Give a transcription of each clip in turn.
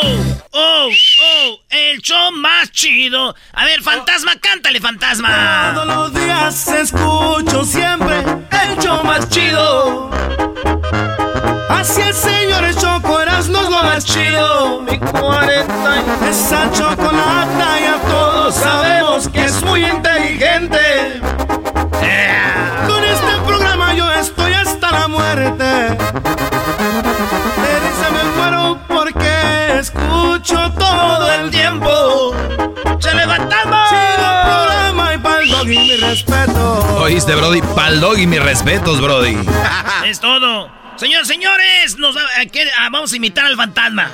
Oh, oh, oh, el show más chido. A ver, fantasma, cántale, fantasma. Todos los días escucho siempre el show más chido. Así el señor el Choco Erasmo es lo más chido. Mi 40 esa chocolata ya todos sabemos que es muy inteligente. Con este programa yo estoy hasta la muerte. Escucho todo el tiempo. ¡Se levantamos! Chido programa y pa'l dog y mi respeto. Oíste, Brody, pa'l dog y mis respetos, Brody. Es todo. Señores, señores, nos va- ¿a qué? Ah, vamos a imitar al fantasma.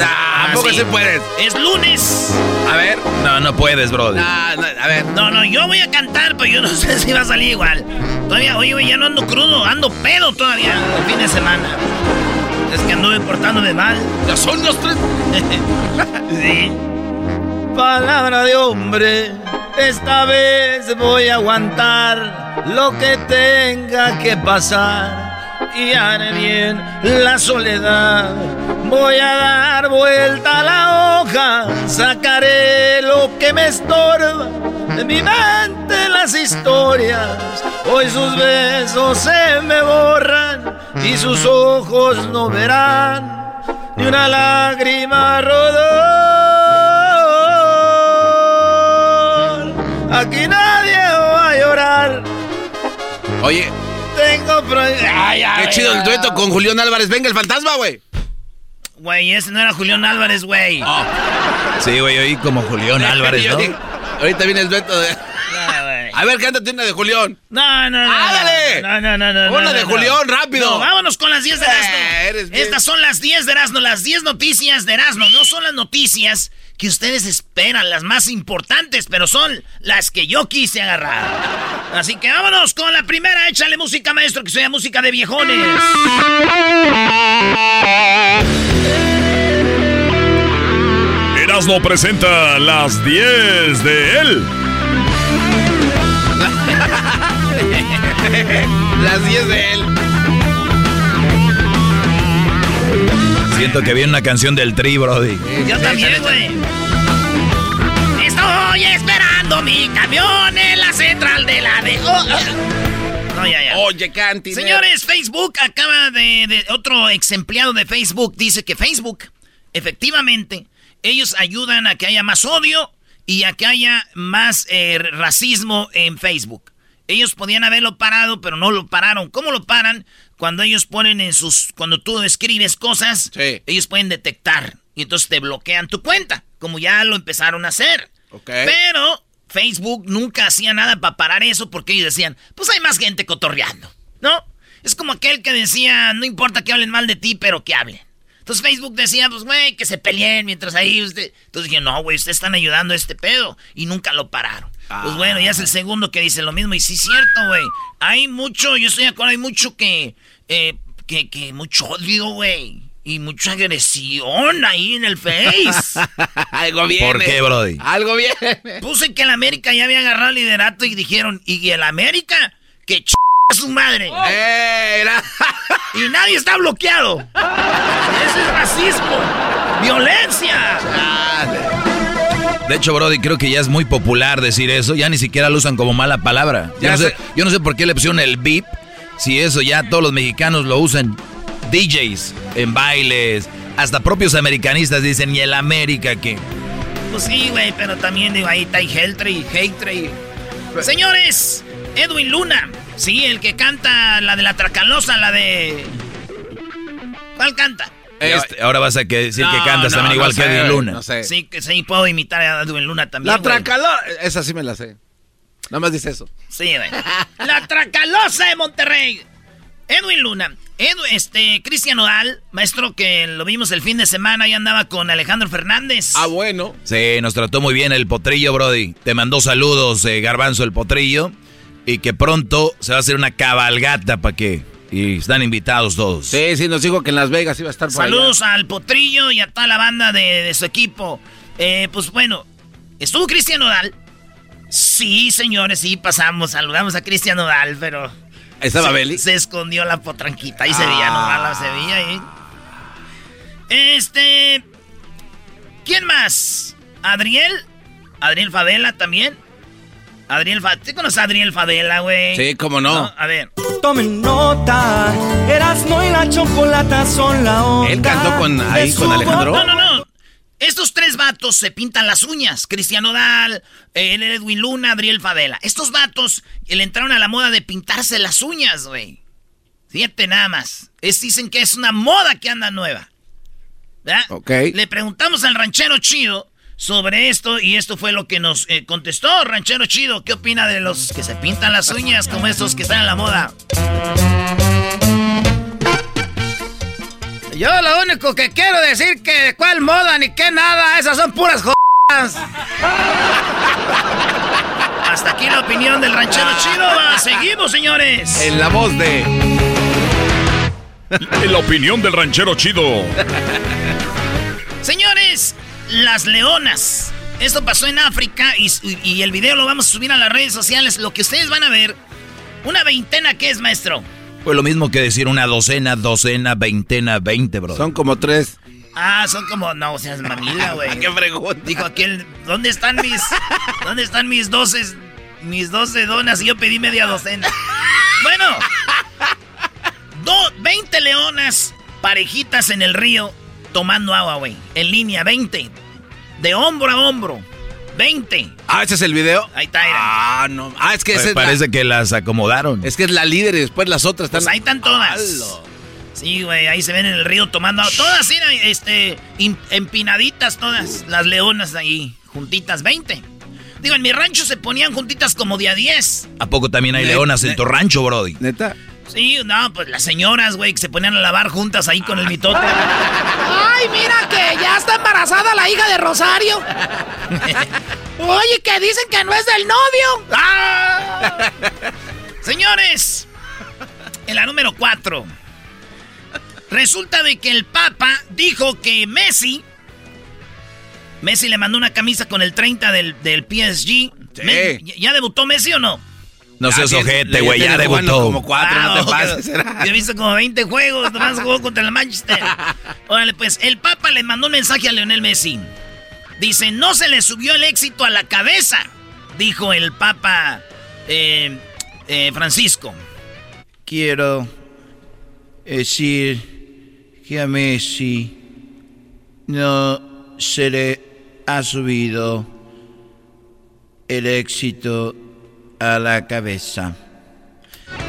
¿A poco sí. se puedes? Es lunes. A ver. No, no puedes, Brody. a ver. No, no, yo voy a cantar, pero yo no sé si va a salir igual. Todavía, oye, ya no ando crudo, ando pedo todavía el fin de semana. Es que anduve portándome mal. Ya son los tres. sí. Palabra de hombre, esta vez voy a aguantar lo que tenga que pasar. Y haré bien la soledad. Voy a dar vuelta a la hoja, sacaré lo que me estorba de mi mente las historias. Hoy sus besos se me borran y sus ojos no verán ni una lágrima rodar. Aquí nadie va a llorar. Oye, Pro... Ay, ay, qué chido el dueto con Julián Álvarez. Venga, el fantasma, güey. Güey, ese no era Julián Álvarez, güey. Sí, güey, oí como Julián Álvarez, ¿no? Ahorita viene el dueto de. A ver, cántate una de Julián. No, no, no. ¡Ándale! No, no, no, no. Una de. Julián, rápido. No, vámonos con las 10 de Erasmo. Eh. Estas son las 10 de Erasmo, las 10 noticias de Erasmo. No son las noticias que ustedes esperan, las más importantes, pero son las que yo quise agarrar. Así que vámonos con la primera. Échale música, maestro, que sea música de viejones. Erasmo presenta las 10 de él. Las 10 de él. Siento que viene una canción del Tri, Brody. Yo también, güey. Estoy esperando mi camión en la central de la de... Oh, oh. No, ya, ya. Oye, Canti. Señores, Facebook acaba de, de- Otro ex empleado de Facebook dice que Facebook, efectivamente, ellos ayudan a que haya más odio y a que haya más eh, racismo en Facebook. Ellos podían haberlo parado, pero no lo pararon. ¿Cómo lo paran? Cuando ellos ponen en sus... Cuando tú escribes cosas, Sí. ellos pueden detectar. Y entonces te bloquean tu cuenta, como ya lo empezaron a hacer. Ok. Pero Facebook nunca hacía nada para parar eso porque ellos decían, pues hay más gente cotorreando, ¿no? Es como aquel que decía, no importa que hablen mal de ti, pero que hablen. Entonces Facebook decía, pues güey, que se peleen mientras ahí usted... Entonces dije, no, güey, ustedes están ayudando a este pedo. Y nunca lo pararon. Pues bueno, ya es el segundo que dice lo mismo. Y sí es cierto, güey. Hay mucho, yo estoy de acuerdo, hay mucho que... eh, que, que mucho odio, güey. Y mucha agresión ahí en el Face. Algo viene. ¿Por qué, Brody? Algo viene. Puse que el América ya había agarrado el liderato y dijeron, y el América, que ch a su madre. ¡Eh! la- Y nadie está bloqueado. Ese es racismo. Violencia. De hecho, Brody, creo que ya es muy popular decir eso. Ya ni siquiera lo usan como mala palabra. Yo no sé, sé. yo no sé por qué le pusieron el beep Si eso ya todos los mexicanos lo usan, DJs en bailes, hasta propios americanistas dicen, ¿y el América qué? Pues sí, güey, pero también digo, ahí está Heltry, Heltry. Señores, Edwin Luna, sí, el que canta la de la Tracalosa, la de... ¿Cuál canta? Este, ahora vas a decir No, que cantas no, también no igual sé, que Edwin Luna. No sé. Sí, que sí, puedo imitar a Edwin Luna también, La tracalosa. Esa sí me la sé. Nada más dice eso. Sí, güey. La Tracalosa de Monterrey. Edwin Luna. Edu, este, Cristian Odal, maestro que lo vimos el fin de semana y andaba con Alejandro Fernández. Ah, bueno. Sí, nos trató muy bien el potrillo, Brody. Te mandó saludos, eh, Garbanzo, el potrillo. Y que pronto se va a hacer una cabalgata para que... Y están invitados todos. Sí, sí, nos dijo que en Las Vegas iba a estar por Saludos al Potrillo y a toda la banda de, de su equipo. Eh, pues bueno, ¿estuvo Cristian Odal? Sí, señores, sí, pasamos, saludamos a Cristian Odal, pero... ¿Estaba se, Beli? Se escondió la potranquita, ahí se veía Ah. nomás la se veía ahí. Este... ¿Quién más? ¿Adriel? ¿Adriel Fadela también? Adriel Fadela. ¿Tú conoces a Adriel Fadela, güey? Sí, cómo no. A ver. Tomen nota, Erasmo y la chocolata son la onda. Él cantó con- ahí con Alejandro. No, no, no. Estos tres vatos se pintan las uñas. Cristiano Dal, eh, Edwin Luna, Adriel Fadela. Estos vatos le entraron a la moda de pintarse las uñas, güey. Fíjate nada más. Es, dicen que es una moda que anda nueva. ¿Verdad? Ok. Le preguntamos al ranchero chido sobre esto y esto fue lo que nos eh, contestó. Ranchero chido, ¿qué opina de los que se pintan las uñas como estos que están en la moda? Yo lo único que quiero decir que cuál moda ni qué nada, esas son puras jodas. Hasta aquí la opinión del ranchero chido. Va, Seguimos, señores. En la voz de. En la opinión del ranchero chido. Señores, las leonas. Esto pasó en África y, y el video lo vamos a subir a las redes sociales. Lo que ustedes van a ver, una veintena, ¿qué es, maestro? Fue lo mismo que decir una docena, docena, veintena, veinte, bro. Son como tres. Ah, son como, no, o sea, es mamila, güey. ¡Qué pregunta! Dijo aquel, ¿dónde están mis, dónde están mis doce, mis doce donas? Y yo pedí media docena. Bueno, do, 20 leonas parejitas en el río tomando agua, güey. En línea, 20. De hombro a hombro. 20. Ah, ese es el video. Ahí está, mira. Ah, no. Ah, es que Pues la- parece que las acomodaron. Es que es la líder y después las otras están. Pues ahí están todas. Sí, güey, ahí se ven en el río tomando. Todas, sí, este, empinaditas todas. Las leonas ahí, juntitas, 20. Digo, en mi rancho se ponían juntitas como de a 10. ¿A poco también hay Ne- leonas en tu rancho, Brody? Neta. Sí, no, pues las señoras, güey, que se ponían a lavar juntas ahí con el mitote. Ay, mira que ya está embarazada la hija de Rosario. Oye, que dicen que no es del novio. ¡Ah! Señores, en la número 4. Resulta de que el Papa dijo que Messi. Messi le mandó una camisa con el 30 del, del PSG. Me- ¿Ya debutó Messi o no? No seas Ah, ojete, güey, ya debutó. Como cuatro, no Ah, te pases. ok. Yo he visto como 20 juegos, nomás jugó contra el Manchester. Órale, pues, el Papa le mandó un mensaje a Leonel Messi. Dice, no se le subió el éxito a la cabeza, dijo el Papa eh, eh, Francisco. Quiero decir que a Messi no se le ha subido el éxito a la cabeza.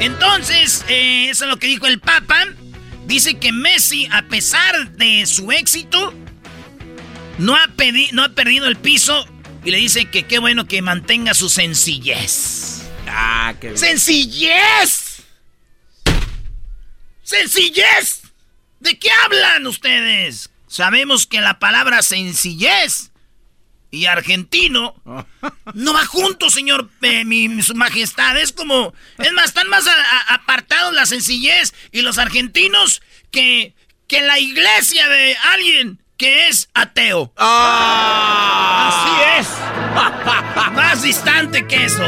Entonces, eh, eso es lo que dijo el Papa. Dice que Messi, a pesar de su éxito, no ha, pedi- no ha perdido el piso y le dice que qué bueno que mantenga su sencillez. Ah, qué bien. ¡Sencillez! ¡Sencillez! ¿De qué hablan ustedes? Sabemos que la palabra sencillez y argentino no va juntos, señor, eh, mi, mi- su majestad. Es como, es más, están más a- a- apartados la sencillez y los argentinos que, que la iglesia de alguien que es ateo. Ah. Así es. Más distante que eso.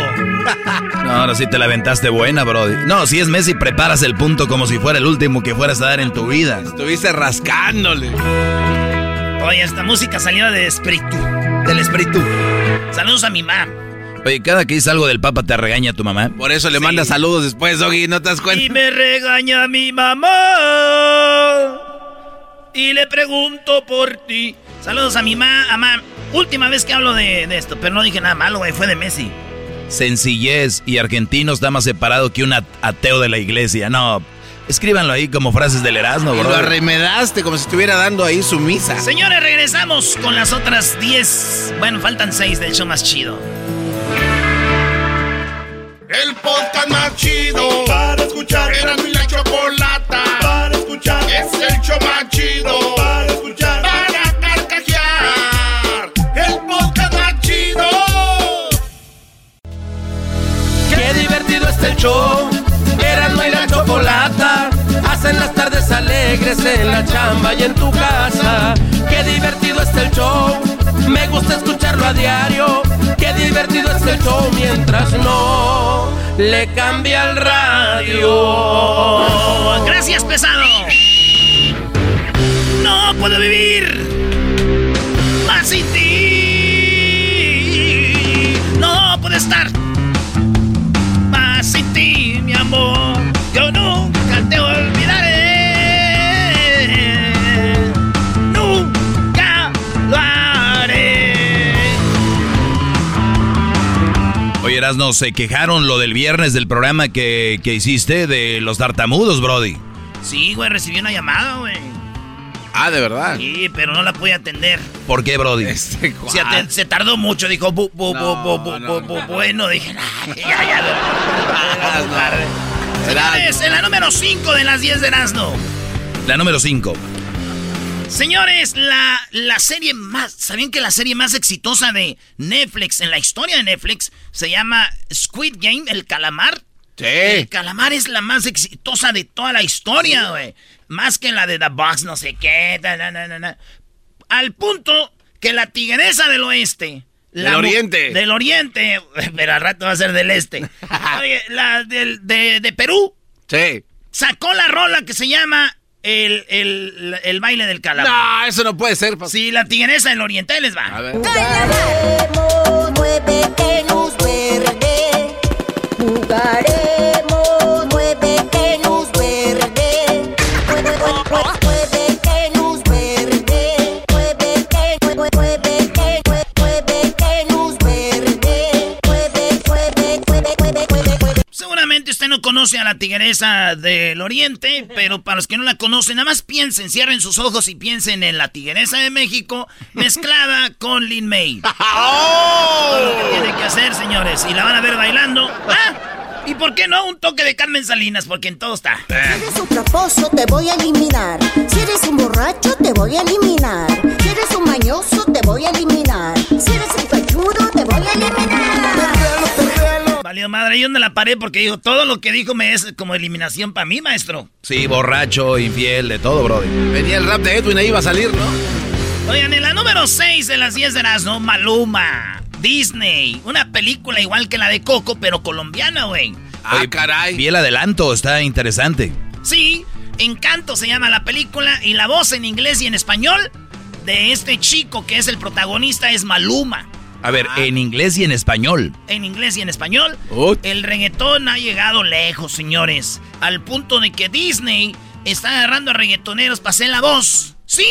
No, ahora sí te la aventaste buena, Brody. No, si es Messi, preparas el punto como si fuera el último que fueras a dar en tu vida. Estuviste rascándole. Oye, esta música salió de espíritu. Del espíritu. Saludos a mi mamá. Oye, cada que dices algo del Papa te regaña tu mamá. Por eso le manda saludos después, Doggy, ¿no te das cuenta? Y me regaña mi mamá. Y le pregunto por ti. Saludos a mi mamá. Última vez que hablo de, de esto, pero no dije nada malo, güey. Fue de Messi. Sencillez y argentino está más separado que un ateo de la iglesia. No, escríbanlo ahí como frases del Erasmo, bro. lo arremedaste como si estuviera dando ahí su misa. Señores, regresamos con las otras 10. Bueno, faltan 6 del show más chido. El podcast más chido para escuchar. Era mi la chocolata para escuchar. Es el show más chido para escuchar. Para carcajear. El podcast más chido. Qué divertido está el show. Hacen las tardes alegres en la chamba y en tu casa. Qué divertido está el show. Me gusta escucharlo a diario. Qué divertido está el show mientras no le cambia el radio. Gracias, pesado. No puedo vivir más sin ti. No puedo estar más sin ti, mi amor. Se quejaron lo del viernes del programa que, que hiciste de los tartamudos, Brody. Sí, güey, recibí una llamada, güey. Ah, de verdad. Sí, pero no la pude atender. ¿Por qué, Brody? Este Se, tardó mucho, dijo, bu, bu, bu, bu, bu, no, bu, bu- bueno, dije, "Ay, ya, ya, ya, no. tarde". Señores, en la número 5 de las 10 de Erasmo. La número 5. Señores, la, la serie más, ¿sabían que la serie más exitosa de Netflix, en la historia de Netflix, se llama Squid Game, el calamar? El Sí. calamar es la más exitosa de toda la historia, güey. Más que la de The Box, no sé qué. na. Al punto que la tigresa del oeste. la Del oriente. Del oriente, pero al rato va a ser del este. Oye, la del- de, de Perú Sí. sacó la rola que se llama el, el, el baile del calamar. No, eso no puede ser. pa- Sí, la tigresa del oriente, ahí les va. A ver. Jugaremos, muévete luz verde. Jugaremos, no conoce a la tigresa del oriente, pero para los que no la conocen, nada más piensen, cierren sus ojos y piensen en la tigresa de México mezclada con Lin May. Todo lo que tienen que hacer, señores, y la van a ver bailando. ¿Ah? ¿Y por qué no un toque de Carmen Salinas? Porque en todo está. Si eres un traposo, te voy a eliminar. Si eres un borracho, te voy a eliminar. Si eres un mañoso, te voy a eliminar. Si eres un cachudo, te voy a eliminar. Valió madre, yo no la paré porque dijo, todo lo que dijo me es como eliminación para mí, maestro. Sí, borracho, infiel, de todo, Brody. Venía el rap de Edwin, ahí iba a salir, ¿no? Oigan, en la número 6 de las 10 de Erasmo, Maluma. Disney. Una película igual que la de Coco, pero colombiana, güey. Ah, Oye, caray. Vi el adelanto, está interesante. Sí, Encanto se llama la película y la voz en inglés y en español de este chico que es el protagonista es Maluma. A ver, Ah. en inglés y en español. En inglés y en español. El reggaetón ha llegado lejos, señores. Al punto de que Disney está agarrando a reggaetoneros para hacer la voz. Sí,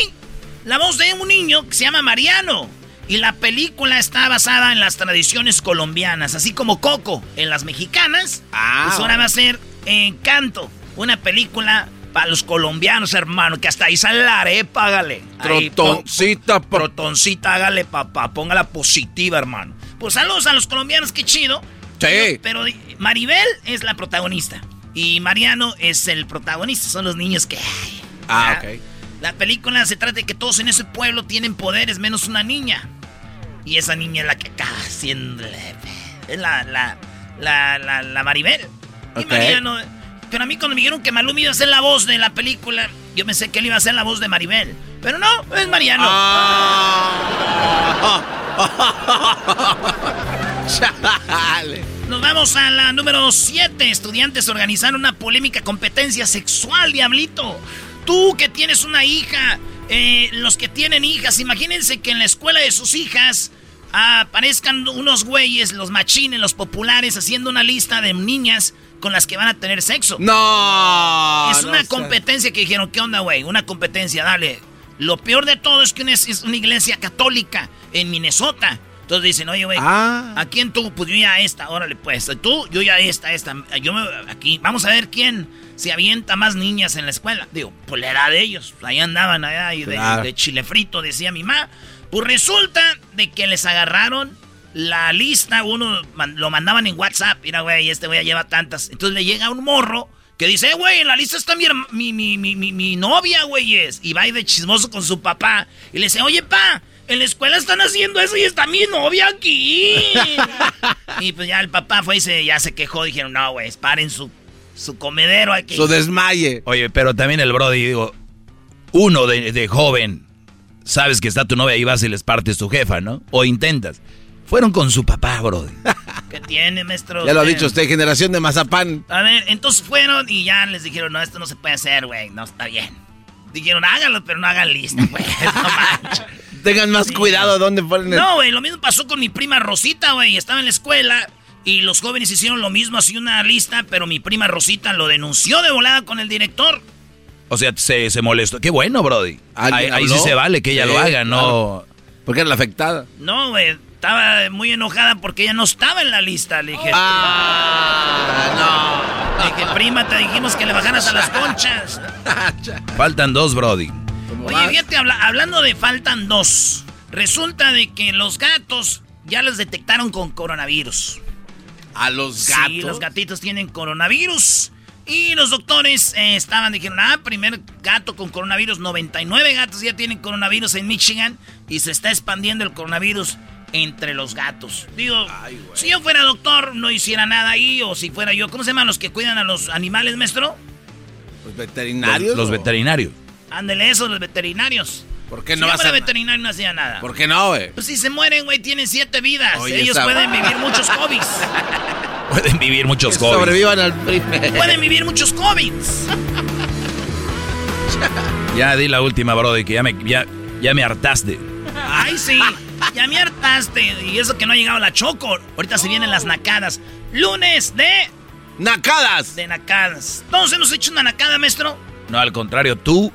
la voz de un niño que se llama Mariano. Y la película está basada en las tradiciones colombianas, así como Coco en las mexicanas. Ah. Pues ahora va a ser Encanto, una película para los colombianos, hermano, que hasta ahí sale la arepa, hágale. Ahí, Trotoncita, pro- Protoncita, hágale, papá, póngala positiva, hermano. Pues saludos a los colombianos, qué chido. Sí. Pero Maribel es la protagonista. Y Mariano es el protagonista. Son los niños que. ay, Ah, ok. La película se trata de que todos en ese pueblo tienen poderes, menos una niña. Y esa niña es la que acaba siendo. Es la, la, la, la, la Maribel. Y Ok. Mariano. Pero a mí cuando me dijeron que Maluma iba a ser la voz de la película, yo pensé que él iba a ser la voz de Maribel. Pero no, es Mariano. Ah. Nos vamos a la número 7. Estudiantes organizaron una polémica competencia sexual, diablito. Tú que tienes una hija, eh, los que tienen hijas, imagínense que en la escuela de sus hijas aparezcan unos güeyes, los machines, los populares, haciendo una lista de niñas con las que van a tener sexo. No. Es una competencia que dijeron, ¿qué onda, güey? Una competencia, dale. Lo peor de todo es que una- es una iglesia católica en Minnesota. Entonces dicen, oye, güey, Ah. ¿a quién tú? Pues yo ya esta, órale, pues. Tú, yo ya esta, esta. Yo me, aquí, vamos a ver quién se avienta más niñas en la escuela. Digo, pues la edad de ellos. Ahí andaban allá y de, Claro. de chile frito, decía mi mamá. Pues resulta de que les agarraron la lista, uno lo mandaban en WhatsApp. Mira, güey, este güey lleva tantas. Entonces le llega un morro que dice, eh, güey, en la lista está mi, mi, mi, mi, mi, novia, güeyes. Y va ahí de chismoso con su papá. Y le dice, oye, pa, en la escuela están haciendo eso y está mi novia aquí. y pues ya el papá fue y se, ya se quejó. Dijeron, no, güey, paren su, su comedero aquí. Su desmaye. Oye, pero también el Brody, digo, uno de, de joven, sabes que está tu novia y vas y les partes tu jefa, ¿no? O intentas. Fueron con su papá, Brody. ¿Qué tiene, maestro? Ya lo ha dicho usted, generación de mazapán. A ver, entonces fueron y ya les dijeron, no, esto no se puede hacer, güey, no está bien. Dijeron, háganlo, pero no hagan lista, güey. No. Tengan más Sí. cuidado dónde ponen el... No, güey, lo mismo pasó con mi prima Rosita, güey. Estaba en la escuela y los jóvenes hicieron lo mismo, así una lista, pero mi prima Rosita lo denunció de volada con el director. O sea, se, se molestó. Qué bueno, Brody. Ahí, ¿Alguien ahí sí se vale que ella Sí, lo haga, no. claro. Porque era la afectada. No, güey, estaba muy enojada porque ella no estaba en la lista. Le dije, Ah, le dije, prima, te dijimos que le bajaras a las conchas. Faltan dos, Brody. Oye, fíjate, habla- hablando de faltan dos. Resulta de que los gatos ya los detectaron con coronavirus. A los Sí, gatos. los gatitos tienen coronavirus. Y los doctores eh, estaban, dijeron, ah, primer gato con coronavirus. 99 gatos ya tienen coronavirus en Michigan. Y se está expandiendo el coronavirus entre los gatos. Digo, si yo fuera doctor, no hiciera nada ahí. O si fuera yo, ¿cómo se llaman los que cuidan a los animales, maestro? Los Los, veterinarios. los veterinarios. Ándele eso, los veterinarios. ¿Por qué si no yo vas fuera a... veterinario no hacía nada. ¿Por qué no, güey? Pues si se mueren, güey, tienen siete vidas. Oye, Ellos esa- pueden vivir muchos COVID. Pueden vivir muchos jóvenes. Sobrevivan al primer. pueden vivir muchos COVID. Ya di la última, Brody, que ya me, ya, ya me hartaste. Ay, sí. Ya me hartaste. Y eso que no ha llegado la choco. Ahorita se vienen las nacadas. Lunes de, ¡Nacadas! de nacadas. ¿Todos hemos hecho una nacada, maestro? No, al contrario, tú,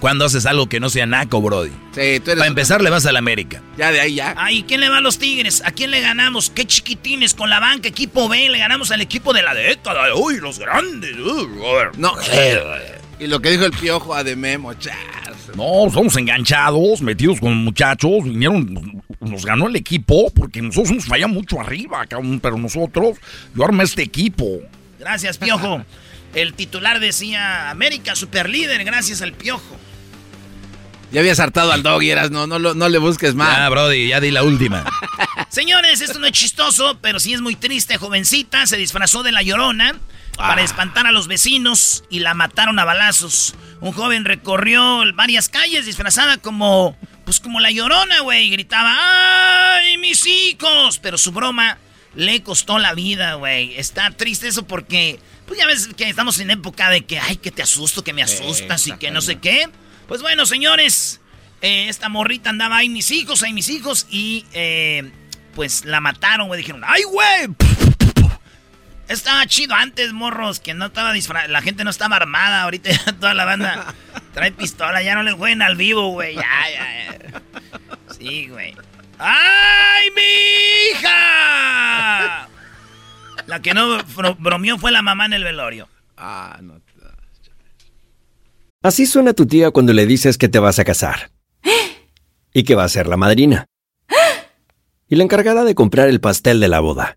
cuando haces algo que no sea naco, Brody. Sí, tú eres... Para empezar, le vas a la América. Ya de ahí, ya. Ay, ¿quién le va a los Tigres? ¿A quién le ganamos? ¿Qué chiquitines con la banca? Equipo B, le ganamos al equipo de la década. Uy, los grandes. Uy, a ver. No. Y lo que dijo el piojo a de Memo, chas. No, somos enganchados, metidos con muchachos. Vinieron, nos ganó el equipo porque nosotros nos fallamos mucho arriba, cabrón, pero nosotros, yo armé este equipo. Gracias, Piojo. El titular decía América superlíder, gracias al Piojo. Ya habías hartado al dog y eras, no, no, no le busques más. Ah, Brody, ya di la última. Señores, esto no es chistoso, pero sí es muy triste. Jovencita se disfrazó de la llorona para espantar a los vecinos y la mataron a balazos. Un joven recorrió varias calles disfrazada como, pues como la llorona, güey. y Gritaba, ¡ay, mis hijos! Pero su broma le costó la vida, güey. Está triste eso porque, pues ya ves que estamos en época de que, ay, que te asusto, que me asustas y que no sé qué. Pues bueno, señores, eh, esta morrita andaba, ay, mis hijos, ay, mis hijos, y eh, pues la mataron, güey. Dijeron, ¡ay, güey! Estaba chido antes, morros, que no estaba disfrazada, la gente no estaba armada, ahorita ya toda la banda trae pistola, ya no les jueguen al vivo, güey, ya, ya, ya. Sí, güey. ¡Ay, mi hija! La que no bro- bromeó fue la mamá en el velorio. Ah, no. Así suena tu tía cuando le dices que te vas a casar. Y que va a ser la madrina. Y la encargada de comprar el pastel de la boda.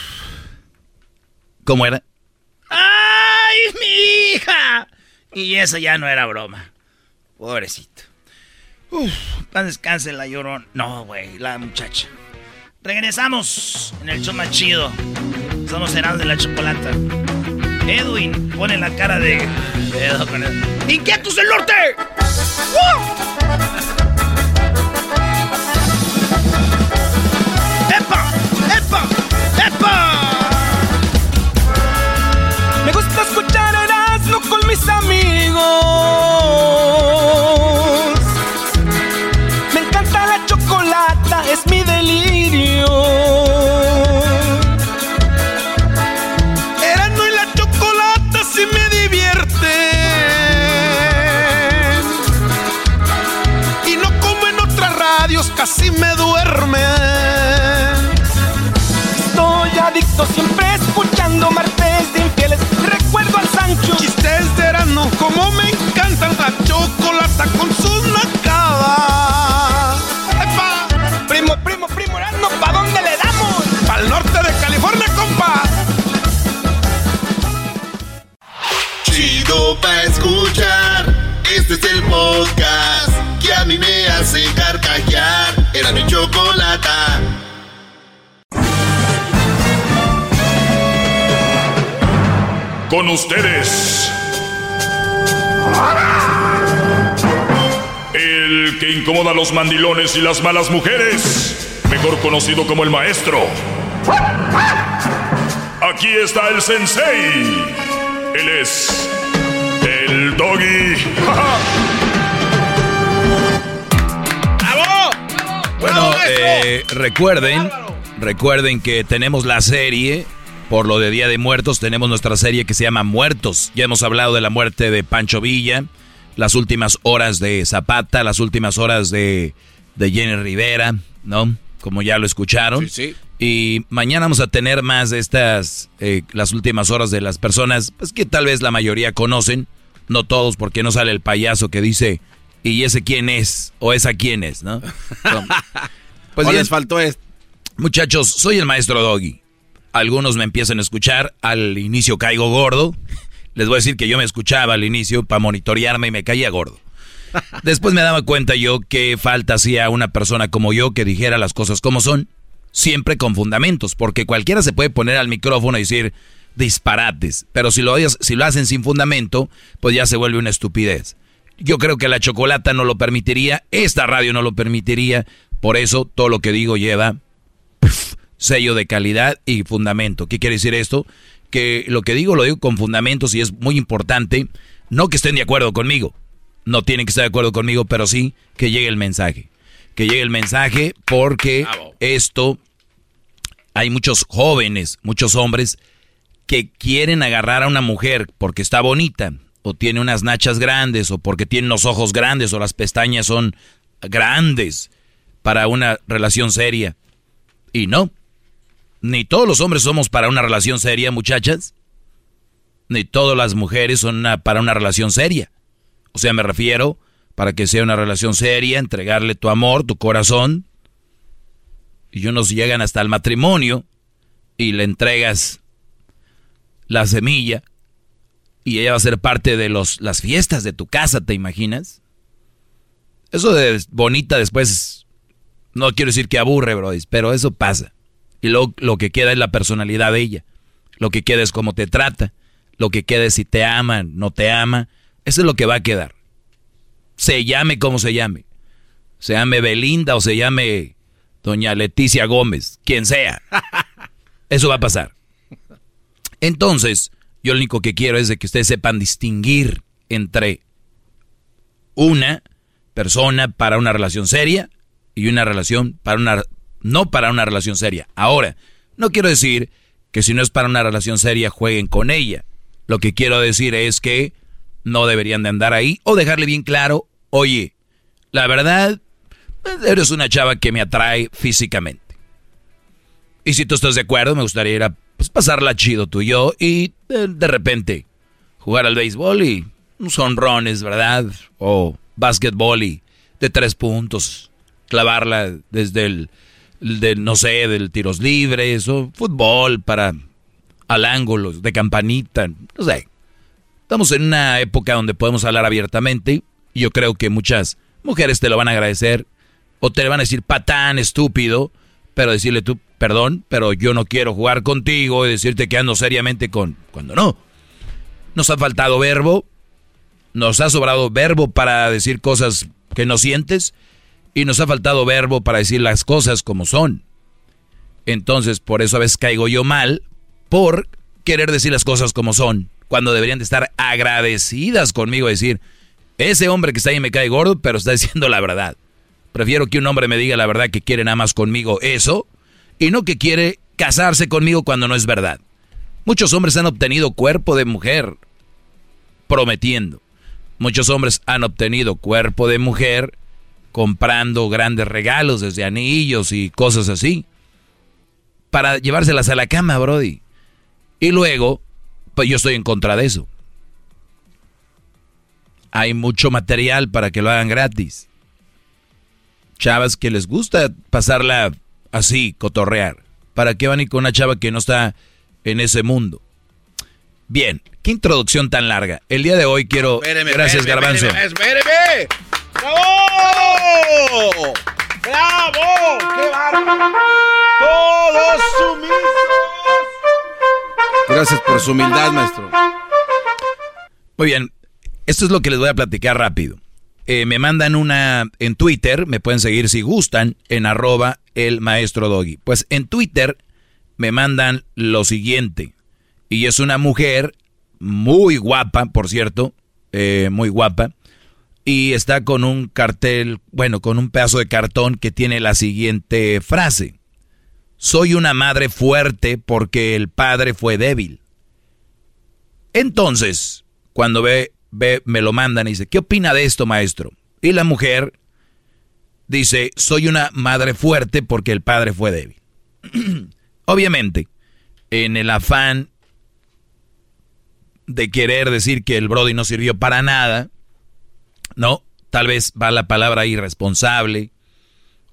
¿Cómo era? ¡Ay, mi hija! Y eso ya no era broma. Pobrecito. Uf, pan descanse la llorón. No, güey, la muchacha. Regresamos en el show más chido. Somos Heraldo de la Chocolata. Edwin pone la cara de... Con él. ¡Inquietos del norte! ¡Epa! ¡Epa! ¡Epa! Me gusta escuchar Erasmo con mis amigos. Me encanta la chocolata, es mi delirio. Erasmo y la chocolata sí me divierten. Y no como en otras radios, casi me duermen. Estoy adicto siempre Chistes de verano, como me encantan la chocolata con sus nacadas. ¡Epa! Primo, primo, primo, Erasmo, ¿pa' dónde le damos? Pa'l norte de California, compa. Chido pa' escuchar. Este es el podcast que a mí me hace carcajear. Era mi chocolata. Con ustedes. El que incomoda a los mandilones y las malas mujeres. Mejor conocido como el maestro. Aquí está el sensei. Él es el doggy. Bueno, eh, recuerden, recuerden que tenemos la serie, por lo de Día de Muertos, tenemos nuestra serie que se llama Muertos. Ya hemos hablado de la muerte de Pancho Villa, las últimas horas de Zapata, las últimas horas de, de Jenny Rivera, ¿no? Como ya lo escucharon. Sí, sí. Y mañana vamos a tener más de estas, eh, las últimas horas de las personas, pues que tal vez la mayoría conocen, no todos, porque no sale el payaso que dice, ¿y ese quién es? O esa quién es, ¿no? Pues les faltó esto. Muchachos, soy el maestro Doggy. Algunos me empiezan a escuchar, al inicio caigo gordo. Les voy a decir que yo me escuchaba al inicio para monitorearme y me caía gordo. Después me daba cuenta yo que falta hacía una persona como yo que dijera las cosas como son, siempre con fundamentos, porque cualquiera se puede poner al micrófono y decir disparates, pero si lo, si lo hacen sin fundamento, pues ya se vuelve una estupidez. Yo creo que la chocolata no lo permitiría, esta radio no lo permitiría, por eso todo lo que digo lleva sello de calidad y fundamento. ¿Qué quiere decir esto? Que lo que digo lo digo con fundamentos y es muy importante, no que estén de acuerdo conmigo, no tienen que estar de acuerdo conmigo, pero sí que llegue el mensaje. Que llegue el mensaje porque esto, hay muchos jóvenes, muchos hombres que quieren agarrar a una mujer porque está bonita, o tiene unas nachas grandes, o porque tiene los ojos grandes, o las pestañas son grandes para una relación seria. Y no, ni todos los hombres somos para una relación seria, muchachas. Ni todas las mujeres son para una relación seria. O sea, me refiero para que sea una relación seria, entregarle tu amor, tu corazón. Y unos llegan hasta el matrimonio y le entregas la semilla y ella va a ser parte de los, las fiestas de tu casa, ¿te imaginas? Eso de bonita después, no quiero decir que aburre, bro, pero eso pasa. Y luego lo que queda es la personalidad de ella. Lo que queda es cómo te trata. Lo que queda es si te ama, no te ama. Eso es lo que va a quedar. Se llame como se llame. Se llame Belinda o se llame Doña Leticia Gómez. Quien sea. Eso va a pasar. Entonces, yo lo único que quiero es de que ustedes sepan distinguir entre una persona para una relación seria y una relación para una no para una relación seria. Ahora, no quiero decir que si no es para una relación seria jueguen con ella. Lo que quiero decir es que no deberían de andar ahí o dejarle bien claro, oye, la verdad, eres una chava que me atrae físicamente. Y si tú estás de acuerdo, me gustaría ir a pues, pasarla chido tú y yo y de, de repente jugar al béisbol y unos honrones, ¿verdad? O básquetbol y de tres puntos, clavarla desde el, de, no sé, del tiros libres o fútbol para al ángulo, de campanita, no sé. Estamos en una época donde podemos hablar abiertamente y yo creo que muchas mujeres te lo van a agradecer o te van a decir patán, estúpido, pero decirle tú, perdón, pero yo no quiero jugar contigo y decirte que ando seriamente con, cuando no. Nos ha faltado verbo, nos ha sobrado verbo para decir cosas que no sientes y nos ha faltado verbo para decir las cosas como son. Entonces, por eso a veces caigo yo mal por querer decir las cosas como son, cuando deberían de estar agradecidas conmigo, decir, ese hombre que está ahí me cae gordo, pero está diciendo la verdad. Prefiero que un hombre me diga la verdad que quiere nada más conmigo eso, y no que quiere casarse conmigo cuando no es verdad. Muchos hombres han obtenido cuerpo de mujer prometiendo. Muchos hombres han obtenido cuerpo de mujer comprando grandes regalos, desde anillos y cosas así, para llevárselas a la cama, Brody. Y luego, pues yo estoy en contra de eso. Hay mucho material para que lo hagan gratis. Chavas que les gusta pasarla así, cotorrear. ¿Para qué van a ir con una chava que no está en ese mundo? Bien, qué introducción tan larga. El día de hoy quiero... gracias, Garbanzo. espéreme. ¡Bravo! ¡Bravo! ¡Qué bárbaro! ¡Todos sumisos! Gracias por su humildad, maestro. Muy bien, esto es lo que les voy a platicar rápido. Eh, me mandan una en Twitter, me pueden seguir si gustan, en arroba el maestro Doggy. Pues en Twitter me mandan lo siguiente. Y es una mujer muy guapa, por cierto, eh, muy guapa. Y está con un cartel, bueno, con un pedazo de cartón que tiene la siguiente frase. Soy una madre fuerte porque el padre fue débil. Entonces, cuando ve, ve, me lo mandan y dice, ¿qué opina de esto, maestro? Y la mujer dice, soy una madre fuerte porque el padre fue débil. Obviamente, en el afán de querer decir que el Brody no sirvió para nada, ¿no? Tal vez va la palabra irresponsable,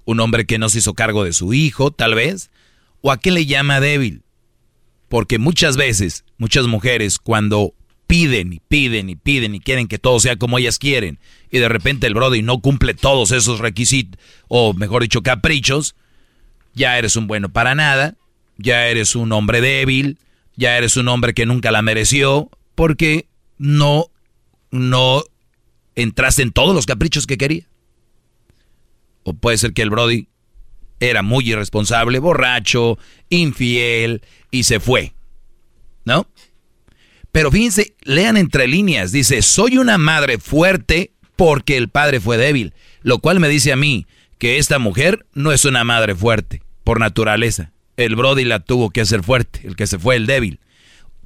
un hombre que no se hizo cargo de su hijo, tal vez, o a qué le llama débil. Porque muchas veces, muchas mujeres cuando piden y piden y piden y quieren que todo sea como ellas quieren, y de repente el Brody no cumple todos esos requisitos, o mejor dicho, caprichos, ya eres un bueno para nada, ya eres un hombre débil, ya eres un hombre que nunca la mereció, porque no, no entraste en todos los caprichos que quería. O puede ser que el Brody era muy irresponsable, borracho, infiel y se fue. ¿No? Pero fíjense, lean entre líneas. Dice, soy una madre fuerte porque el padre fue débil. Lo cual me dice a mí que esta mujer no es una madre fuerte, por naturaleza. El Brody la tuvo que hacer fuerte, el que se fue el débil.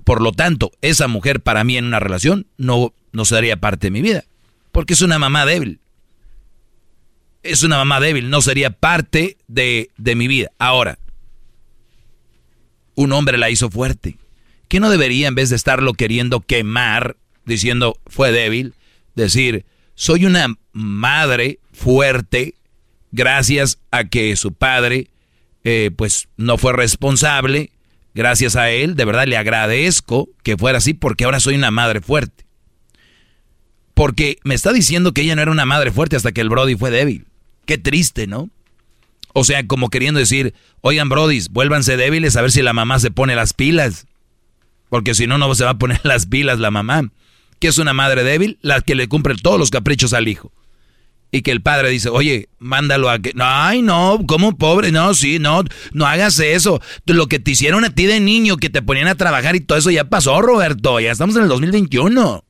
Por lo tanto, esa mujer para mí en una relación no, no sería parte de mi vida. Porque es una mamá débil. Es una mamá débil, no sería parte de, de mi vida. Ahora, un hombre la hizo fuerte. ¿Qué no debería, en vez de estarlo queriendo quemar, diciendo fue débil, decir, soy una madre fuerte gracias a que su padre, eh, pues, no fue responsable, Gracias a él, de verdad le agradezco que fuera así porque ahora soy una madre fuerte. Porque me está diciendo que ella no era una madre fuerte hasta que el Brody fue débil. Qué triste, ¿no? O sea, como queriendo decir, oigan, Brodis, vuélvanse débiles a ver si la mamá se pone las pilas. Porque si no, no se va a poner las pilas la mamá. ¿Qué es una madre débil? La que le cumple todos los caprichos al hijo. Y que el padre dice, oye, mándalo a que... Ay, no, ¿cómo pobre? No, sí, no, no hagas eso. Lo que te hicieron a ti de niño, que te ponían a trabajar y todo eso ya pasó, Roberto. Ya estamos en el 2021.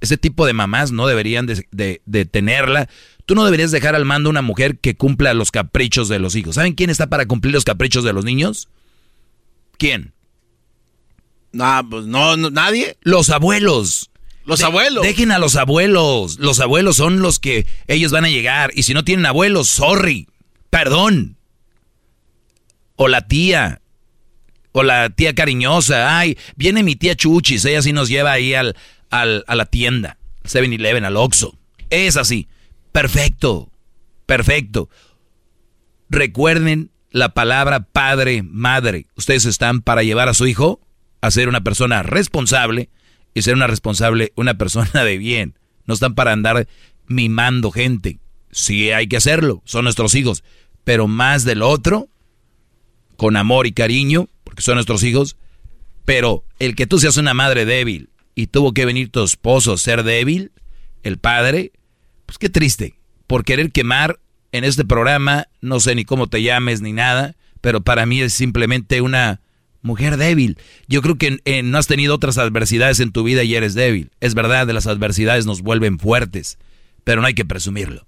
Ese tipo de mamás no deberían de, de tenerla. Tú no deberías dejar al mando una mujer que cumpla los caprichos de los hijos. ¿Saben quién está para cumplir los caprichos de los niños? ¿Quién? No, pues no, nadie. Los abuelos. Los abuelos. Dejen a los abuelos. Los abuelos son los que ellos van a llegar. Y si no tienen abuelos, sorry. Perdón. O la tía. O la tía cariñosa. Ay, viene mi tía Chuchis. Ella sí nos lleva ahí al, al, a la tienda. 7-Eleven, al Oxxo. Es así. Perfecto. Perfecto. Recuerden la palabra padre, madre. Ustedes están para llevar a su hijo a ser una persona responsable y ser una responsable, una persona de bien. No están para andar mimando gente. Sí hay que hacerlo, son nuestros hijos. Pero más del otro, con amor y cariño, porque son nuestros hijos. Pero el que tú seas una madre débil y tuvo que venir tu esposo a ser débil, el padre, pues qué triste. Por querer quemar en este programa, no sé ni cómo te llames ni nada, pero para mí es simplemente una mujer débil. Yo creo que no has tenido otras adversidades en tu vida y eres débil. Es verdad, de las adversidades nos vuelven fuertes, pero no hay que presumirlo,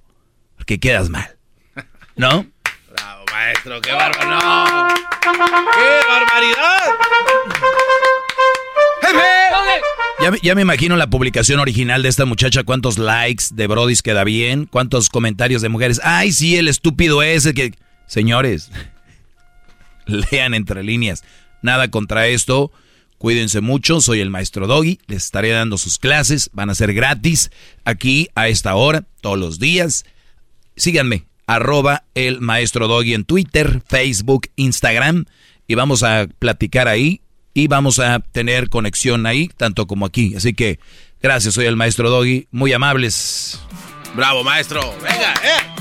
porque quedas mal. ¿No? Bravo, maestro, qué bárbaro. No. ¡Qué barbaridad! Ya, me imagino la publicación original de esta muchacha, cuántos likes de Brodis queda bien, cuántos comentarios de mujeres. Ay, sí, el estúpido ese que... Señores, lean entre líneas. Nada contra esto. Cuídense mucho, soy el maestro Doggy, les estaré dando sus clases, van a ser gratis aquí a esta hora, todos los días. Síganme, arroba el maestro Doggy en Twitter, Facebook, Instagram, y vamos a platicar ahí y vamos a tener conexión ahí, tanto como aquí. Así que gracias, soy el maestro Doggy, muy amables. Bravo, maestro. Venga, eh.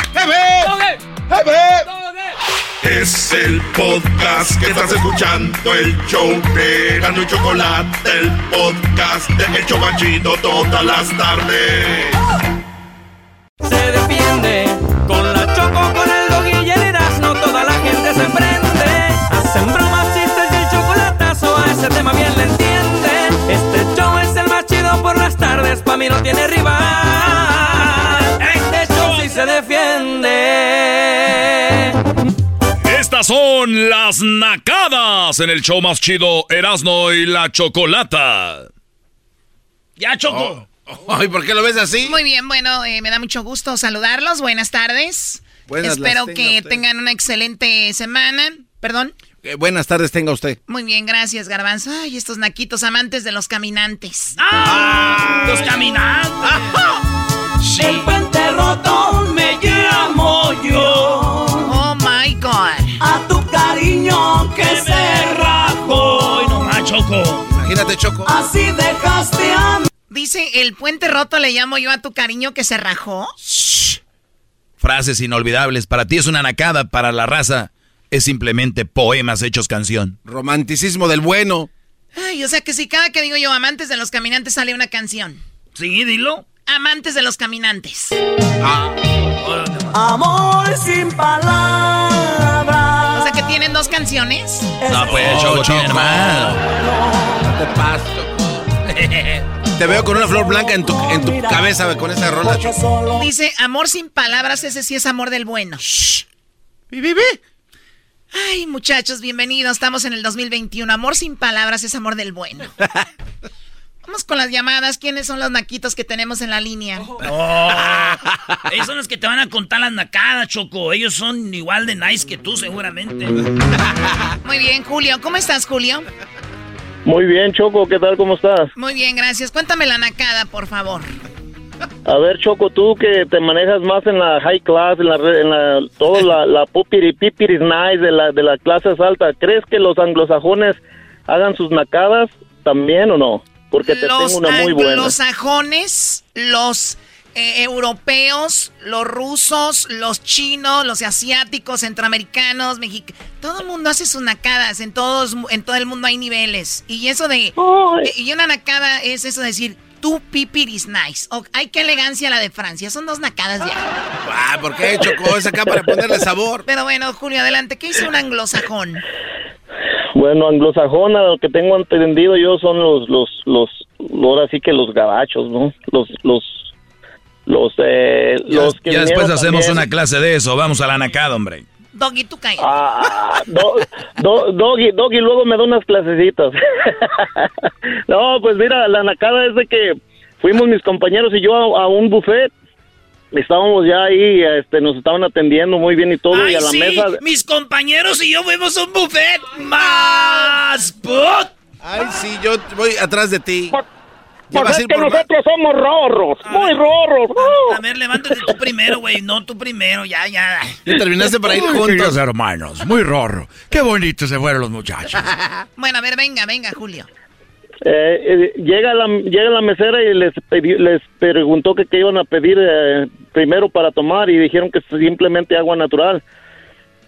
Es el podcast que estás escuchando, el show de Gano y Chocolate, el podcast de El Chobachito todas las tardes. Se defiende con la choco, con el ese tema bien le entienden. Este show es el más chido por las tardes, pa' mí no tiene rival. Este show sí se defiende. Estas son las nacadas en el show más chido Erasno y la Chocolata. Ya, Choco. Ay, ¿por qué lo ves así? Muy bien, bueno, eh, me da mucho gusto saludarlos. Buenas tardes. Buenas Espero que tengan una excelente semana. Perdón. Eh, buenas tardes tenga usted. Muy bien, gracias, Garbanzo. Ay, estos naquitos amantes de los caminantes. ¡Ah! Los caminantes. El puente roto me llamo yo. Oh my God. A tu cariño que se rajó. Hoy no más, Choco. Imagínate, Choco. Así dejaste a mí. Dice, el puente roto le llamo yo a tu cariño que se rajó. Frases inolvidables. Para ti es una nacada, para la raza es simplemente poemas hechos canción. Romanticismo del bueno. Ay, o sea que si cada que digo yo amantes de los caminantes sale una canción. Sí, dilo. Amantes de los caminantes. Amor sin palabras. O sea que tienen dos canciones. No, pues, Oh, Choco, Choco. tiene más. No te Choco. Te veo con una flor blanca en tu, en tu cabeza con esa rola. Dice, amor sin palabras, ese sí es amor del bueno. Ay, muchachos, bienvenidos. Estamos en el 2021. Amor sin palabras es amor del bueno. Vamos con las llamadas. ¿Quiénes son los naquitos que tenemos en la línea? Oh, ellos son los que te van a contar las nacadas, Choco. Ellos son igual de nice que tú, seguramente. Muy bien, Julio. ¿Cómo estás, Julio? Muy bien, Choco, ¿qué tal? ¿Cómo estás? Muy bien, gracias. Cuéntame la nacada, por favor. A ver, Choco, tú que te manejas más en la high class, en la, en la, todo la, la pupiri pipiris nice de la, de la clase alta, ¿crees que los anglosajones hagan sus nacadas también o no? Porque te los tengo una muy buena. anglosajones, los eh, europeos, los rusos, los chinos, los asiáticos, centroamericanos, mexicanos, todo el mundo hace sus nacadas, en todos, en todo el mundo hay niveles. Y eso de, y una nacada es eso de decir, tu pipir is nice. O, ay, qué elegancia la de Francia, son dos nacadas ya. Ah, ¿por qué, Choco? Es acá para ponerle sabor. Pero bueno, Julio, adelante, ¿qué hizo un anglosajón? Bueno, anglosajona, lo que tengo entendido yo son los, los, los, ahora sí que los gabachos, ¿no? Los, los, los, eh, Ya, los que ya después hacemos también. una clase de eso. Vamos a la nacada, hombre. Doggy, tú cállate. Ah, do- do- Doggy, Doggy luego me da unas clasecitas. no, pues mira, la nacada es de que fuimos mis compañeros y yo a, a un buffet. Estábamos ya ahí, este, nos estaban atendiendo muy bien y todo, y a la sí, mesa... mis compañeros y yo fuimos a un buffet más put. Ay, sí, yo voy atrás de ti. Pues a es que nosotros somos rorros, muy rorros. A ver, levántate tú primero, güey. No, tú primero, ya, ya. Ya terminaste para ir juntos. hermanos, muy rorro. Qué bonito se fueron los muchachos. Bueno, a ver, venga, venga, Julio. Eh, eh, llega la llega la mesera y les pedi- les preguntó que qué iban a pedir eh, primero para tomar y dijeron que simplemente agua natural.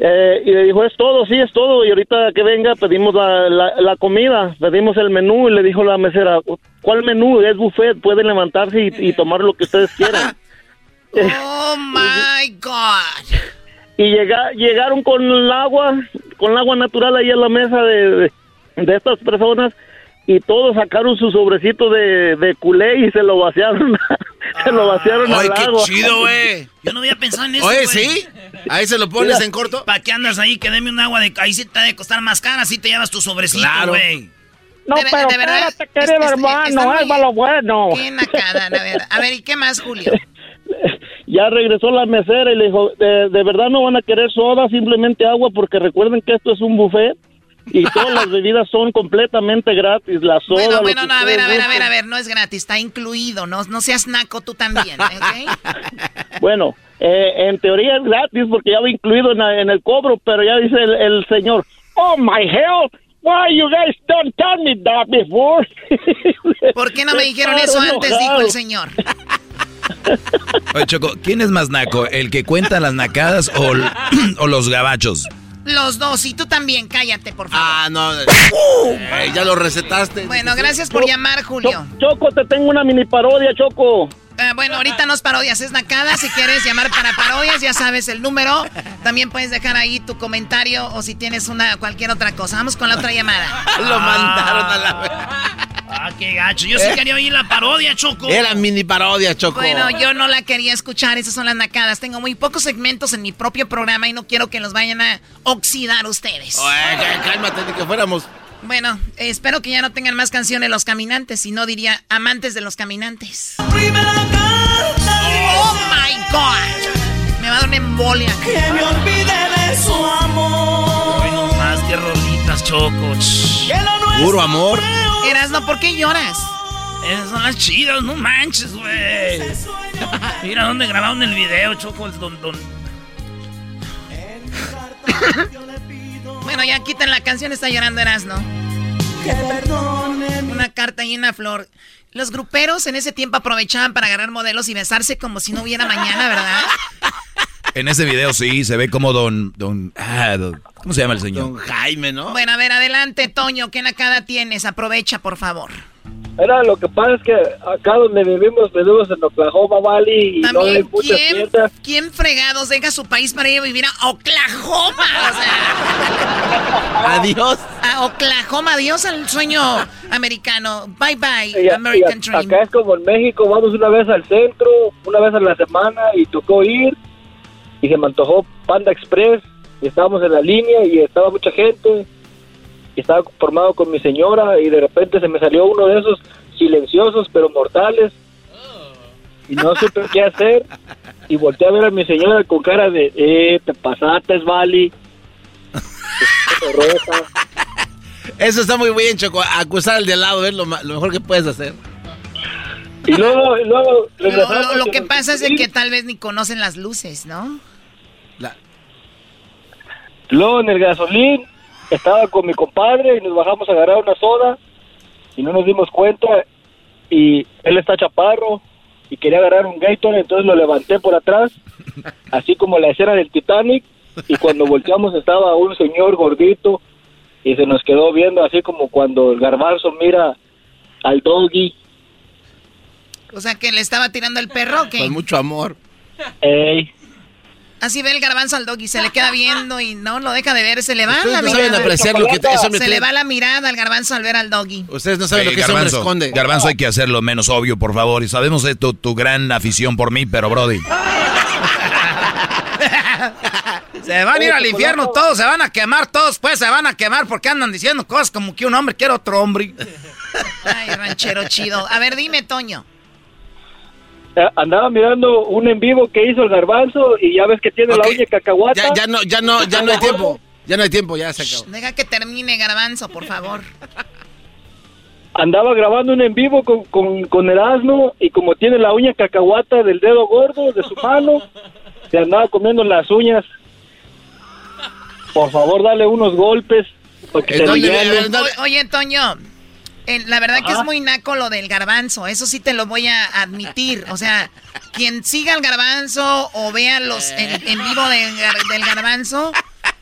Eh, y le dijo, es todo, sí, es todo. Y ahorita que venga pedimos la, la, la comida, pedimos el menú y le dijo la mesera, ¿cuál menú? Es buffet, pueden levantarse y, y tomar lo que ustedes quieran. Oh my God. y llega, llegaron con el agua, con el agua natural ahí a la mesa de, de, de estas personas y todos sacaron su sobrecito de, de culé y se lo vaciaron, se lo vaciaron Ay, al qué agua. chido, güey. Yo no había pensado en eso. Oye, güey. ¿sí? Ahí se lo pones Mira. en corto. ¿Para qué andas ahí? Que deme un agua de. Ahí sí te ha de costar más cara, así te llevas tu sobrecito, Claro. güey. No, De pero de verdad, espérate, querido es- es- hermano, está muy- va lo bueno. Qué nacada, a ver. A ver, ¿y qué más, Julio? Ya regresó la mesera y le dijo, de, de verdad no van a querer soda, simplemente agua, porque recuerden que esto es un buffet y todas las bebidas son completamente gratis, la soda... Bueno, bueno, no, a ver, a ver, a ver, a ver, no es gratis, está incluido, no, no seas naco tú también, ¿ok? Bueno, eh, en teoría es gratis porque ya va incluido en, el cobro, pero ya dice el, el señor, oh my hell, why you guys don't tell me that before? ¿Por qué no me dijeron eso antes? Dijo el señor. Oye, Choco, ¿quién es más naco? ¿El que cuenta las nacadas o, o los gabachos? Los dos, y tú también, cállate, por favor. Ah, no. Eh, ya lo recetaste. Bueno, gracias por llamar, Julio. Choco, te tengo una mini parodia, Choco. Ah, bueno, ahorita no es parodias, es nacada. Si quieres llamar para parodias, ya sabes el número. También puedes dejar ahí tu comentario o si tienes una cualquier otra cosa. Vamos con la otra llamada. Lo mandaron a la... Ah, qué gacho. Yo sí ¿Eh? quería oír la parodia, Choco. Era mini parodia, Choco. Bueno, yo no la quería escuchar, esas son las nacadas. Tengo muy pocos segmentos en mi propio programa y no quiero que los vayan a oxidar ustedes. Oye, cá- cálmate, ni que fuéramos... Bueno, eh, espero que ya no tengan más canciones los caminantes, si no diría amantes de los caminantes. ¡Oh, my God! Me va a dar una embolia. Que me olvide de su amor. Hoy no más que rolitas, Choco. Shh. Que lo nuestro Puro amor. Erasno, ¿por qué lloras? Esas son las chidas, no manches, güey. Mira dónde grabaron el video, Choco. el Don, don. Bueno, ya quiten la canción, está llorando Erasno. Una carta y una flor. Los gruperos en ese tiempo aprovechaban para agarrar modelos y besarse como si no hubiera mañana, ¿verdad? En ese video sí, se ve como don... don, ah, don- ¿Cómo se llama el señor? Don Jaime, ¿no? Bueno, a ver, adelante, Toño, ¿qué nacada tienes? Aprovecha, por favor. Era lo que pasa es que acá donde vivimos, vivimos en Oklahoma Valley y no hay También, muchas ¿quién, tiendas. ¿quién fregados deja su país para ir a vivir a Oklahoma? O sea, Adiós. a Oklahoma, adiós al sueño americano. Bye bye, Y American y a- Dream. acá es como en México, vamos una vez al centro, una vez a la semana y tocó ir y se me antojó Panda Express y estábamos en la línea y estaba mucha gente y estaba formado con mi señora y de repente se me salió uno de esos silenciosos pero mortales y no supe qué hacer y volteé a ver a mi señora con cara de eh, te pasaste, Vali. Eso está muy bien, Choco. Acusar al de al lado es lo, lo mejor que puedes hacer. Y luego, y luego Lo, que pasa es que tal vez ni conocen las luces, ¿no? Luego en el gasolín estaba con mi compadre y nos bajamos a agarrar una soda y no nos dimos cuenta y él está chaparro y quería agarrar un Gatorade, entonces lo levanté por atrás, así como la escena del Titanic y cuando volteamos estaba un señor gordito y se nos quedó viendo así como cuando el garbanzo mira al doggy. O sea, que le estaba tirando el perro, ¿o ¿qué? Con mucho amor. Ey. Así ve el garbanzo al doggy, se le queda viendo y no lo deja de ver, se le va Ustedes la no saben mirada. apreciar lo que ese hombre se le va la mirada al garbanzo al ver al doggy. Ustedes no saben Ey, lo que ese Garbanzo, esconde. Garbanzo, hay que hacerlo menos obvio, por favor. Y sabemos de tu, tu gran afición por mí, pero Brody. Se van a ir al infierno todos, se van a quemar todos, pues se van a quemar porque andan diciendo cosas como que un hombre quiere otro hombre. Ay, ranchero chido. A ver, dime, Toño. Eh, Andaba mirando un en vivo que hizo el garbanzo y ya ves que tiene la uña cacahuata. Ya, ya no, ya no, ya no hay tiempo. Ya no hay tiempo, ya se acabó. Deja que termine, garbanzo, por favor. andaba grabando un en vivo con, con, con el asno y como tiene la uña cacahuata del dedo gordo de su mano, se andaba comiendo las uñas. Por favor, dale unos golpes. Porque se aliviane. O- oye, Toño, eh, la verdad que es muy naco lo del garbanzo, eso sí te lo voy a admitir. O sea, quien siga al garbanzo o vea los en, en vivo del, gar- del garbanzo,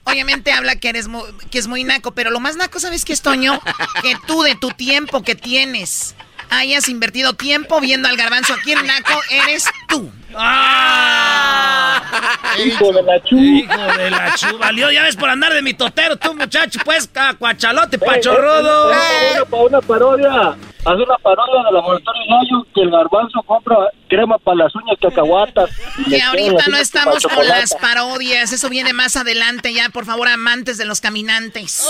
obviamente habla que eres mu- que es muy naco, pero lo más naco, ¿sabes qué es, Toño? Que tú de tu tiempo que tienes hayas invertido tiempo viendo al garbanzo. Aquí el naco eres tú. Hijo de la chu. Hijo de la chu, valió, ya ves por andar de mi totero, tú muchacho, pues, cuachalote, pachorrodo. Eh, eh, Para una parodia, haz una parodia de Laboratorio Gallo que el garbanzo compra crema para las uñas cacahuatas. y ahorita no estamos con las parodias, eso viene más adelante ya, por favor, amantes de los caminantes.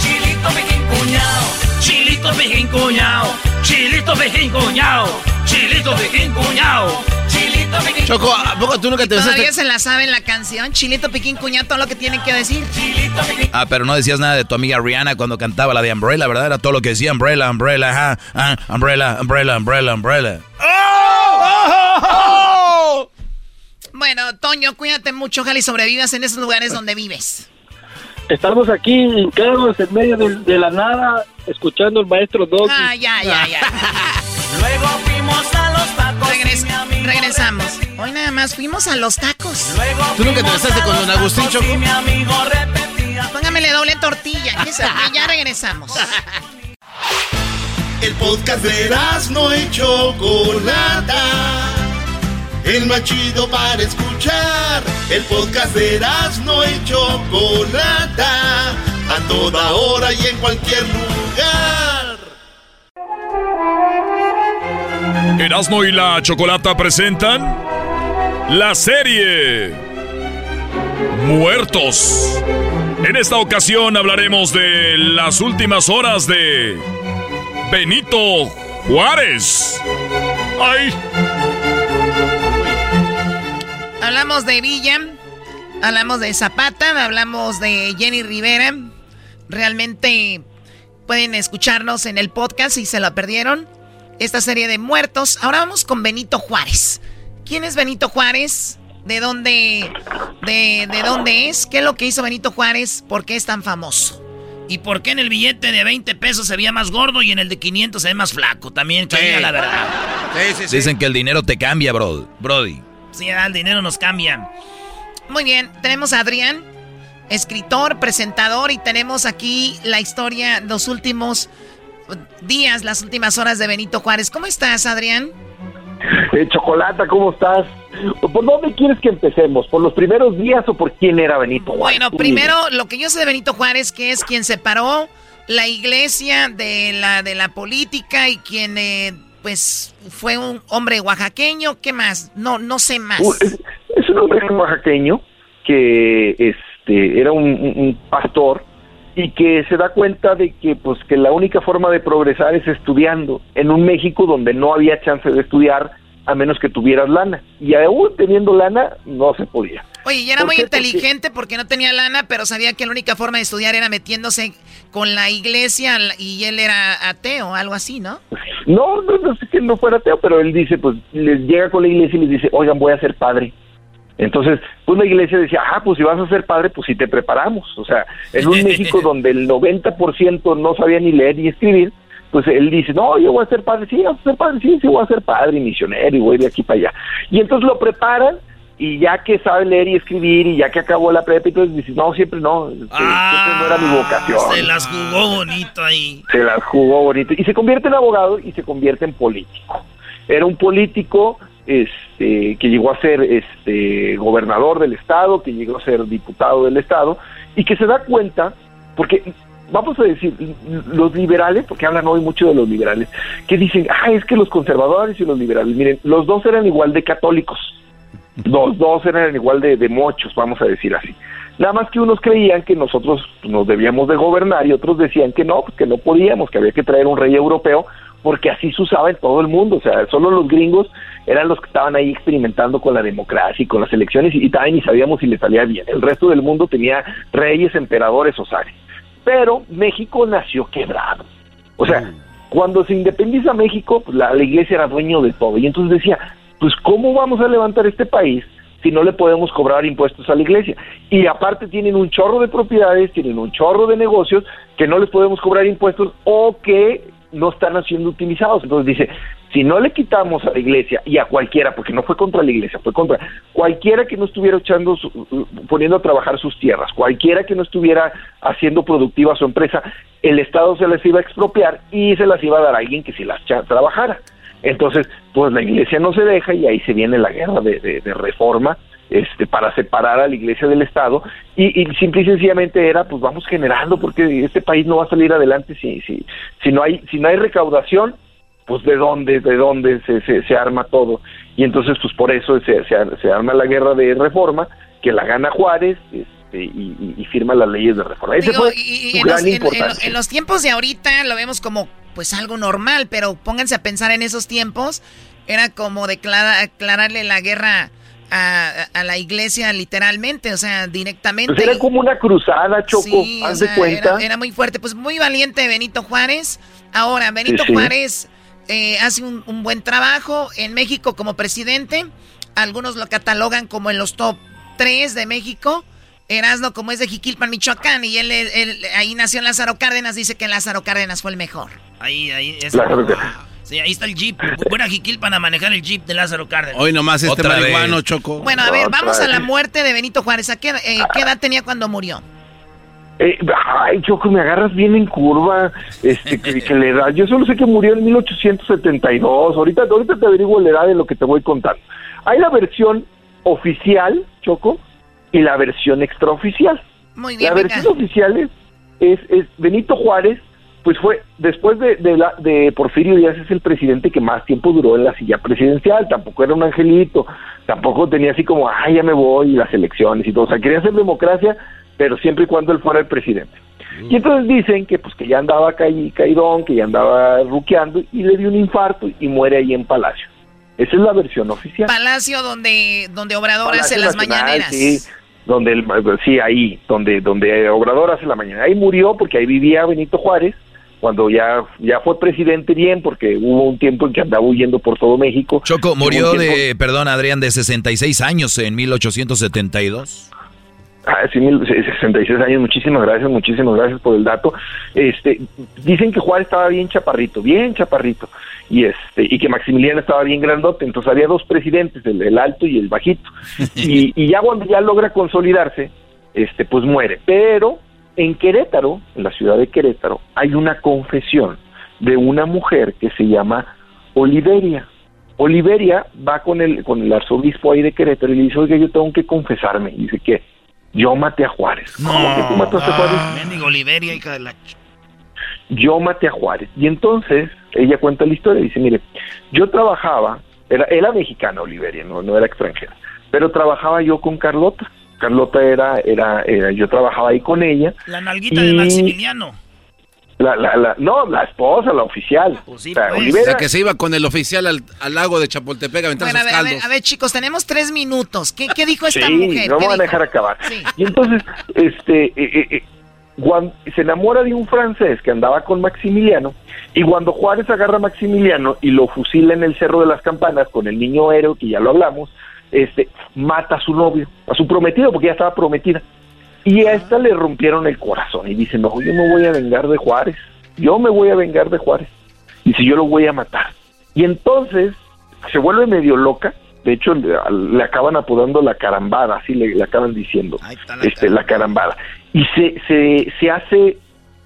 Chilito pijín cuñado, chilito pijín cuñado, chilito pijín cuñado, chilito pijín cuñado, chilito pijín Choco, ¿a poco tú nunca te Todavía besaste? se la sabe en la canción, Chilito Piquín Cuñado, todo lo que tienen que decir. Ah, pero no decías nada de tu amiga Rihanna cuando cantaba la de Umbrella, ¿verdad? Era todo lo que decía Umbrella, Umbrella, ajá, ah, Umbrella, Umbrella, Umbrella, Umbrella. Bueno, Toño, cuídate mucho, ojalá y sobrevivas en esos lugares donde vives. Estamos aquí hincados en medio de, de la nada, escuchando al maestro Doggy. Ah, ya, ya, ya. Luego fuimos a los tacos. Regres- regresamos. Hoy nada más fuimos a los tacos. ¿Tú nunca te besaste con don Agustín, Choco? Póngamele doble tortilla. ya regresamos. El podcast de no y Chocolata. El más chido para escuchar. El podcast de no y Chocolata. A toda hora y en cualquier lugar. Erasmo y la Chocolata presentan la serie Muertos. En esta ocasión hablaremos de las últimas horas de Benito Juárez. ¡Ay! Hablamos de Villa, hablamos de Zapata, hablamos de Jenny Rivera. Realmente pueden escucharnos en el podcast si se la perdieron. Esta serie de muertos. Ahora vamos con Benito Juárez. ¿Quién es Benito Juárez? ¿De dónde, de, de dónde es? ¿Qué es lo que hizo Benito Juárez? ¿Por qué es tan famoso? ¿Y por qué en el billete de 20 pesos se veía más gordo y en el de 500 se ve más flaco? También, que diga la verdad. Dicen que el dinero te cambia, bro. Brody. Sí, el dinero nos cambia. Muy bien, tenemos a Adrián, escritor, presentador, y tenemos aquí la historia, los últimos días, las últimas horas de Benito Juárez. ¿Cómo estás, Adrián? Eh, Chocolata, ¿cómo estás? ¿Por dónde quieres que empecemos? ¿Por los primeros días o por quién era Benito Juárez? Bueno, primero, lo que yo sé de Benito Juárez, que es quien separó la iglesia de la, de la política y quien, eh, pues, fue un hombre oaxaqueño. ¿Qué más? No, no sé más. Uh, Es, es un hombre oaxaqueño que este, era un, pastor y que se da cuenta de que pues que la única forma de progresar es estudiando en un México donde no había chance de estudiar a menos que tuvieras lana y aún teniendo lana no se podía Oye, y era ¿Por muy qué? Inteligente porque no tenía lana, pero sabía que la única forma de estudiar era metiéndose con la iglesia y él era ateo, algo así, ¿no? No, no, no sé que no fuera ateo, pero él dice, pues les llega con la iglesia y les dice, oigan, voy a ser padre. Entonces, pues la iglesia decía, ah, pues si vas a ser padre, pues si te preparamos. O sea, en un México donde el 90% no sabía ni leer ni escribir, pues él dice, no, yo voy a ser padre, sí, voy a ser padre, sí, sí, voy a ser padre y misionero y voy de aquí para allá. Y entonces lo preparan y ya que sabe leer y escribir y ya que acabó la prepa, entonces dice, no, siempre no, siempre no era mi Ah, vocación. Se las jugó bonito ahí. Se las jugó bonito. Y se convierte en abogado y se convierte en político. Era un político este, que llegó a ser este, gobernador del estado, que llegó a ser diputado del estado, y que se da cuenta, porque vamos a decir, los liberales, porque hablan hoy mucho de los liberales, que dicen, ah, es que los conservadores y los liberales, miren, los dos eran igual de católicos, los dos eran igual de, de mochos, vamos a decir así. Nada más que unos creían que nosotros nos debíamos de gobernar y otros decían que no, pues que no podíamos, que había que traer un rey europeo, porque así se usaba en todo el mundo. O sea, solo los gringos eran los que estaban ahí experimentando con la democracia y con las elecciones y, y también ni sabíamos si les salía bien. El resto del mundo tenía reyes, emperadores o zares. Pero México nació quebrado. O sea, cuando se independiza México, pues, la, la iglesia era dueño de todo. Y entonces decía, pues ¿cómo vamos a levantar este país si no le podemos cobrar impuestos a la iglesia? Y aparte tienen un chorro de propiedades, tienen un chorro de negocios que no les podemos cobrar impuestos o que no están siendo utilizados. Entonces dice, si no le quitamos a la iglesia y a cualquiera, porque no fue contra la iglesia, fue contra cualquiera que no estuviera echando, su- poniendo a trabajar sus tierras, cualquiera que no estuviera haciendo productiva su empresa, el Estado se las iba a expropiar y se las iba a dar a alguien que sí las trabajara. Entonces, pues la iglesia no se deja y ahí se viene la guerra de, de- de reforma este, para separar a la iglesia del Estado y, y simple y sencillamente era, pues vamos generando porque este país no va a salir adelante si, si, si, no, hay, si no hay recaudación, pues de dónde, de dónde se, se, se arma todo. Y entonces, pues por eso se, se, se arma la guerra de reforma, que la gana Juárez este, y, firma las leyes de reforma. Ese Digo, fue y- en, gran los, en- en- importancia. en los tiempos de ahorita lo vemos como pues algo normal, pero pónganse a pensar en esos tiempos, era como declara- declararle la guerra a, a la iglesia literalmente, o sea, directamente. Pues era como una cruzada, Choco, Sí, haz o de sea, cuenta. Era, era muy fuerte, pues muy valiente Benito Juárez. Ahora, Benito sí. Juárez eh, hace un, un buen trabajo en México como presidente. Algunos lo catalogan como en los top 3 de México. Erasno, como es de Jiquilpan, Michoacán, y él, él- ahí nació Lázaro Cárdenas, dice que Lázaro Cárdenas fue el mejor. Ahí, ahí. Es, Claro que- Sí, ahí está el jeep. Buena Jiquilpan a manejar el jeep de Lázaro Cárdenas. Hoy nomás este Otra marihuano, vez. Choco. Bueno, a ver, Otra vamos a la vez. muerte de Benito Juárez. ¿A qué, eh, qué edad tenía cuando murió? Eh, ay, Choco, me agarras bien en curva. Este, que, que la edad. Yo solo sé que murió en 1872. Ahorita, ahorita te averiguo la edad de lo que te voy contando. Hay la versión oficial, Choco, y la versión extraoficial. Muy bien, La venga. versión oficial es, es, es Benito Juárez, pues fue después de, de, la, de Porfirio Díaz es el presidente que más tiempo duró en la silla presidencial, tampoco era un angelito, tampoco tenía así como, ay, ya me voy, y las elecciones y todo, o sea, quería hacer democracia, pero siempre y cuando él fuera el presidente. Y entonces dicen que pues que ya andaba caí- caidón, que ya andaba ruqueando y le dio un infarto y muere ahí en Palacio. Esa es la versión oficial. Palacio donde, donde Obrador Palacio hace las Nacional, mañaneras. Sí, donde el, sí, ahí, donde, donde Obrador hace la mañana. Ahí murió porque ahí vivía Benito Juárez, cuando ya, ya fue presidente bien, porque hubo un tiempo en que andaba huyendo por todo México. Choco murió tiempo- de, perdón Adrián, de 66 años en 1872. Ah, sí, mil- 66 años, muchísimas gracias, muchísimas gracias por el dato. Este, dicen que Juárez estaba bien chaparrito, bien chaparrito, y este, y que Maximiliano estaba bien grandote, entonces había dos presidentes, el, el alto y el bajito. Y, y ya cuando ya logra consolidarse, este, pues muere. Pero en Querétaro, en la ciudad de Querétaro, hay una confesión de una mujer que se llama Oliveria. Oliveria va con el, con el arzobispo ahí de Querétaro y le dice, oiga, yo tengo que confesarme. Y dice que yo maté a Juárez. ¿Cómo que tú mataste a Juárez? Oliveria, hija de la... Yo maté a Juárez. Y entonces ella cuenta la historia. Dice, mire, yo trabajaba, era, era mexicana Oliveria, no, no era extranjera, pero trabajaba yo con Carlota. Carlota era, era, era- yo trabajaba ahí con ella. La nalguita de Maximiliano. La, la, la, no, la esposa, la oficial. sí, O sea, pues. Olivera- La que se iba con el oficial al, al lago de Chapultepec a aventar Bueno, a ver, a ver, a ver, chicos, tenemos tres minutos. ¿Qué, qué dijo esta sí, mujer? no ¿Qué me van a dejar acabar. Sí. Y entonces, este, eh, eh, eh, Guan- se enamora de un francés que andaba con Maximiliano y cuando Juárez agarra a Maximiliano y lo fusila en el Cerro de las Campanas con el niño héroe, que ya lo hablamos, este, mata a su novio, a su prometido, porque ya estaba prometida. Y a esta le rompieron el corazón y dice, no, yo me voy a vengar de Juárez, yo me voy a vengar de Juárez. Dice, yo lo voy a matar. Y entonces se vuelve medio loca, de hecho le, le acaban apodando la carambada, así le, le acaban diciendo, este, la carambada. Y se, se, se hace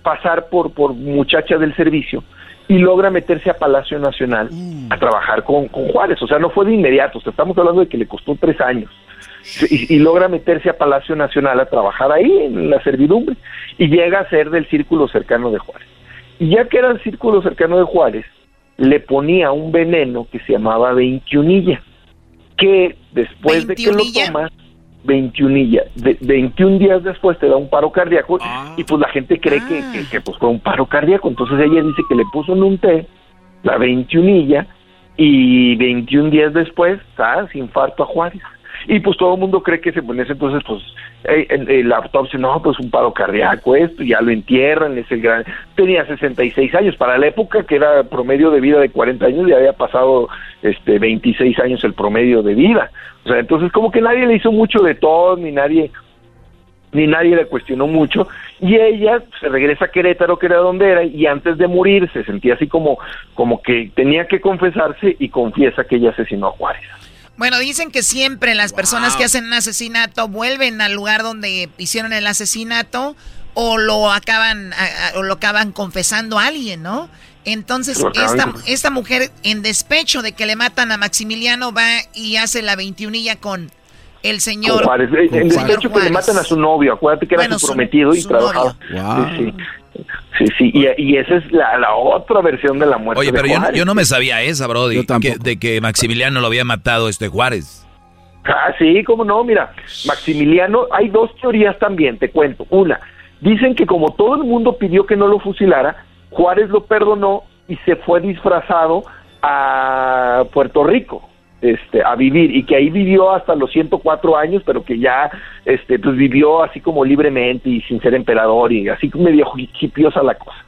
pasar por, por muchacha del servicio y logra meterse a Palacio Nacional mm. a trabajar con, con, Juárez. O sea, no fue de inmediato, estamos hablando de que le costó tres años. Y, y, logra meterse a Palacio Nacional a trabajar ahí en la servidumbre y llega a ser del círculo cercano de Juárez. Y ya que era el círculo cercano de Juárez, le ponía un veneno que se llamaba veintiunilla, que después de que lo tomas, 21 días, de, 21 días después te da un paro cardíaco ah. y pues la gente cree que, ah. que, pues fue un paro cardíaco. Entonces ella dice que le puso en un té la 21 y 21 días después, ¿sabes? Infarto a Juárez. Y pues todo el mundo cree que se en ese entonces, pues, eh, el, el autopsia, no, pues un paro cardíaco, esto, ya lo entierran, es el gran... Tenía 66 años, para la época que era promedio de vida de 40 años, ya había pasado este 26 años el promedio de vida. O sea, entonces como que nadie le hizo mucho de todo, ni nadie ni nadie le cuestionó mucho, y ella se regresa a Querétaro, que era donde era, y antes de morir se sentía así como, como que tenía que confesarse y confiesa que ella asesinó a Juárez. Bueno, dicen que siempre las personas que hacen un asesinato vuelven al lugar donde hicieron el asesinato o lo acaban a- a- o lo acaban confesando a alguien, ¿no? Entonces, esta, esta mujer, en despecho de que le matan a Maximiliano, va y hace la veintiunilla con el señor. Con Juárez. En hecho que le matan a su novio, acuérdate que era Bueno, su su- prometido y su trabajaba. novio. Sí, sí. Sí, sí, y, y esa es la, la otra versión de la muerte. Oye, de pero yo no, Juárez. yo no me sabía esa, Brody. que- de que Maximiliano lo había matado este Juárez. Ah, sí, cómo no, mira, Maximiliano, hay dos teorías también, te cuento. Una, dicen que como todo el mundo pidió que no lo fusilara, Juárez lo perdonó y se fue disfrazado a Puerto Rico. Este, a vivir y que ahí vivió hasta los 104 años, pero que ya este, pues vivió así como libremente y sin ser emperador y así medio hipiosa la cosa.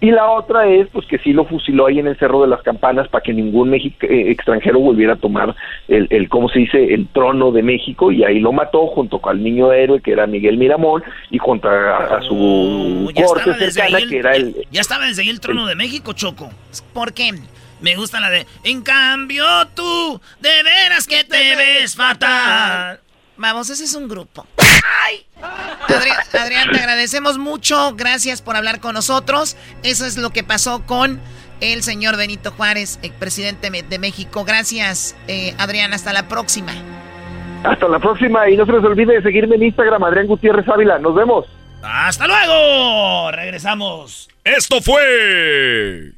Y la otra es, pues que sí lo fusiló ahí en el Cerro de las Campanas para que ningún eh, extranjero volviera a tomar el, el, ¿cómo se dice?, el trono de México y ahí lo mató junto con el niño héroe que era Miguel Miramón y contra a, a su ya corte cercana el- que era el... Ya estaba desde ahí el trono de México, Choco. ¿Por qué? Me gusta la de En cambio tú, de veras que te ves fatal. Vamos, ese es un grupo. Adrián, Adrián, te agradecemos mucho. Gracias por hablar con nosotros. Eso es lo que pasó con el señor Benito Juárez, el presidente de México. Gracias, eh, Adrián. Hasta la próxima. Hasta la próxima y no se les olvide de seguirme en Instagram, Adrián Gutiérrez Ávila. Nos vemos. ¡Hasta luego! Regresamos. Esto fue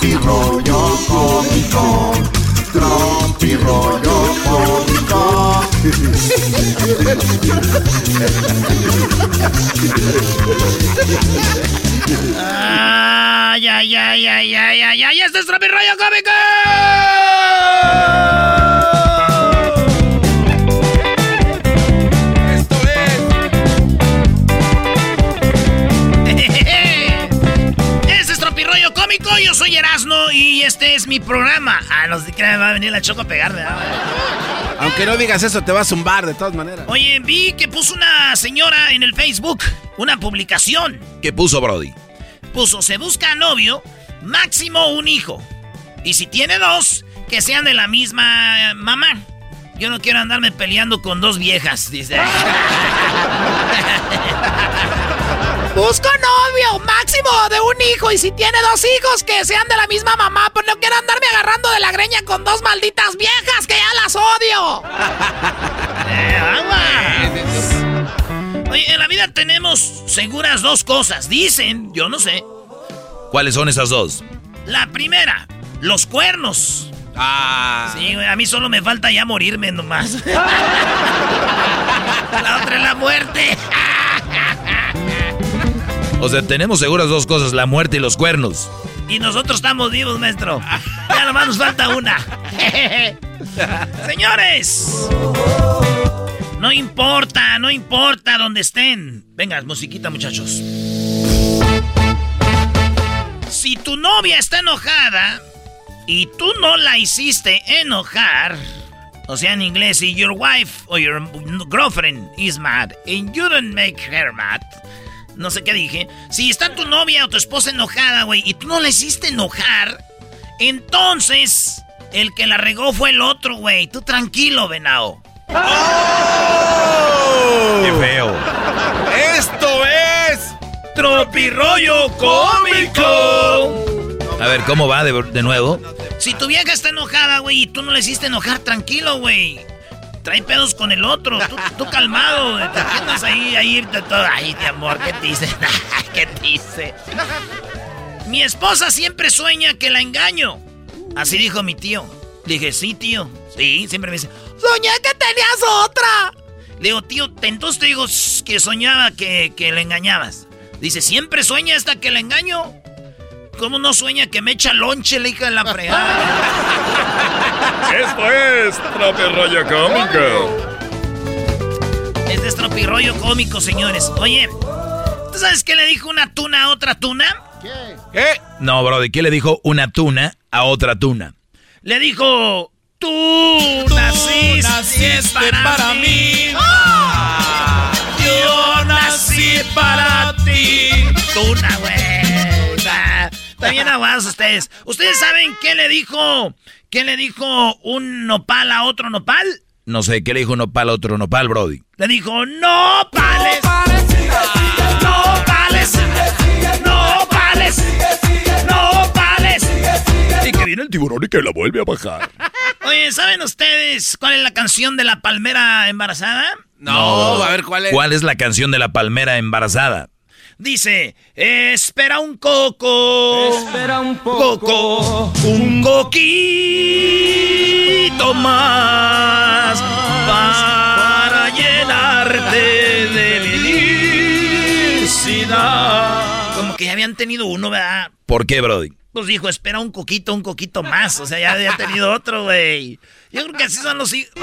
Tropi rollo cómico. Tropi rollo cómico. ¡Ay, ay, ay, ay, ay, ay, ay! ¡Este es Tropi Rollo Cómico! Yo soy Erasno y este es mi programa. Ah, no sé qué me va a venir la choco a pegar, ¿verdad? Aunque no digas eso, te va a zumbar de todas maneras. Oye, vi que puso una señora en el Facebook una publicación. ¿Qué puso Brody? Puso, se busca novio, máximo un hijo. Y si tiene dos, que sean de la misma mamá. Yo no quiero andarme peleando con dos viejas, dice. Busco novio, máximo de un hijo. Y si tiene dos hijos, que sean de la misma mamá. Pues no quiero andarme agarrando de la greña con dos malditas viejas que ya las odio. Eh, Oye, en la vida tenemos seguras dos cosas. Dicen, yo no sé. ¿Cuáles son esas dos? La primera, los cuernos. Ah. Sí, güey, a mí solo me falta ya morirme nomás. la otra es la muerte. O sea, tenemos seguras dos cosas, la muerte y los cuernos. Y nosotros estamos vivos, maestro. Ya nomás nos falta una. Señores. No importa, no importa dónde estén. Venga, musiquita, muchachos. Si tu novia está enojada y tú no la hiciste enojar, o sea, en inglés, si your wife or your girlfriend is mad and you don't make her mad, no sé qué dije. Si está tu novia o tu esposa enojada, güey, y tú no la hiciste enojar, entonces el que la regó fue el otro, güey. Tú tranquilo, venao. ¡Qué feo! ¡Esto es Tropirollo Cómico! A ver, ¿cómo va de, de nuevo? Si tu vieja está enojada, güey, y tú no la hiciste enojar, tranquilo, güey. Trae pedos con el otro. Tú, calmado, te atiendas ahí, ahí, de todo. Ay, mi amor, ¿qué te dice? ¿Qué te dice? Mi esposa siempre sueña que la engaño. Así dijo mi tío. Dije, sí, tío. Sí, siempre me dice, soñé que tenías otra. Le digo, tío, entonces te digo "S- que soñaba que, que le engañabas. Dice, siempre sueña hasta que la engaño. ¿Cómo no sueña que me echa lonche la hija de la fregada? Esto es Tropirollo Cómico. Este es tropirollo cómico, señores. Oye, ¿tú sabes qué le dijo una tuna a otra tuna? ¿Qué? No, Brody, ¿qué le dijo una tuna a otra tuna? Le dijo, tú, naciste, para, mí. ¡Ah! Yo nací para ti. Tuna, güey. Bien aguados ustedes. ¿Ustedes saben qué le dijo? ¿Qué le dijo un nopal a otro nopal? No sé, ¿qué le dijo un nopal a otro nopal, Brody? Le dijo, no pales. No pales. No pales. No pales. Y que viene el tiburón y que la vuelve a bajar. Oye, ¿saben ustedes cuál es la canción de la palmera embarazada? No, a ver cuál es. ¿Cuál es la canción de la palmera embarazada? Dice, espera un coco. Espera un Coco, un coquito más para llenarte de felicidad. Como que ya habían tenido uno, ¿verdad? ¿Por qué, Brody? Pues dijo, espera un coquito, un coquito más. O sea, ya había tenido otro, güey. Yo creo que así son los hijos.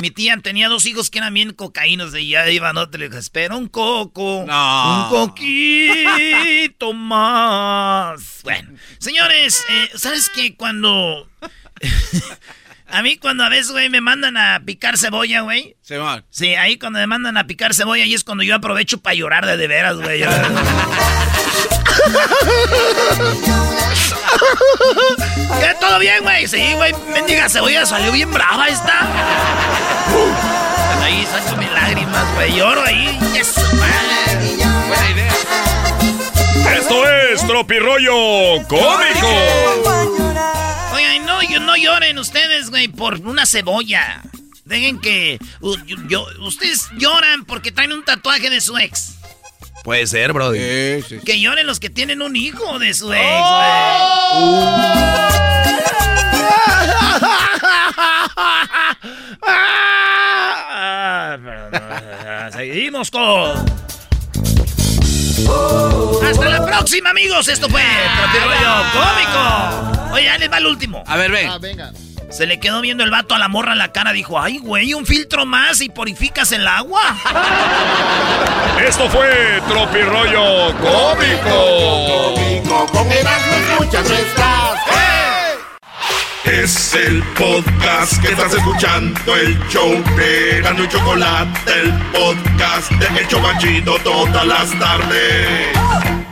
Mi tía tenía dos hijos que eran bien cocaínos y ya iban otro. Le espera un coco. No. Un coquito más. Bueno, señores, eh, ¿sabes qué? Cuando... a mí cuando a veces, güey, me mandan a picar cebolla, güey. Se va. Sí, ahí cuando me mandan a picar cebolla, ahí es cuando yo aprovecho para llorar de de veras, güey. ¿Qué? ¿Todo bien, güey? Sí, güey, mendiga cebolla salió bien brava esta. Uh, ahí saco mis lágrimas, güey. Lloro ahí. Yes. Buena idea. Esto es Tropirollo Cómico. Oigan, no, yo- no lloren ustedes, güey, por una cebolla. Dejen que uh, yo- ustedes lloran porque traen un tatuaje de su ex. Puede ser, Brody. Sí, sí. Que lloren los que tienen un hijo de su ex, güey. Seguimos con. Hasta la próxima, amigos. Esto fue Tropirollo Cómico. Oye, ahí les va el último. A ver, ven. venga. Se le quedó viendo el vato a la morra en la cara. Dijo, ay, güey, un filtro más y purificas el agua. Esto fue Tropirollo Cómico. Con Erasmo escuchas nuestras. Es el podcast que estás escuchando, el show de Erasmo y Chocolate, el podcast de El Chocachito todas las tardes.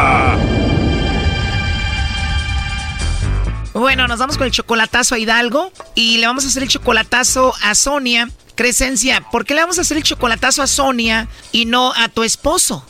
Bueno, nos vamos con el chocolatazo a Hidalgo y le vamos a hacer el chocolatazo a Sonia. Crescencia, ¿por qué le vamos a hacer el chocolatazo a Sonia y no a tu esposo?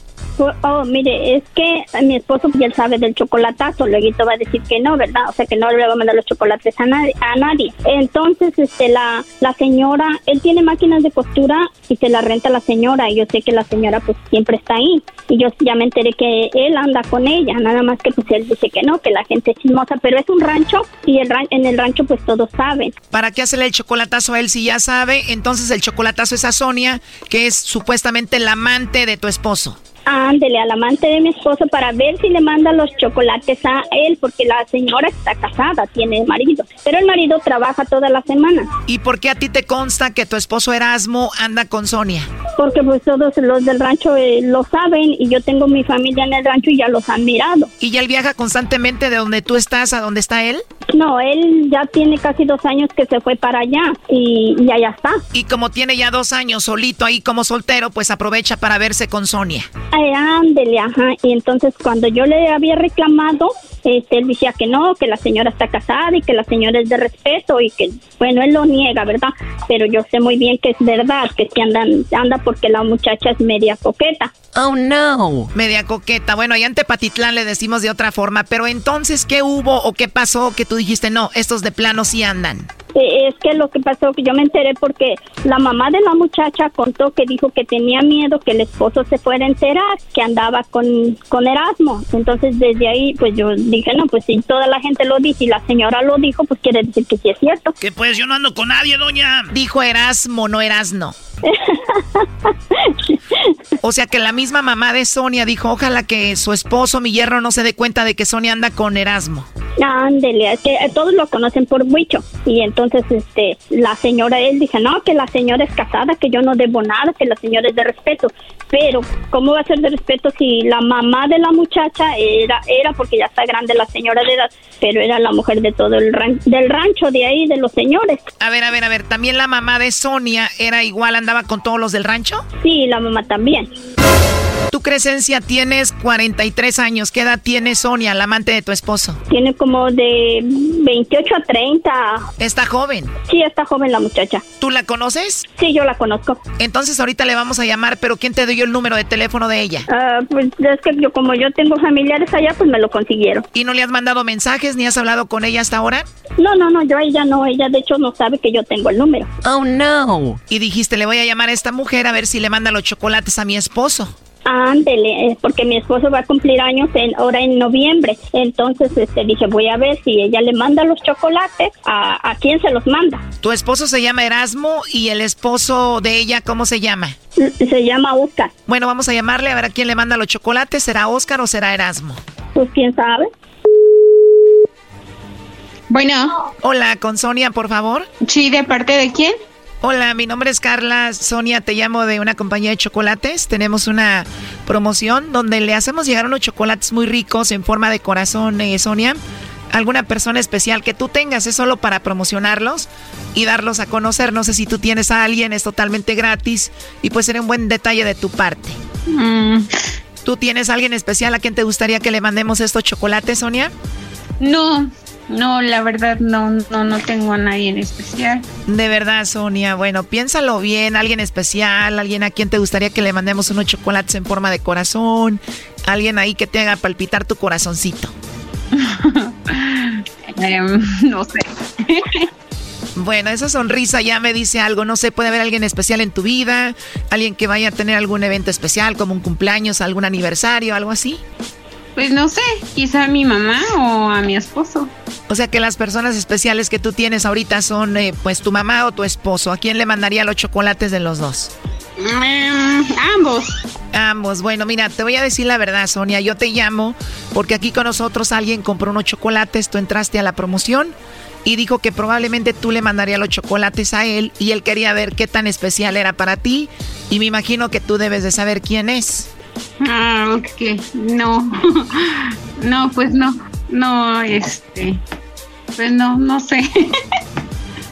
Oh, mire, es que mi esposo ya sabe del chocolatazo, luego va a decir que no, ¿verdad? O sea, que no le va a mandar los chocolates a nadie. A nadie. Entonces, este, la, la señora, él tiene máquinas de costura y se la renta a la señora y yo sé que la señora pues siempre está ahí. Y yo ya me enteré que él anda con ella, nada más que pues él dice que no, que la gente es chismosa, pero es un rancho y el en el rancho pues todos saben. ¿Para qué hacerle el chocolatazo a él si ya sabe? Entonces el chocolatazo es a Sonia, que es supuestamente la amante de tu esposo. Ándele al amante de mi esposo para ver si le manda los chocolates a él, porque la señora está casada, tiene marido, pero el marido trabaja toda la semana. ¿Y por qué a ti te consta que tu esposo Erasmo anda con Sonia? Porque pues todos los del rancho eh, lo saben y yo tengo mi familia en el rancho y ya los han mirado. ¿Y ya él viaja constantemente de donde tú estás a donde está él? No, él ya tiene casi dos años que se fue para allá y, y allá está. Y como tiene ya dos años solito ahí como soltero, pues aprovecha para verse con Sonia. Ay, ándele, ajá. Y entonces cuando yo le había reclamado, este, él decía que no, que la señora está casada y que la señora es de respeto y que, bueno, él lo niega, ¿verdad? Pero yo sé muy bien que es verdad, que si andan, anda porque la muchacha es media coqueta. Oh, no. Media coqueta. Bueno, allá en Tepatitlán le decimos de otra forma, pero entonces, ¿qué hubo o qué pasó que tú dijiste, no, estos de plano sí andan? Eh, es que lo que pasó que yo me enteré porque la mamá de la muchacha contó que dijo que tenía miedo que el esposo se fuera a enterar que andaba con, con Erasmo. Entonces desde ahí pues yo dije, no, pues si toda la gente lo dice y la señora lo dijo, pues quiere decir que sí es cierto. Que pues yo no ando con nadie, doña. Dijo Erasmo, no Erasno. o sea que la misma mamá de Sonia dijo, ojalá que su esposo, mi hierro, no se dé cuenta de que Sonia anda con Erasmo. Ándele, es que todos lo conocen por Huicho. Y entonces este la señora, él dice, no, que la señora es casada, que yo no debo nada, que la señora es de respeto. Pero, ¿cómo va a ser de respeto si la mamá de la muchacha era, era porque ya está grande la señora de edad, pero era la mujer de todo el del rancho de ahí, de los señores? A ver, a ver, a ver, ¿también la mamá de Sonia era igual, andaba con todos los del rancho? Sí, la mamá también. Tu Crescencia tienes 43 años. ¿Qué edad tiene Sonia, la amante de tu esposo? Tiene como de 28 a 30. ¿Está joven? Sí, está joven la muchacha. ¿Tú la conoces? Sí, yo la conozco. Entonces ahorita le vamos a llamar, pero ¿quién te dio el número de teléfono de ella? Ah, pues es que yo como yo tengo familiares allá, pues me lo consiguieron. ¿Y no le has mandado mensajes ni has hablado con ella hasta ahora? No, no, no, yo a ella no, ella de hecho no sabe que yo tengo el número. Oh, no. Y dijiste, le voy a llamar a esta mujer a ver si le manda los chocolates a mi esposo. Ándele, porque mi esposo va a cumplir años en, ahora en noviembre. Entonces este, dije, voy a ver si ella le manda los chocolates, a, a quién se los manda. Tu esposo se llama Erasmo y el esposo de ella, ¿cómo se llama? Se llama Oscar. Bueno, vamos a llamarle a ver a quién le manda los chocolates. ¿Será Oscar o será Erasmo? Pues quién sabe. Bueno. Hola, con Sonia, por favor. Sí, ¿de parte de quién? Hola, mi nombre es Carla. Sonia, te llamo de una compañía de chocolates. Tenemos una promoción donde le hacemos llegar unos chocolates muy ricos en forma de corazón, eh, Sonia. Alguna persona especial que tú tengas, es solo para promocionarlos y darlos a conocer. No sé si tú tienes a alguien, es totalmente gratis y puede ser un buen detalle de tu parte. Mm. ¿Tú tienes a alguien especial a quien te gustaría que le mandemos estos chocolates, Sonia? No, no, la verdad no, no, no tengo a nadie en especial. De verdad, Sonia. Bueno, piénsalo bien, alguien especial, alguien a quien te gustaría que le mandemos unos chocolates en forma de corazón, alguien ahí que te haga palpitar tu corazoncito. Em, no sé. Bueno, esa sonrisa ya me dice algo. No sé, puede haber alguien especial en tu vida, alguien que vaya a tener algún evento especial, como un cumpleaños, algún aniversario, algo así. Pues no sé, quizá a mi mamá o a mi esposo. O sea que las personas especiales que tú tienes ahorita son eh, pues tu mamá o tu esposo. ¿A quién le mandaría los chocolates de los dos? Mm, ambos. Ambos. Bueno, mira, te voy a decir la verdad, Sonia. Yo te llamo porque aquí con nosotros alguien compró unos chocolates, tú entraste a la promoción y dijo que probablemente tú le mandarías los chocolates a él y él quería ver qué tan especial era para ti y me imagino que tú debes de saber quién es. Ah, ok. No. no, pues no. No, este. Pues no, no sé.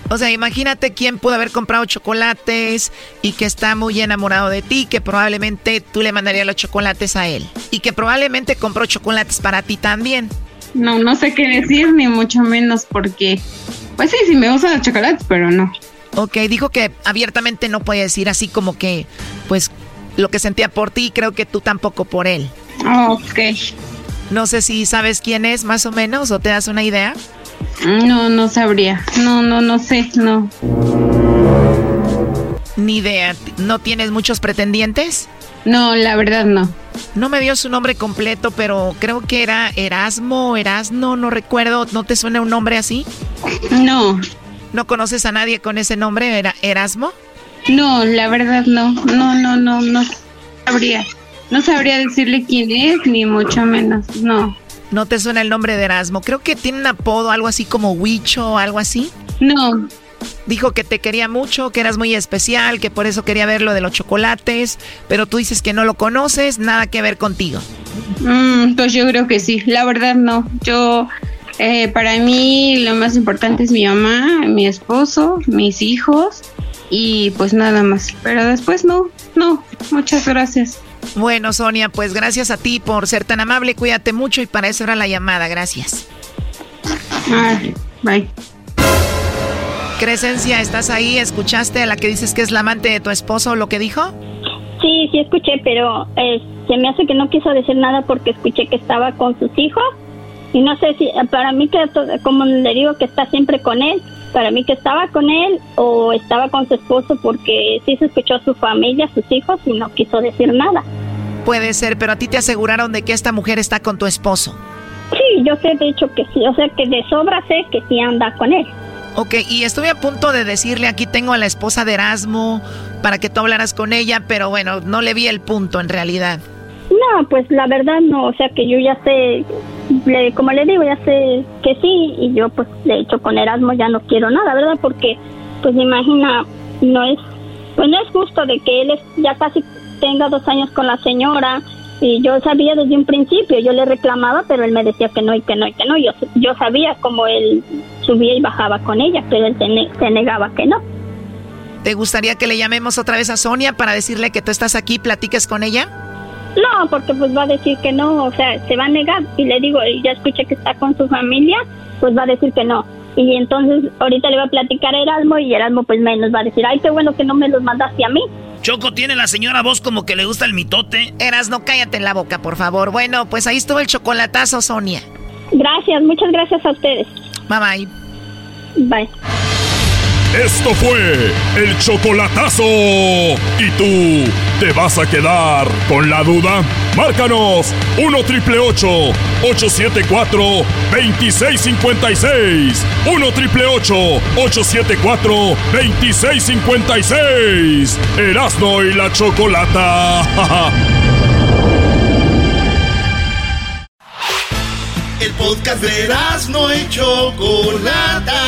O sea, imagínate quién pudo haber comprado chocolates y que está muy enamorado de ti, que probablemente tú le mandarías los chocolates a él. Y que probablemente compró chocolates para ti también. No, no sé qué decir, ni mucho menos porque. Pues sí, sí me gustan los chocolates, pero no. Ok, dijo que abiertamente no puede decir así como que, pues, lo que sentía por ti, creo que tú tampoco por él. Ok. No sé si sabes quién es más o menos o te das una idea. No, no sabría. No, no, no sé, no. Ni idea. ¿No tienes muchos pretendientes? No, la verdad no. No me dio su nombre completo, pero creo que era Erasmo, Erasno, no recuerdo. ¿No te suena un nombre así? No. ¿No conoces a nadie con ese nombre, era Erasmo? No, la verdad no. No, no, no, no sabría. No sabría decirle quién es, ni mucho menos. No. ¿No te suena el nombre de Erasmo? Creo que tiene un apodo, algo así como Huicho o algo así. No. Dijo que te quería mucho, que eras muy especial, que por eso quería ver lo de los chocolates, pero tú dices que no lo conoces, nada que ver contigo. Mm, pues yo creo que sí, la verdad no. Yo, eh, para mí lo más importante es mi mamá, mi esposo, mis hijos y pues nada más. Pero después no, no, muchas gracias. Bueno, Sonia, pues gracias a ti por ser tan amable, cuídate mucho y para eso era la llamada, gracias. Ah, bye. Crescencia, ¿estás ahí? ¿Escuchaste a la que dices que es la amante de tu esposo lo que dijo? Sí, sí escuché, pero eh, se me hace que no quiso decir nada porque escuché que estaba con sus hijos y no sé si para mí que como le digo que está siempre con él, para mí que estaba con él o estaba con su esposo porque sí se escuchó a su familia, sus hijos y no quiso decir nada. Puede ser, pero a ti te aseguraron de que esta mujer está con tu esposo. Sí, yo sé de hecho que sí, o sea que de sobra sé que sí anda con él. Ok, y estuve a punto de decirle, aquí tengo a la esposa de Erasmo para que tú hablaras con ella, pero bueno, no le vi el punto en realidad. No, pues la verdad no, o sea que yo ya sé, le, como le digo, ya sé que sí, y yo pues de hecho con Erasmo ya no quiero nada, ¿verdad? Porque pues imagina, no es, pues no es justo de que él ya casi tenga dos años con la señora, y yo sabía desde un principio, yo le reclamaba, pero él me decía que no y que no y que no. Yo, yo sabía cómo él subía y bajaba con ella, pero él se, se negaba que no. ¿Te gustaría que le llamemos otra vez a Sonia para decirle que tú estás aquí platiques con ella? No, porque pues va a decir que no, o sea, se va a negar. Y le digo, y ya escuché que está con su familia, pues va a decir que no. Y entonces ahorita le va a platicar a Erasmo y Erasmo pues menos va a decir, ay, qué bueno que no me los mandaste a mí. Choco, tiene la señora voz como que le gusta el mitote. Eras, no cállate en la boca, por favor. Bueno, pues ahí estuvo el chocolatazo, Sonia. Gracias, muchas gracias a ustedes. Bye bye. Bye. Esto fue el chocolatazo. ¿Y tú te vas a quedar con la duda? Márcanos 1 triple 874 2656. 1 triple 874 2656. Erasno y la chocolata. El podcast de no y Chocolata.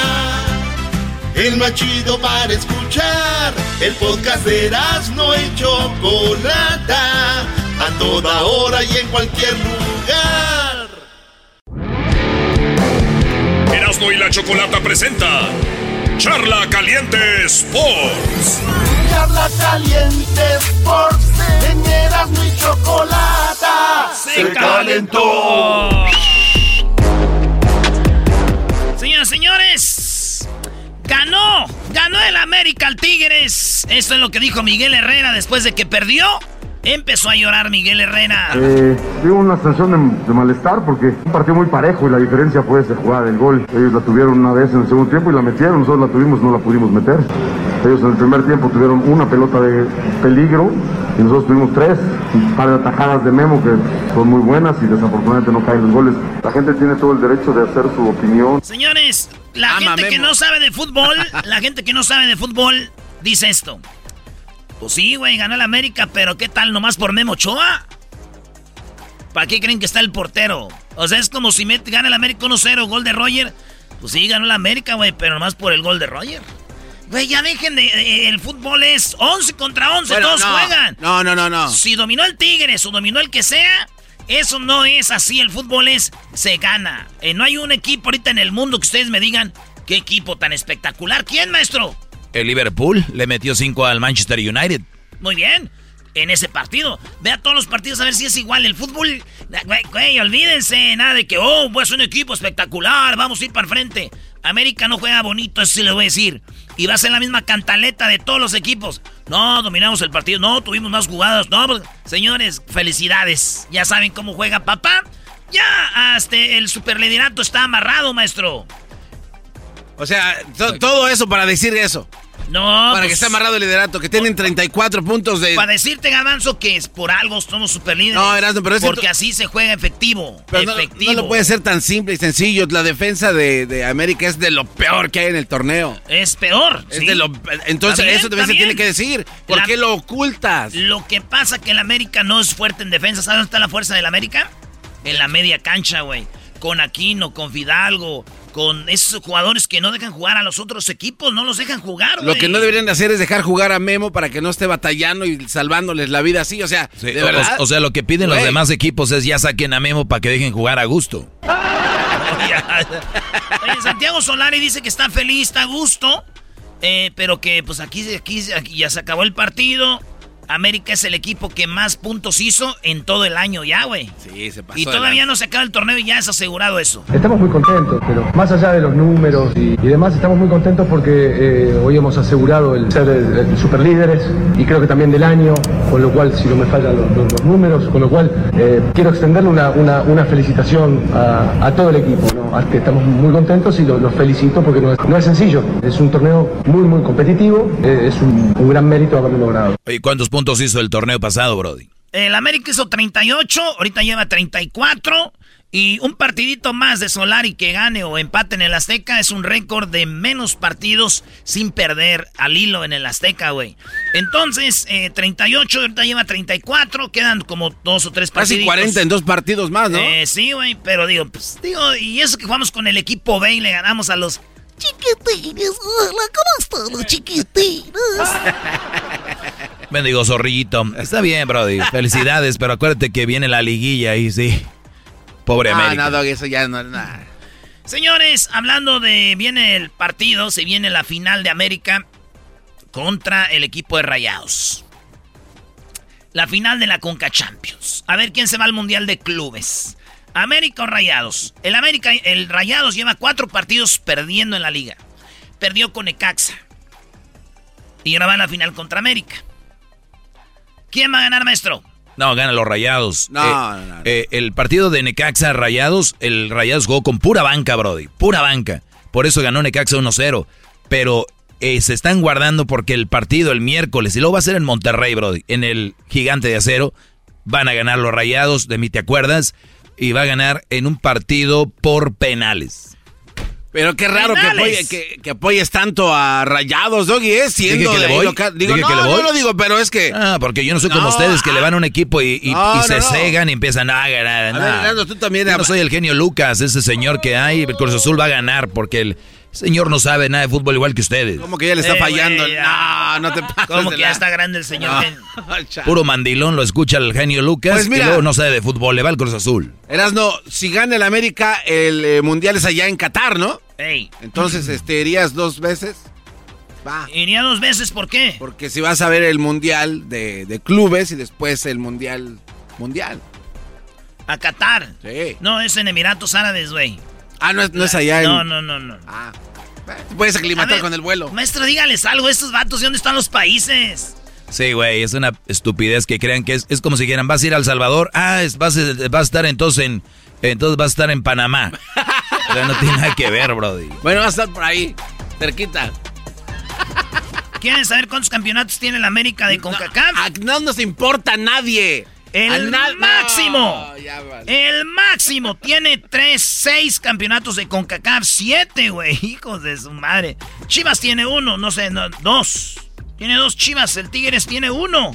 El más chido para escuchar. El podcast de no y Chocolata. A toda hora y en cualquier lugar. Erasno y la chocolata presenta Charla Caliente Sports. Charla caliente Sports. En Erasmo y Chocolata. Se calentó. Señoras, señores, ganó, ganó el América al Tigres. Esto es lo que dijo Miguel Herrera después de que perdió. Empezó a llorar Miguel Herrera. Eh, tuve una sensación de, de malestar porque un partido muy parejo y la diferencia fue esa jugada del gol. Ellos la tuvieron una vez en el segundo tiempo y la metieron, nosotros la tuvimos, no la pudimos meter. Ellos en el primer tiempo tuvieron una pelota de peligro y nosotros tuvimos tres, un par de atajadas de Memo que son muy buenas y desafortunadamente no caen los goles. La gente tiene todo el derecho de hacer su opinión. Señores, la gente que no sabe de fútbol, la gente que no sabe de fútbol dice esto. Pues sí, güey, ganó el América, pero ¿qué tal nomás por Memo Ochoa? ¿Para qué creen que está el portero? O sea, es como si met, gana el América 1-0, gol de Roger. Pues sí, ganó la América, güey, pero nomás por el gol de Roger. Güey, ya dejen de... eh, el fútbol es 11 contra 11, Bueno, todos no. juegan. No, no, no, no. Si dominó el Tigres o dominó el que sea, eso no es así. El fútbol es... Se gana. Eh, no hay un equipo ahorita en el mundo que ustedes me digan... ¿Qué equipo tan espectacular? ¿Quién, maestro? El Liverpool le metió 5 al Manchester United. Muy bien. En ese partido. Vea todos los partidos a ver si es igual. El fútbol. Güey, güey, olvídense. Nada de que, oh, pues un equipo espectacular. Vamos a ir para el frente. América no juega bonito, eso sí le voy a decir. Y va a ser la misma cantaleta de todos los equipos. No, dominamos el partido. No, tuvimos más jugadas. No, pues, señores, felicidades. Ya saben cómo juega papá. Ya, hasta el superliderato está amarrado, maestro. O sea, to- todo eso para decir eso. No, Para que pues- esté amarrado el liderato, que tienen 34 puntos de... Para decirte, Gabanzo, que es por algo somos superlíderes. No, Erasmo, pero es que Porque así se juega efectivo. Pero no, efectivo. no lo puede ser tan simple y sencillo. La defensa de, de América es de lo peor que hay en el torneo. Es peor. Es sí. de lo- entonces, bien, eso también se tiene que decir. ¿Por La- qué lo ocultas? Lo que pasa que el América no es fuerte en defensa. ¿Sabes dónde está la fuerza del América? En la media cancha, güey. Con Aquino, con Fidalgo, con esos jugadores que no dejan jugar a los otros equipos. No los dejan jugar, güey. Lo que no deberían de hacer es dejar jugar a Memo para que no esté batallando y salvándoles la vida así. O sea, Sí, de o- verdad. O, sea, lo que piden los demás equipos es ya saquen a Memo para que dejen jugar a gusto. Oye, Santiago Solari dice que está feliz, está a gusto. eh, pero que pues aquí, aquí, aquí ya se acabó el partido. América es el equipo que más puntos hizo en todo el año ya, güey. Sí, se pasó. Y todavía no se acaba el torneo y ya es asegurado eso. Estamos muy contentos, pero más allá de los números y, y demás, estamos muy contentos porque eh, hoy hemos asegurado el ser el, el superlíderes y creo que también del año, con lo cual, si no me fallan los, los- los números, con lo cual eh, quiero extenderle una, una- una felicitación a, a todo el equipo. ¿no? Que estamos muy contentos y los felicito porque no es, no es sencillo. Es un torneo muy, muy competitivo, eh, es un, un gran mérito haberlo logrado. Oye, ¿cuántos puntos hizo el torneo pasado, Brody? El América hizo 38, ahorita lleva 34. Y un partidito más de Solari que gane o empate en el Azteca es un récord de menos partidos sin perder al hilo en el Azteca, güey. Entonces, eh, 38, ahorita lleva 34, quedan como dos o tres partidos. Casi 40 en dos partidos más, ¿no? Eh, sí, güey, pero digo, pues, digo, y eso que jugamos con el equipo B y le ganamos a los chiquitines. Hola, ¿cómo están los chiquitines? Bendigo zorrillito. Está bien, Brody. Felicidades, pero acuérdate que viene la liguilla y sí. Pobre Ah, América. no, Doggy, eso ya no... nada. Señores, hablando de viene el partido, se viene la final de América contra el equipo de Rayados. La final de la Conca Champions. A ver quién se va al Mundial de Clubes. América o Rayados. El América, el Rayados lleva cuatro partidos perdiendo en la liga. Perdió con Ecaxa. Y ahora va a la final contra América. ¿Quién va a ganar, maestro? No, ganan los Rayados. No, Eh, no, no. eh, el partido de Necaxa Rayados, el Rayados jugó con pura banca, Brody. Pura banca. Por eso ganó Necaxa 1-0. Pero eh, se están guardando porque el partido el miércoles, y luego va a ser en Monterrey, Brody, en el Gigante de Acero, van a ganar los Rayados, de mí te acuerdas, y va a ganar en un partido por penales. Pero qué raro que, apoye- que, que apoyes tanto a Rayados, Doggy, ¿eh? Siendo de voy. local. Digo, no, que le voy. no lo digo, pero es que... Ah, porque yo no soy como ustedes que ah. le van a un equipo y, y- No, y no, se cegan y empiezan a ganar. A ver, tú también... Yo no soy el genio Lucas, ese señor que hay, el Cruz Azul va a ganar porque el señor no sabe nada de fútbol igual que ustedes. Como que ya le está Eh, fallando. ya. no, no te pases Como de que ya la- está grande el señor. No. Chale. Puro mandilón lo escucha el genio Lucas Pues mira. y luego no sabe de fútbol, le va al Cruz Azul. Erasno, si gana el América, el eh, Mundial es allá en Qatar, ¿no? Ey, Entonces, este, ¿irías dos veces? Va. iría dos veces, ¿por qué? Porque si vas a ver el Mundial de, de clubes y después el Mundial Mundial. A Qatar. Sí. No, es en Emiratos Árabes, güey. Ah, no es, no es allá en... No, no, no, no. Ah, te puedes aclimatar ver, con el vuelo. Maestro, dígales algo a estos vatos. ¿De dónde están los países? Sí, güey, es una estupidez que crean que es, es como si quieran, vas a ir a El Salvador, ah, es- vas, a- vas a estar entonces en, entonces vas a estar en Panamá. O sea, no tiene nada que ver, Brody. Bueno, va a estar por ahí, cerquita. ¿Quieren saber cuántos campeonatos tiene la América de CONCACAF? A- no nos importa a nadie. El máximo. No, ya vale. El máximo tiene tres, seis campeonatos de CONCACAF. Siete, güey. Hijos de su madre. Chivas tiene uno, no sé, no, dos. Tiene dos Chivas. El Tigres tiene uno.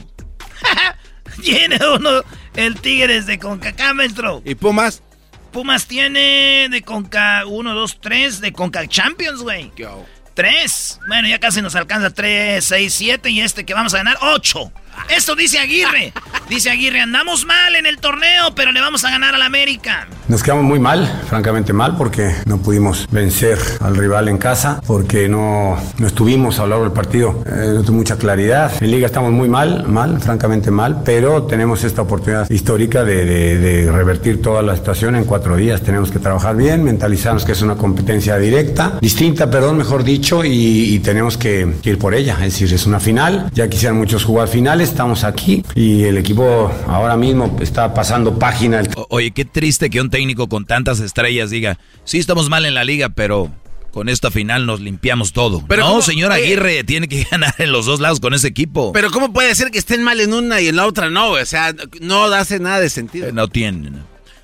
tiene uno el Tigres de CONCACAF, maestro. ¿Y Pumas? Pumas tiene de Conca 1, 2, 3 de Conca Champions, güey. Tres. Bueno, ya casi nos alcanza 3, 6, 7 y este que vamos a ganar 8. Esto dice Aguirre. Dice Aguirre, andamos mal en el torneo, pero le vamos a ganar al América. Nos quedamos muy mal, francamente mal, porque no pudimos vencer al rival en casa, porque no, no estuvimos a lo largo del partido, eh, no tuve mucha claridad. En liga estamos muy mal, mal, francamente mal, pero tenemos esta oportunidad histórica de, revertir toda la situación en cuatro días. Tenemos que trabajar bien, mentalizarnos que es una competencia directa, distinta, perdón, mejor dicho, y, y tenemos que, que ir por ella. Es decir, es una final, ya quisieran muchos jugar finales, estamos aquí y el equipo ahora mismo está pasando página. O- Oye, qué triste que un técnico con tantas estrellas diga, sí estamos mal en la liga, pero con esta final nos limpiamos todo. Pero no, señor Oye. Aguirre, tiene que ganar en los dos lados con ese equipo. Pero ¿cómo puede ser que estén mal en una y en la otra no? O sea, no hace nada de sentido. Eh, no tienen.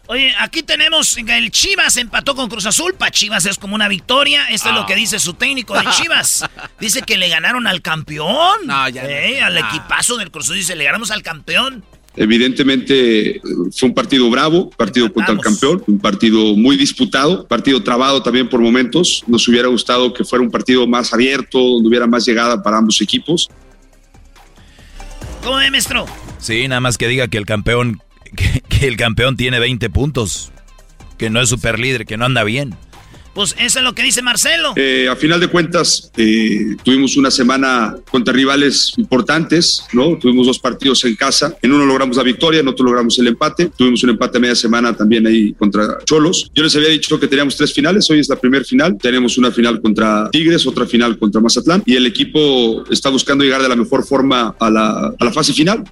Oye, aquí tenemos el Chivas empató con Cruz Azul. Para Chivas es como una victoria. Esto es lo que dice su técnico de Chivas. Dice que le ganaron al campeón. No, ya no. Al No. equipazo del Cruz Azul. Dice, le ganamos al campeón. Evidentemente fue un partido bravo, partido contra el campeón, un partido muy disputado, partido trabado también por momentos. Nos hubiera gustado que fuera un partido más abierto, donde hubiera más llegada para ambos equipos. ¿Cómo ve, maestro? Sí, nada más que diga que el campeón, que, que el campeón tiene 20 puntos, que no es super líder, que no anda bien. Pues eso es lo que dice Marcelo. Eh, a final de cuentas, eh, tuvimos una semana contra rivales importantes, ¿no? Tuvimos dos partidos en casa. En uno logramos la victoria, en otro logramos el empate. Tuvimos un empate a media semana también ahí contra Cholos. Yo les había dicho que teníamos tres finales. Hoy es la primera final. Tenemos una final contra Tigres, otra final contra Mazatlán. Y el equipo está buscando llegar de la mejor forma a la, a la fase final.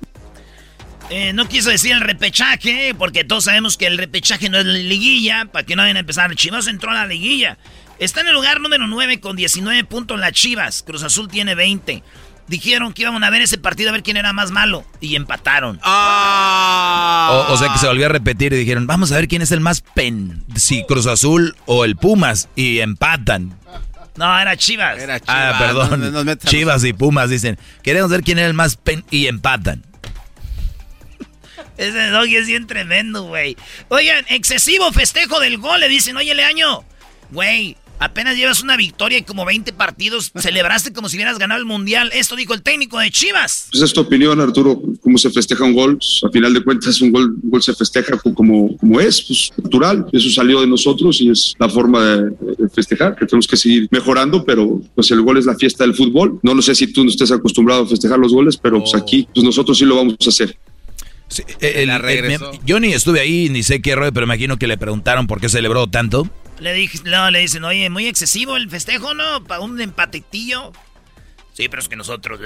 Eh, no quiso decir el repechaje, porque todos sabemos que el repechaje no es la liguilla, para que no vayan a empezar. Chivas entró a la liguilla. Está en el lugar número 9 con 19 puntos las Chivas. Cruz Azul tiene 20. Dijeron que iban a ver ese partido a ver quién era más malo. Y empataron. Ah. O, o sea que se volvió a repetir y dijeron, vamos a ver quién es el más pen, si Cruz Azul o el Pumas, y empatan. No, era Chivas. Ah, perdón. no nos metas. Chivas y Pumas dicen, queremos ver quién era el más pen y empatan. Ese doggy es bien tremendo, güey. Oigan, excesivo festejo del gol. Le dicen, oye, Leaño, güey, apenas llevas una victoria y como 20 partidos. Celebraste como si hubieras ganado el mundial. Esto dijo el técnico de Chivas. Pues es tu opinión, Arturo, cómo se festeja un gol. Pues, a final de cuentas, un gol, un gol se festeja co- como, como es, pues natural. Eso salió de nosotros y es la forma de, de festejar, que tenemos que seguir mejorando, pero pues el gol es la fiesta del fútbol. No lo sé si tú no estés acostumbrado a festejar los goles, pero pues aquí pues nosotros sí lo vamos a hacer. Eh, el- el- me- yo ni estuve ahí, ni sé qué rollo, pero imagino que le preguntaron por qué celebró tanto. Le, dije, no, le dicen, oye, muy excesivo el festejo, ¿no? Para un empatetillo. Sí, pero es que nosotros...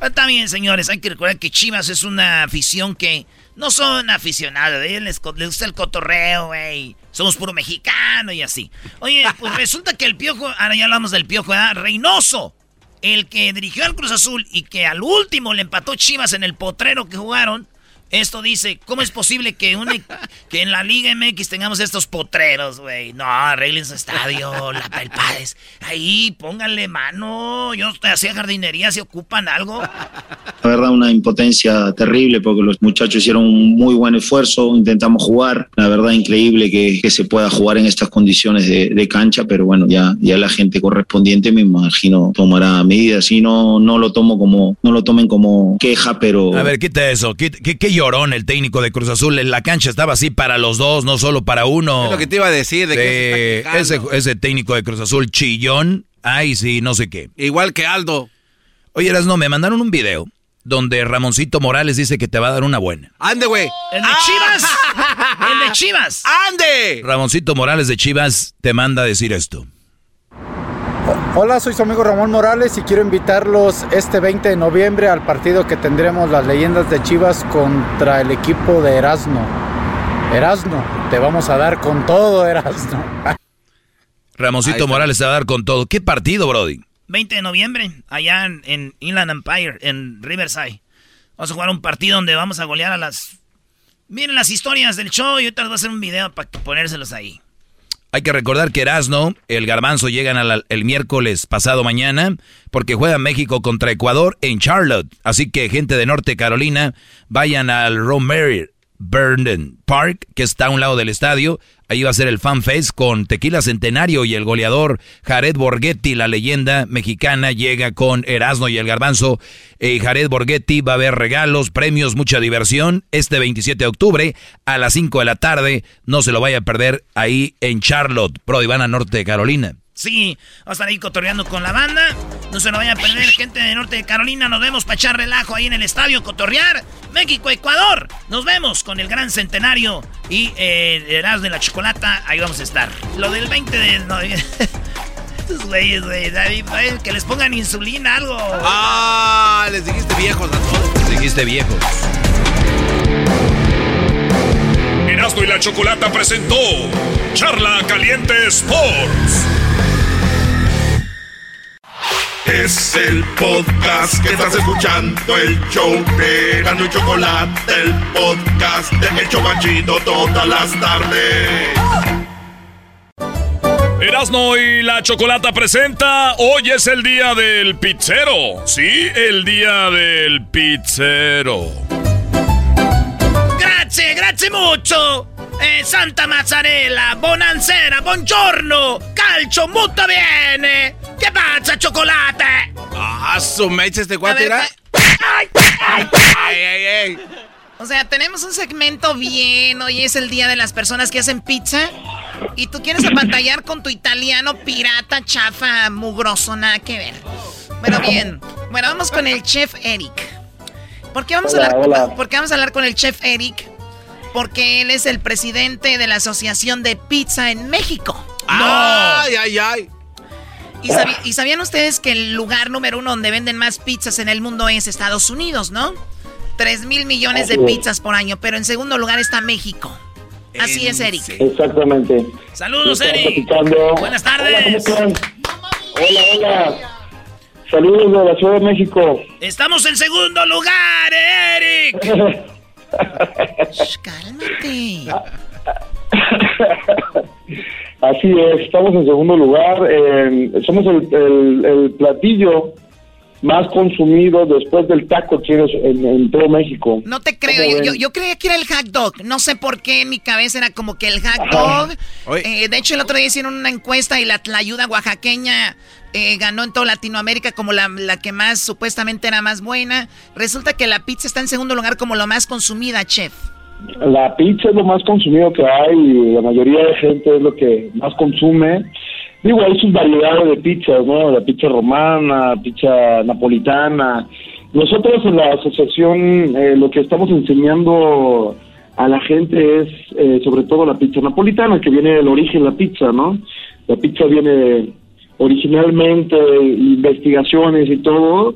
Ah, Está bien, señores, hay que recordar que Chivas es una afición que no son aficionados, ¿eh? les, les gusta el cotorreo, güey. Somos puro mexicano y así. Oye, pues resulta que el piojo, ahora ya hablamos del piojo, ¿verdad? Reynoso, el que dirigió al Cruz Azul y que al último le empató Chivas en el potrero que jugaron. Esto dice, ¿cómo es posible que, un e- que en la Liga MX tengamos estos potreros, güey? No, arreglen su estadio, la el Páez. Ahí, pónganle mano. Yo hacía jardinería, si ocupan algo. La verdad, una impotencia terrible porque los muchachos hicieron un muy buen esfuerzo, intentamos jugar. La verdad, increíble que, que se pueda jugar en estas condiciones de, de cancha, pero bueno, ya, ya la gente correspondiente me imagino tomará medidas. Y no, no lo tomo como, no lo tomen como queja, pero. A ver, quita eso. ¿Qué, qué, qué llorón el técnico de Cruz Azul? En la cancha estaba así para los dos, no solo para uno. Es lo que te iba a decir, de que se ese, ese técnico de Cruz Azul, chillón. Ay, sí, no sé qué. Igual que Aldo. Oye, no me mandaron un video donde Ramoncito Morales dice que te va a dar una buena. ¡Ande, güey! ¡El de Chivas! ¡El de Chivas! ¡Ande! Ramoncito Morales de Chivas te manda a decir esto. Hola, soy su amigo Ramón Morales y quiero invitarlos este 20 de noviembre al partido que tendremos las leyendas de Chivas contra el equipo de Erasmo. Erasmo, te vamos a dar con todo, Erasmo. Ramoncito Morales te va a dar con todo. ¿Qué partido, Brody? 20 de noviembre, allá en, en Inland Empire, en Riverside. Vamos a jugar un partido donde vamos a golear a las... Miren las historias del show y ahorita les voy a hacer un video para ponérselos ahí. Hay que recordar que Erasno, el garbanzo llegan al- el miércoles pasado mañana porque juega México contra Ecuador en Charlotte. Así que gente de Norte Carolina, vayan al Rosemary, Burnden Park, que está a un lado del estadio. Ahí va a ser el Fan Fest con Tequila Centenario y el goleador Jared Borghetti, la leyenda mexicana, llega con Erasmo y el Garbanzo. Eh, Jared Borghetti va a haber regalos, premios, mucha diversión este 27 de octubre a las 5 de la tarde. No se lo vaya a perder ahí en Charlotte, Pro Ivana Norte de Carolina. Sí, vamos a estar ahí cotorreando con la banda. No se lo vayan a perder, gente de Norte de Carolina. Nos vemos para echar relajo ahí en el estadio, cotorrear. México, Ecuador. Nos vemos con el gran centenario y eh, Erasmo de la Chocolata. Ahí vamos a estar. Lo del 20 de noviembre. Estos güeyes, güey, David, güey, que les pongan insulina, algo. Ah, les dijiste viejos a todos. Les dijiste viejos. Erasmo y la Chocolata presentó Charla Caliente Sports. Es el podcast que estás escuchando, el show de y Chocolate, el podcast de El Chobachito todas las tardes. Erasmo y la Chocolata presenta Hoy es el día del pizzero. Sí, el día del pizzero. Grazie, grazie mucho. Eh, Santa Mazzarella, bonanzera, buongiorno. Calcio molto bene. ¿Qué pasa, chocolate? Ah, su mecha este cuate era. Ay, ay, Ay, ay, ay. O sea, tenemos un segmento bien. Hoy es el día de las personas que hacen pizza. Y tú quieres apantallar con tu italiano pirata, chafa, mugroso, nada que ver. Bueno, bien. Bueno, vamos con el chef Eric. ¿Por qué vamos, Hola, a hablar, hola. ¿Por qué vamos a hablar con el chef Eric? Porque él es el presidente de la Asociación de Pizza en México. Ay, ay, ay. ¿Y, sabi- y sabían ustedes que el lugar número uno donde venden más pizzas en el mundo es Estados Unidos, no? 3 mil millones de pizzas por año, pero en segundo lugar está México. Así es, Eric. Exactamente. Saludos, Eric. Buenas Hola, ¿cómo tardes. están? Hola, hola. Saludos de la Ciudad de México. Estamos en segundo lugar, Eric. Shh, cálmate. Así es, estamos en segundo lugar. eh, somos el, el- el platillo más consumido después del taco chinos en, en todo México. No te creo, ¿Cómo yo, yo, yo creía que era el hot dog. No sé por qué en mi cabeza era como que el hot dog. Eh, de hecho, el otro día hicieron una encuesta y la, la ayuda oaxaqueña eh, ganó en toda Latinoamérica como la, la que más supuestamente era más buena. Resulta que la pizza está en segundo lugar como lo más consumida, chef. La pizza es lo más consumido que hay y la mayoría de gente es lo que más consume. Digo, hay sus variedades de pizzas, ¿no? La pizza romana, pizza napolitana. Nosotros en la asociación eh, lo que estamos enseñando a la gente es eh, sobre todo la pizza napolitana, que viene del origen la pizza, ¿no? La pizza viene originalmente, investigaciones y todo,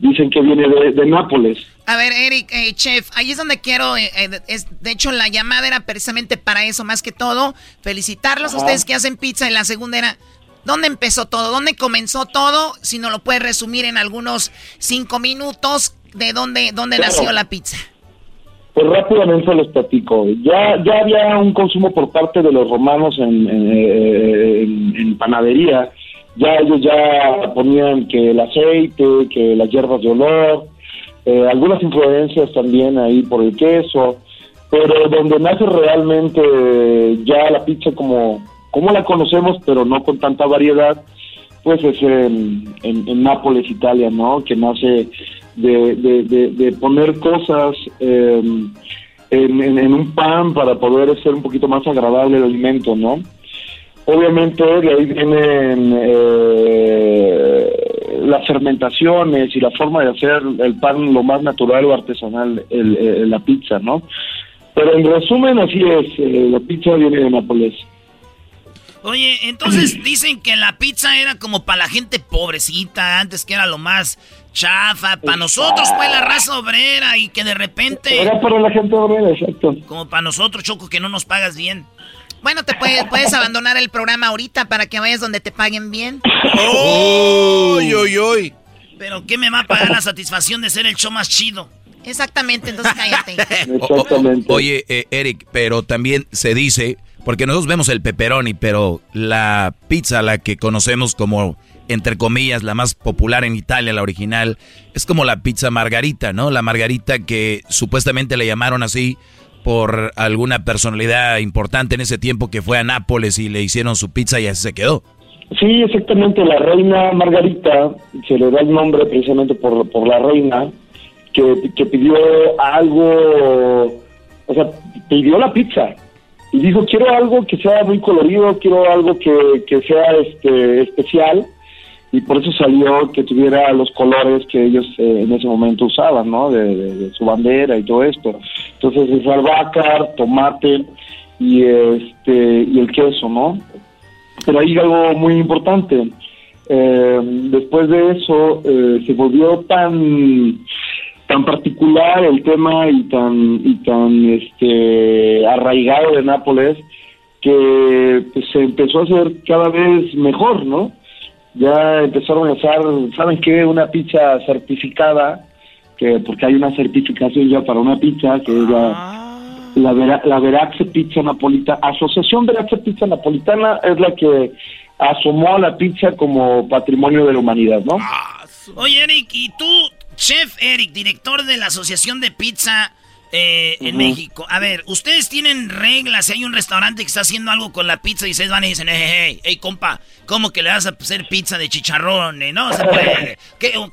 dicen que viene de, de Nápoles. A ver, Eric, eh, chef, ahí es donde quiero, eh, eh, es, de hecho la llamada era precisamente para eso, más que todo, felicitarlos a ustedes que hacen pizza y la segunda era, ¿dónde empezó todo? ¿Dónde comenzó todo? Si no lo puedes resumir en algunos cinco minutos, ¿de dónde, dónde Claro. nació la pizza? Pues rápidamente les platico. Ya, ya había un consumo por parte de los romanos en, en, eh, en- en panadería. Ya ellos ya ponían que el aceite, que las hierbas de olor, eh, algunas influencias también ahí por el queso, pero donde nace realmente ya la pizza como, como la conocemos, pero no con tanta variedad, pues es en, en- Nápoles, Italia, ¿no? Que nace de, de- de- de poner cosas eh, en, en- un pan para poder hacer un poquito más agradable el alimento, ¿no? Obviamente de ahí vienen eh, las fermentaciones y la forma de hacer el pan lo más natural o artesanal, el- el- la pizza, ¿no? Pero en resumen así es, eh, la pizza viene de Nápoles. Oye, entonces dicen que la pizza era como para la gente pobrecita, antes que era lo más chafa. Para nosotros fue la raza obrera y que de repente, Era para la gente obrera, exacto. como para nosotros, Choco, que no nos pagas bien. Bueno, te puedes, puedes abandonar el programa ahorita para que vayas donde te paguen bien. ¡Uy, uy, uy! Pero ¿qué me va a pagar la satisfacción de ser el show más chido? Exactamente, entonces cállate. O- o- oye, eh, Eric, pero también se dice, porque nosotros vemos el pepperoni, pero la pizza, la que conocemos como, entre comillas, la más popular en Italia, la original, es como la pizza margarita, ¿no? La margarita que supuestamente le llamaron así por alguna personalidad importante en ese tiempo que fue a Nápoles y le hicieron su pizza y así se quedó. Sí, exactamente. La reina Margarita se le da el nombre precisamente por, por la reina que, que pidió algo, o sea, pidió la pizza y dijo quiero algo que sea muy colorido, quiero algo que, que sea este especial y por eso salió que tuviera los colores que ellos eh, en ese momento usaban, ¿no? De, su bandera y todo esto. Entonces es albahaca, tomate y este y el queso, ¿no? Pero hay algo muy importante. Eh, después de eso eh, se volvió tan tan particular el tema y tan y tan este arraigado de Nápoles que pues, se empezó a hacer cada vez mejor, ¿no? Ya empezaron a usar, ¿saben qué? Una pizza certificada, que porque hay una certificación ya para una pizza, que es la, la, Vera, la Verace Pizza Napolitana. Asociación Verace Pizza Napolitana es la que asomó a la pizza como patrimonio de la humanidad, ¿no? Oye, Eric, ¿y tú Chef Eric, director de la Asociación de Pizza eh, en México. A ver, ustedes tienen reglas. Si hay un restaurante que está haciendo algo con la pizza y ustedes van y dicen, hey, hey, hey, compa, ¿cómo que le vas a hacer pizza de chicharrón? Eh, no se puede.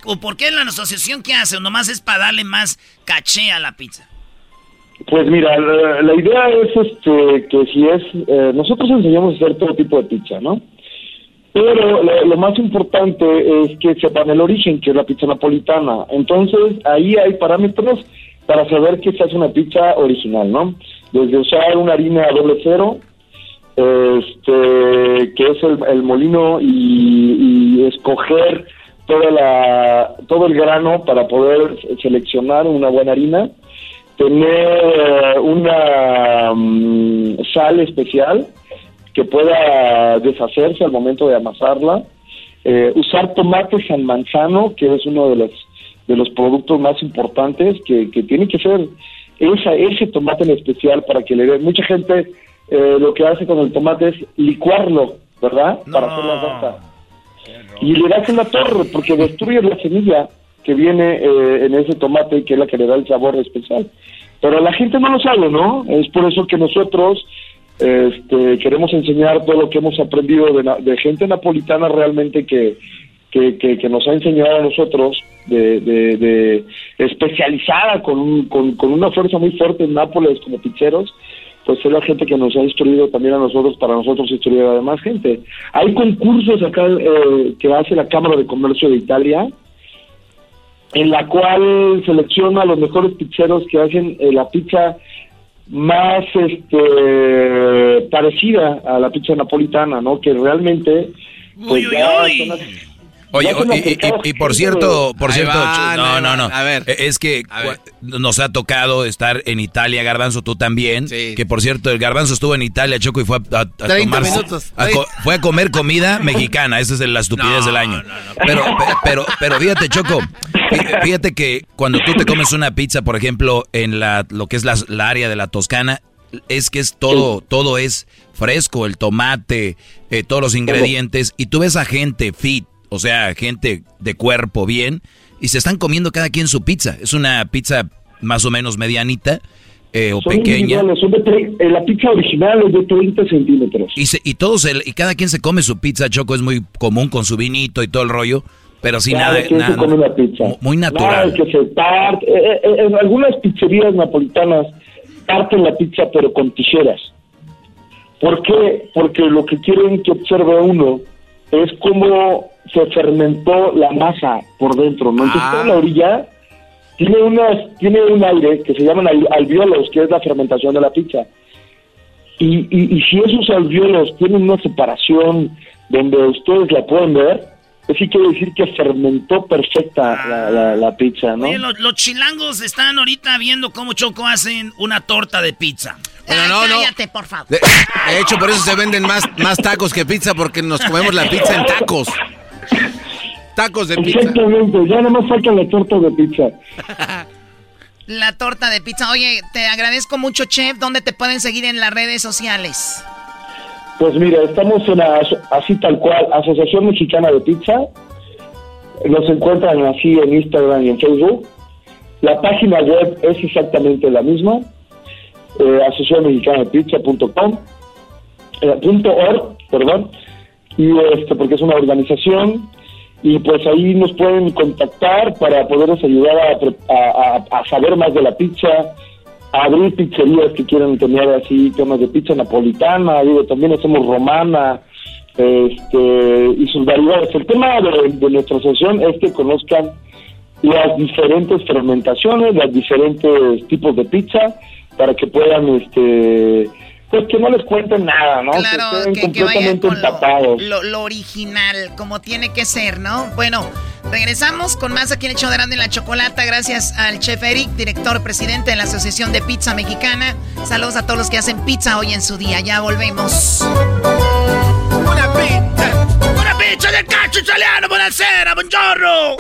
o, por qué la asociación qué hace? ¿O nomás es para darle más caché a la pizza? Pues mira, la, idea es este, que si es. Eh, nosotros enseñamos a hacer todo tipo de pizza, ¿no? Pero lo, más importante es que sepan el origen, que es la pizza napolitana. Entonces, ahí hay parámetros para saber que se una pizza original, ¿no? Desde usar una harina doble cero, este, que es el, molino, y, escoger toda la, todo el grano para poder seleccionar una buena harina, tener una mm, sal especial, que pueda deshacerse al momento de amasarla. Eh, usar tomate San Manzano, que es uno de los, de los productos más importantes, que, que tiene que ser esa, ese tomate en especial para que le dé. Mucha gente eh, lo que hace con el tomate es licuarlo, ¿verdad? Para hacer la salsa. Y le das la torre, porque destruye la semilla que viene eh, en ese tomate, que es la que le da el sabor especial. Pero la gente no lo sabe, ¿no? Es por eso que nosotros este, queremos enseñar todo lo que hemos aprendido de, gente napolitana realmente que, que, nos ha enseñado a nosotros, de, especializada con, con, una fuerza muy fuerte en Nápoles como pizzeros, pues es la gente que nos ha instruido también a nosotros, para nosotros instruir a demás gente. Hay concursos acá eh, que hace la Cámara de Comercio de Italia, en la cual selecciona a los mejores pizzeros que hacen eh, la pizza más este parecida a la pizza napolitana, ¿no? Que realmente pues Oye, y, por cierto, por cierto, no, no, no. A ver, e, es que nos ha tocado estar en Italia, Garbanzo, tú también. Que por cierto, el Garbanzo estuvo en Italia, Choco, y fue a, tomar, fue a comer comida mexicana. Esa es la estupidez del año. pero, pero, pero fíjate, Choco, fíjate que cuando tú te comes una pizza, por ejemplo, en la lo que es la, área de la Toscana, es que es todo, todo es fresco, el tomate, eh, todos los ingredientes, y tú ves a gente fit o sea, gente de cuerpo bien, y se están comiendo cada quien su pizza. Es una pizza más o menos medianita eh, o pequeña. Eh, la pizza original es de 30 centímetros. Y, y, todos y cada quien se come su pizza, Choco, es muy común con su vinito y todo el rollo. Pero sin nada, nada, muy natural. que se parte, eh, en algunas pizzerías napolitanas parten la pizza pero con tijeras. ¿Por qué? Porque lo que quieren que observe uno es como se fermentó la masa por dentro, ¿no? Entonces toda la ah. orilla tiene unas, tiene un aire que se llaman alveolos, que es la fermentación de la pizza. Y, y, si esos alveolos tienen una separación donde ustedes la pueden ver, eso quiere decir que fermentó perfecta la, la, pizza, ¿no? los, los, chilangos están ahorita viendo cómo Choco hacen una torta de pizza. Pero no, cállate, por favor. De, hecho, por eso se venden más, más tacos que pizza, porque nos comemos la pizza en tacos. Tacos de pizza. Exactamente, ya nada más falta la torta de pizza. la torta de pizza. Oye, te agradezco mucho, chef. ¿Dónde te pueden seguir en las redes sociales? Pues mira, estamos en la, así tal cual, Asociación Mexicana de Pizza. Nos encuentran así en Instagram y en Facebook. La página web es exactamente la misma. eh, Asociación Mexicana de Pizza.com, eh, punto .org, perdón, y este, porque es una organización, y pues ahí nos pueden contactar para poderles ayudar a, a, a, saber más de la pizza, abrir pizzerías que quieran tener así temas de pizza napolitana, digo, también hacemos romana, este, y sus variedades. El tema de, de nuestra asociación es que conozcan las diferentes fermentaciones, los diferentes tipos de pizza, para que puedan, este, pues que no les cuenten nada, ¿no? Claro, que, que, completamente empapados. Lo, lo, original, como tiene que ser, ¿no? Bueno, regresamos con más aquí en el show de la Chocolata, gracias al chef Eric, director presidente de la Asociación de Pizza Mexicana. Saludos a todos los que hacen pizza hoy en su día. Ya volvemos. Una pizza, una pizza del cacho italiano, buonasera, buongiorno.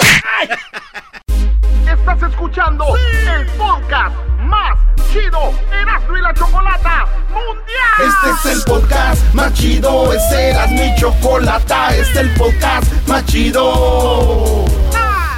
Estás escuchando el podcast más chido Erasmo y la Chocolata Mundial. Este es el podcast más chido, este Erasmo y Chocolata, este es el podcast más chido.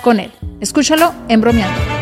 con él. Escúchalo en Bromeando.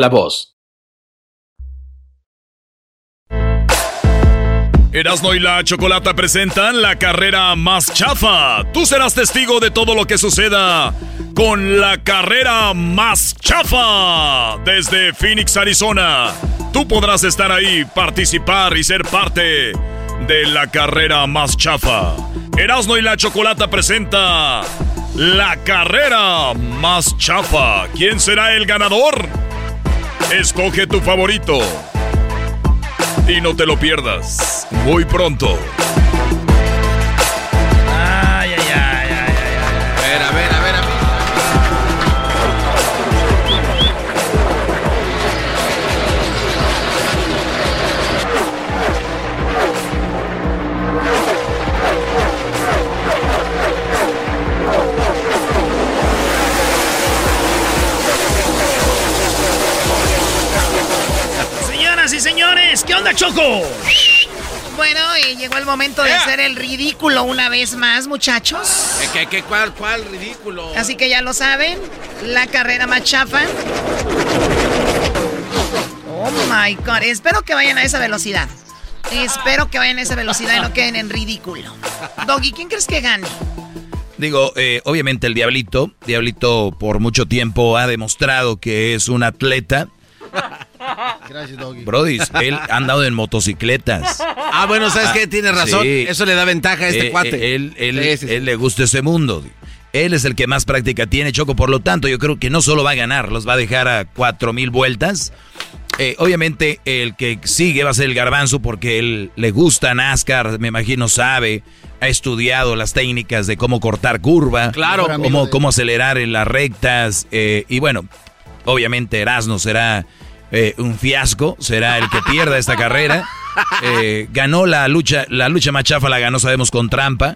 la voz. Erasno y la Chocolata presentan la carrera más chafa. Tú serás testigo de todo lo que suceda con la carrera más chafa desde Phoenix, Arizona. Tú podrás estar ahí, participar y ser parte de la carrera más chafa. Erasno y la Chocolata presenta la carrera más chafa. ¿Quién será el ganador? Escoge tu favorito. Y no te lo pierdas. Muy pronto. Onda, Choco? Bueno, y llegó el momento de hacer el ridículo una vez más, muchachos. ¿Qué, qué, qué, cuál, cuál ridículo? Así que ya lo saben, la carrera más chafa. Oh my god, espero que vayan a esa velocidad. Espero que vayan a esa velocidad y no queden en ridículo. Doggy, ¿quién crees que gane? Digo, eh, obviamente el Diablito, Diablito por mucho tiempo ha demostrado que es un atleta. Gracias, Doggy. Brody, él ha andado en motocicletas. Ah, bueno, ¿sabes qué? Tiene razón. Sí. Eso le da ventaja a este Eh, cuate. eh, Él, él, Sí, sí, sí. él le gusta ese mundo. Él es el que más práctica tiene, Choco. Por lo tanto, yo creo que no solo va a ganar, los va a dejar a cuatro mil vueltas. Eh, obviamente el que sigue va a ser el garbanzo porque él le gusta NASCAR, me imagino sabe, ha estudiado las técnicas de cómo cortar curva, Claro. cómo, cómo acelerar en las rectas eh, y bueno, obviamente Erasmo será eh, un fiasco, será el que pierda esta carrera. Eh, ganó la lucha, la lucha más chafa la ganó, sabemos, con trampa.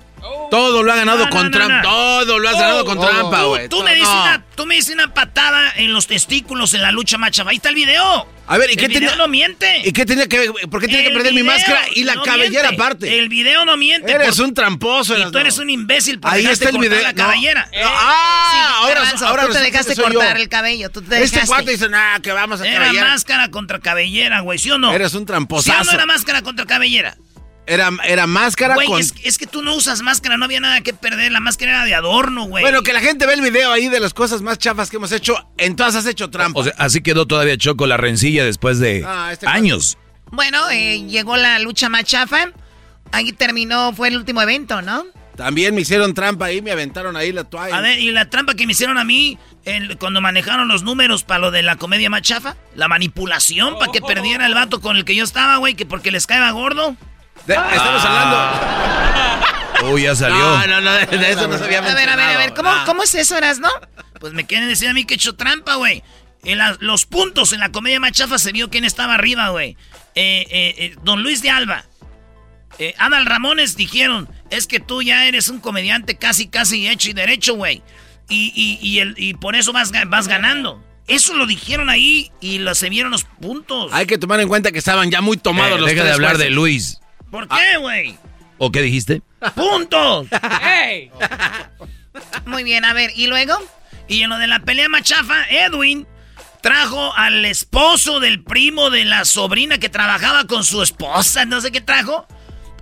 Todo lo ha ganado No, con no, trampa. no. Todo lo has Oh, ganado con oh, trampa, tú- güey. Tú, me dices No. una, tú me dices una patada en los testículos en la lucha macha. Ahí está el video. A ver, ¿y el qué video tenía- no miente. ¿Y qué tenía que ver? ¿Por qué tenía que perder mi máscara y la no cabellera miente. aparte? El video no miente. Eres por- un tramposo. Y tú eres un imbécil por Ahí está el cortar video. la No. cabellera. Ah, Sí, ahora, ahora tú te dejaste yo. cortar el cabello. Tú te Este cuate dice, nah, que vamos a Era cabellera. máscara contra cabellera, güey, ¿sí o no? Eres un ¿Sí o no era máscara contra cabellera? Era, era máscara Güey, con... es, es que tú no usas máscara, no había nada que perder. La máscara era de adorno, güey. Bueno, que la gente ve el video ahí de las cosas más chafas que hemos hecho. En todas has hecho trampa. O sea, así quedó todavía Choco la rencilla después de Ah, este años. Bueno, eh, llegó la lucha más chafa. Ahí terminó, fue el último evento, ¿no? También me hicieron trampa ahí, me aventaron ahí la toalla. A ver, y la trampa que me hicieron a mí el- cuando manejaron los números para lo de la comedia más chafa, la manipulación para que perdiera el vato con el que yo estaba, güey, que porque les caeba gordo. De- estamos hablando. Uy, ya salió. No, no, no, de, de eso no se había A ver, a ver, a ver, ¿cómo. ¿cómo es eso, eras, no? Pues me quieren decir a mí que he hecho trampa, güey. En la- los puntos en la comedia más chafa se vio quién estaba arriba, güey. Eh, eh, eh, don Luis de Alba. Eh, Adal Ramones dijeron, es que tú ya eres un comediante casi, casi hecho y derecho, güey. Y, y, y, el- y por eso vas, vas ganando. Eso lo dijeron ahí y lo, se vieron los puntos. Hay que tomar en cuenta que estaban ya muy tomados Eh, los deja de hablar de. Luis. ¿Por qué, güey? ¿O qué dijiste? ¡Puntos! Muy bien, a ver, ¿y luego? Y en lo de la pelea machafa, Edwin trajo al esposo del primo de la sobrina que trabajaba con su esposa, no sé qué trajo,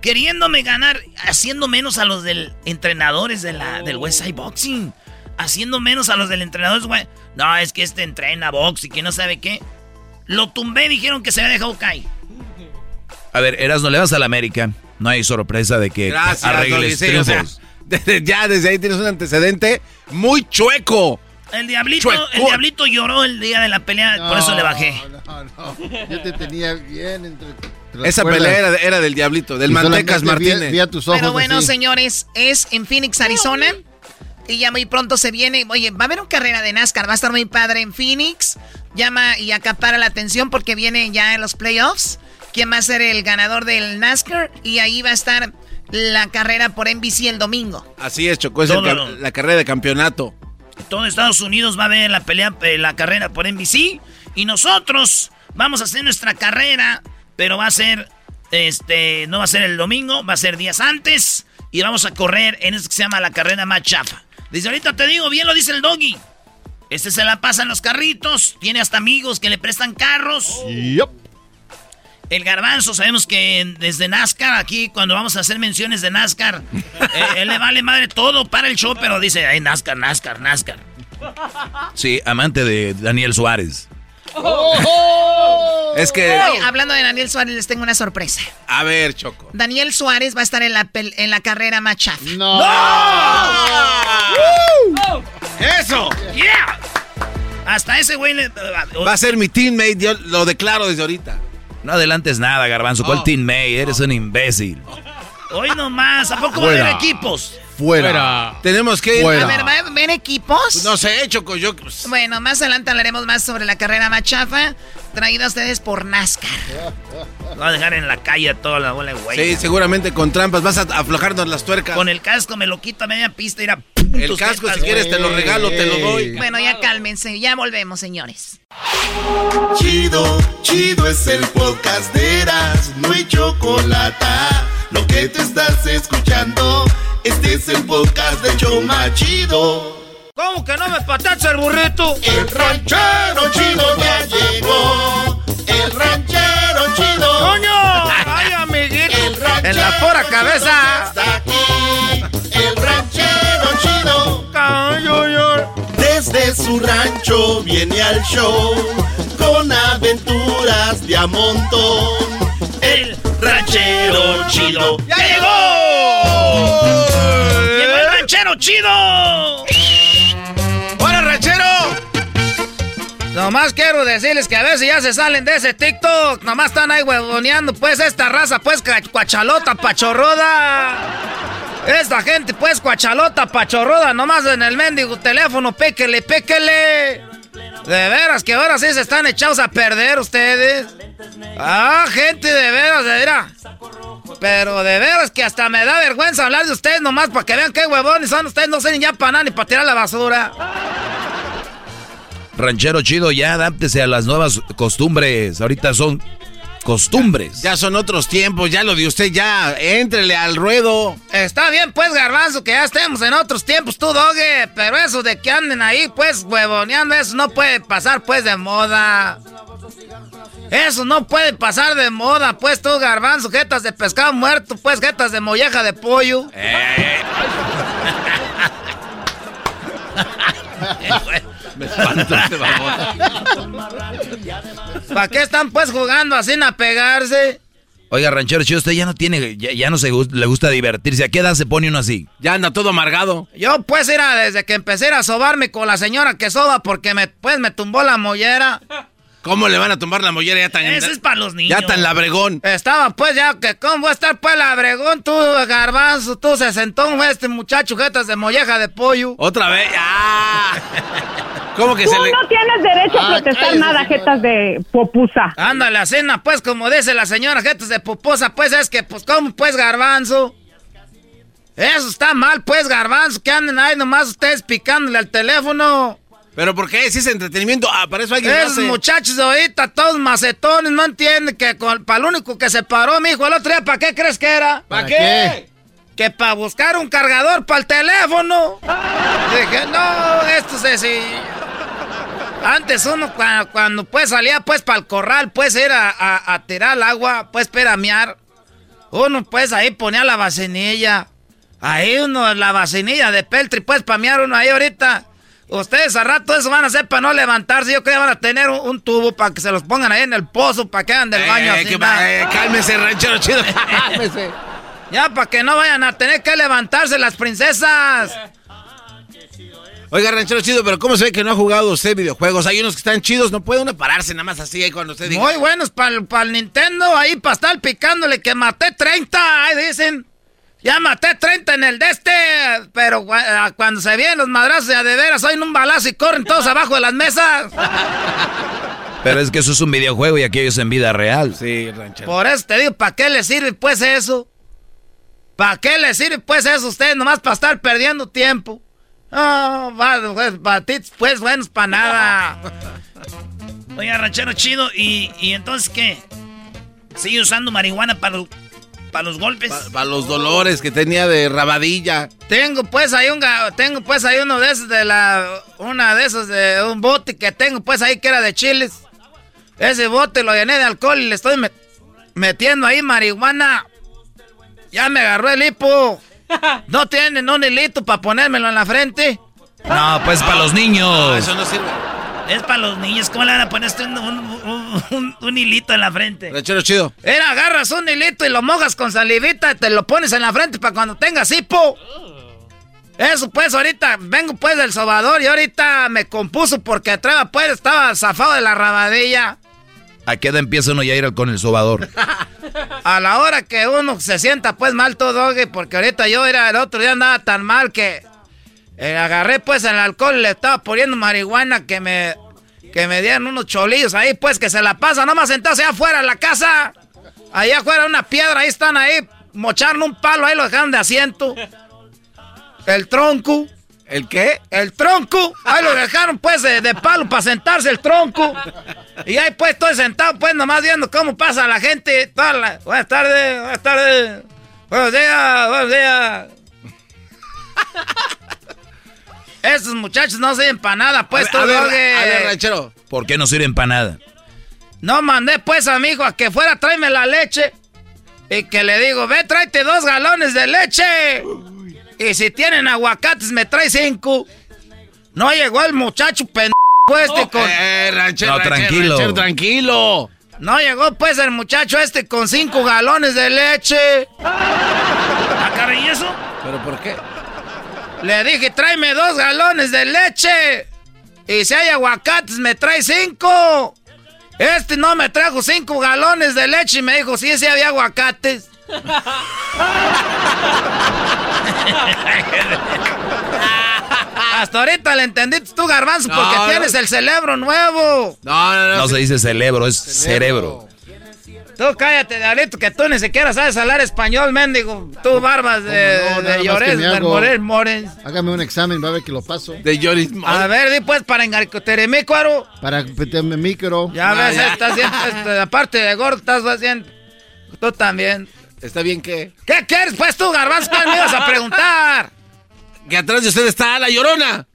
queriéndome ganar, haciendo menos a los del entrenadores de la, del West Side Boxing. Haciendo menos a los del entrenador. güey. No, es que este entrena box y que no sabe qué. Lo tumbé, dijeron que se había dejado caer. A ver, Eras, no le vas a la América. No hay sorpresa de que Gracias, arregles sí, o sea, triunfos. desde- ya desde ahí tienes un antecedente muy chueco. El diablito, Chueco. el diablito lloró el día de la pelea, por eso le bajé. No, no. Yo te tenía bien entre. Esa cuerdas. pelea era, de- era del diablito, del Y Mantecas vi- Martínez. vi a tus ojos Pero bueno, así. señores, es en Phoenix, Arizona. Y ya muy pronto se viene. Oye, va a haber una carrera de NASCAR. Va a estar muy padre en Phoenix. Llama y acapara la atención porque viene ya en los playoffs. ¿Quién va a ser el ganador del NASCAR? Y ahí va a estar la carrera por NBC el domingo. Así es, Chocó, es el No, no, ca- no. la carrera de campeonato. Todo Estados Unidos va a ver la pelea, eh, la carrera por NBC. Y nosotros vamos a hacer nuestra carrera, pero va a ser, este, no va a ser el domingo, va a ser días antes. Y vamos a correr en eso que se llama la carrera más chafa. Desde ahorita te digo, bien lo dice el doggy. Este se la pasa en los carritos, tiene hasta amigos que le prestan carros. El garbanzo, sabemos que desde NASCAR, aquí cuando vamos a hacer menciones de NASCAR, eh, él le vale madre todo para el show, pero dice, ay, NASCAR, NASCAR, NASCAR. Sí, amante de Daniel Suárez. Es que, Oye, hablando de Daniel Suárez, les tengo una sorpresa. a ver, Choco. Daniel Suárez va a estar en la, pel- en la carrera más chafa. No. ¡Eso! ¡Yeah! Hasta ese güey le... Va a ser mi teammate, yo lo declaro desde ahorita. No adelantes nada, Garbanzo. ¿Cuál Oh. Team May? Eres un imbécil. Hoy nomás, ¿a poco va a haber equipos? Fuera. Tenemos que ir. Fuera. A ver, ¿va a haber equipos? No sé, Choco, yo. Bueno, más adelante hablaremos más sobre la carrera más chafa, traída a ustedes por NASCAR. Va a dejar en la calle a toda la bola de güey. Sí, seguramente con trampas vas a aflojarnos las tuercas. Con el casco me lo quito a media pista y era... El casco, si quieres, te lo regalo, te lo doy. Bueno, ya cálmense, ya volvemos, señores. Chido, chido es el podcast de Eras, no hay chocolate. Lo que te estás escuchando, este es el podcast de Choma Chido. ¿Cómo que no me patacha el burrito? El ranchero chido ya llegó. El ranchero chido. ¡Coño! ¡Ay, amiguito! El ranchero En la pura cabeza. ya está aquí. El ranchero chido. Desde su rancho viene al show con aventuras de a montón. El ranchero chido. ¡Ya llegó! ¡Llegó el ranchero chido! ¡Hola, ranchero! Nomás quiero decirles que a ver si ya se salen de ese TikTok. Nomás están ahí huevoneando, pues, esta raza, pues, cuachalota, pachorroda. Esta gente, pues, cuachalota, pachorroda, nomás en el mendigo teléfono, péquele, péquele. De veras que ahora sí se están echados a perder ustedes. Ah, gente, de veras, de veras. Pero de veras que hasta me da vergüenza hablar de ustedes nomás para que vean qué huevones son ustedes. No sé ya para nada ni para tirar la basura. Ranchero chido, ya adáptese a las nuevas costumbres. Ahorita son costumbres. Ya son otros tiempos, ya lo de usted, ya, entrele al ruedo. Está bien, pues, garbanzo, que ya estemos en otros tiempos, tú, dogue. Pero eso de que anden ahí, pues, huevoneando, eso no puede pasar, pues, de moda. Eso no puede pasar de moda, pues, tú, garbanzo, jetas de pescado muerto, pues, jetas de molleja de pollo. Eh. Me espanto este ¿Para qué están pues jugando así a pegarse? Oiga, ranchero, chido, usted ya no tiene, ya, no se le gusta divertirse. ¿A qué edad se pone uno así? Ya anda todo amargado. Yo pues era desde que empecé a sobarme con la señora que soba porque me, pues me tumbó la mollera. ¿Cómo le van a tumbar la mollera ya tan... Eso es para los niños. Ya tan labregón. Estaba pues ya que cómo va a estar pues labregón tú, garbanzo, tú se sentó este muchacho jetas de molleja de pollo. Otra vez, ya. ¿Cómo que tú se le... no tienes derecho a ah, protestar nada, jetas de popusa. Ándale, cena, pues, como dice la señora, jetas de popusa, pues, es que, pues, ¿cómo, pues, garbanzo? Eso está mal, pues, garbanzo, que anden ahí nomás ustedes picándole al teléfono. ¿Pero por qué? Si es entretenimiento, ah, para eso alguien Esos muchachos de ahorita, todos macetones, no entienden que para lo único que se paró, mijo, el otro día, ¿para qué crees que era? ¿Para, qué? Que para buscar un cargador para el teléfono. Dije, no, esto es así. Antes uno cuando, pues salía pues para el corral, pues era a, tirar el agua, pues para miar. Uno pues ahí ponía la vacinilla. Ahí uno, la vacinilla de peltri, pues para uno ahí ahorita. Ustedes a rato eso van a hacer para no levantarse. Yo creo que van a tener un, tubo para que se los pongan ahí en el pozo para que hagan del baño. Eh, así, eh, cálmese, ranchero chido. Cálmese. ya, para que no vayan a tener que levantarse las princesas. Oiga, ranchero chido, pero ¿cómo se ve que no ha jugado usted videojuegos? Hay unos que están chidos, no puede uno pararse nada más así ahí cuando usted diga. Muy buenos para el Nintendo, ahí para estar picándole que maté 30, ahí dicen. Ya maté 30 en el de este, pero cuando se vienen los madrazos de, de veras, en un balazo y corren todos abajo de las mesas. Pero es que eso es un videojuego y aquello es en vida real. Sí, ranchero. Por eso te digo, ¿para qué le sirve pues eso? ¿Para qué le sirve pues eso a usted nomás para estar perdiendo tiempo? No, oh, pues, pues buenos para nada. Oiga, ranchero chido, ¿y, ¿y entonces qué? ¿Sigue usando marihuana para para los golpes. Para los dolores que tenía de rabadilla. Tengo pues ahí un tengo pues ahí uno de esos de la una de esos de un bote que tengo pues ahí que era de chiles. Ese bote lo llené de alcohol y le estoy metiendo ahí marihuana. Ya me agarró el hipo. ¿No tienen un hilito para ponérmelo en la frente? No, pues para los niños. eso no sirve. Es para los niños. ¿Cómo le van a poner un, hilito en la frente? Ranchero chido. Era, agarras un hilito y lo mojas con salivita y te lo pones en la frente para cuando tengas hipo. Eso pues, ahorita vengo pues del sobador y ahorita me compuso porque atrás pues estaba zafado de la rabadilla. ¿A qué edad empieza uno ya a ir con el sobador? a la hora que uno se sienta pues mal todo, porque ahorita yo era el otro día andaba tan mal que eh, agarré pues el alcohol, le estaba poniendo marihuana que me, que me dieron unos cholillos ahí, pues que se la pasa, nomás sentado allá afuera en la casa. Allá afuera una piedra, ahí están ahí, mocharon un palo, ahí lo dejaron de asiento. El tronco. ¿El qué? El tronco. Ahí lo dejaron pues de, palo para sentarse el tronco. Y ahí pues estoy sentado pues nomás viendo cómo pasa la gente. Buenas tardes, buenas tardes. Buenos días, buenos días. Esos muchachos no sirven para nada, pues, a ver, a ver, ranchero. ¿Por qué no sirven para nada? No mandé, pues, a mi hijo a que fuera, tráeme la leche. Y que le digo, ve, tráete dos galones de leche. Y si tienen aguacates, me trae cinco. No llegó el muchacho pendejo este con... Eh, ranchero, no, tranquilo. tranquilo. No llegó, pues, el muchacho este con cinco galones de leche. ¿A ¿y eso? ¿Pero por qué? Le dije, tráeme dos galones de leche. Y si hay aguacates, me trae cinco. Este no me trajo cinco galones de leche y me dijo, sí, sí había aguacates. Hasta ahorita le entendiste tú, Garbanzo, porque No, tienes no. el cerebro nuevo. No, no, No se dice cerebro, es cerebro. Tú cállate, Diablito, que tú ni siquiera sabes hablar español, mendigo. Tú, barbas de, No, de Llores, de hago- Morel, Morens. Hágame un examen, va a ver que lo paso. De Lloris. A ver, di pues para engarcoteremícuaro. Para meterme micro. Ya ves, estás bien, este, aparte de gordo, estás bien. Tú también. ¿Está bien qué? ¿Qué quieres, pues tú, Garbanzo? ¿Qué me ibas a preguntar? Que atrás de usted está la llorona.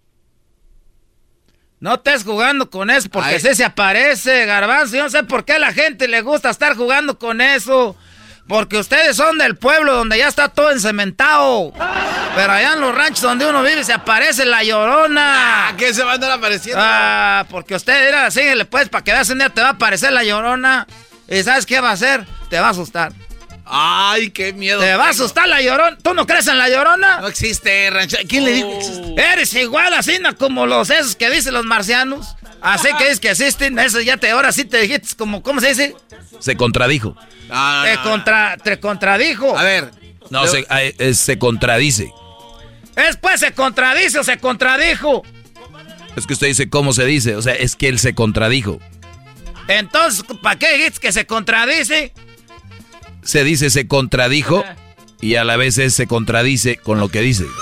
No estés jugando con eso, porque Ay. sí se aparece, Garbanzo. Yo no sé por qué a la gente le gusta estar jugando con eso. Porque ustedes son del pueblo donde ya está todo encementado. Pero allá en los ranchos donde uno vive se aparece la llorona. ¿A qué se va a andar apareciendo? Ah, porque usted era síguele pues para que veas un día te va a aparecer la llorona. ¿Y sabes qué va a hacer? Te va a asustar. Ay, qué miedo. Te va a asustar la llorona. ¿Tú no crees en la llorona? No existe, rancho. ¿Quién le dijo que existe? Eres igual así ¿no? como los esos que dicen los marcianos. Así que dices que existen. Eso ya te, ahora sí te dijiste como, ¿cómo se dice? Se contradijo. te, contra, te contradijo. A ver. No, se, eh, eh, se contradice. Es pues se contradice o se contradijo. Es que usted dice cómo se dice. O sea, es que él se contradijo. Entonces, ¿para qué dijiste que se contradice? Se dice se contradijo y a la vez es se contradice con lo que dice.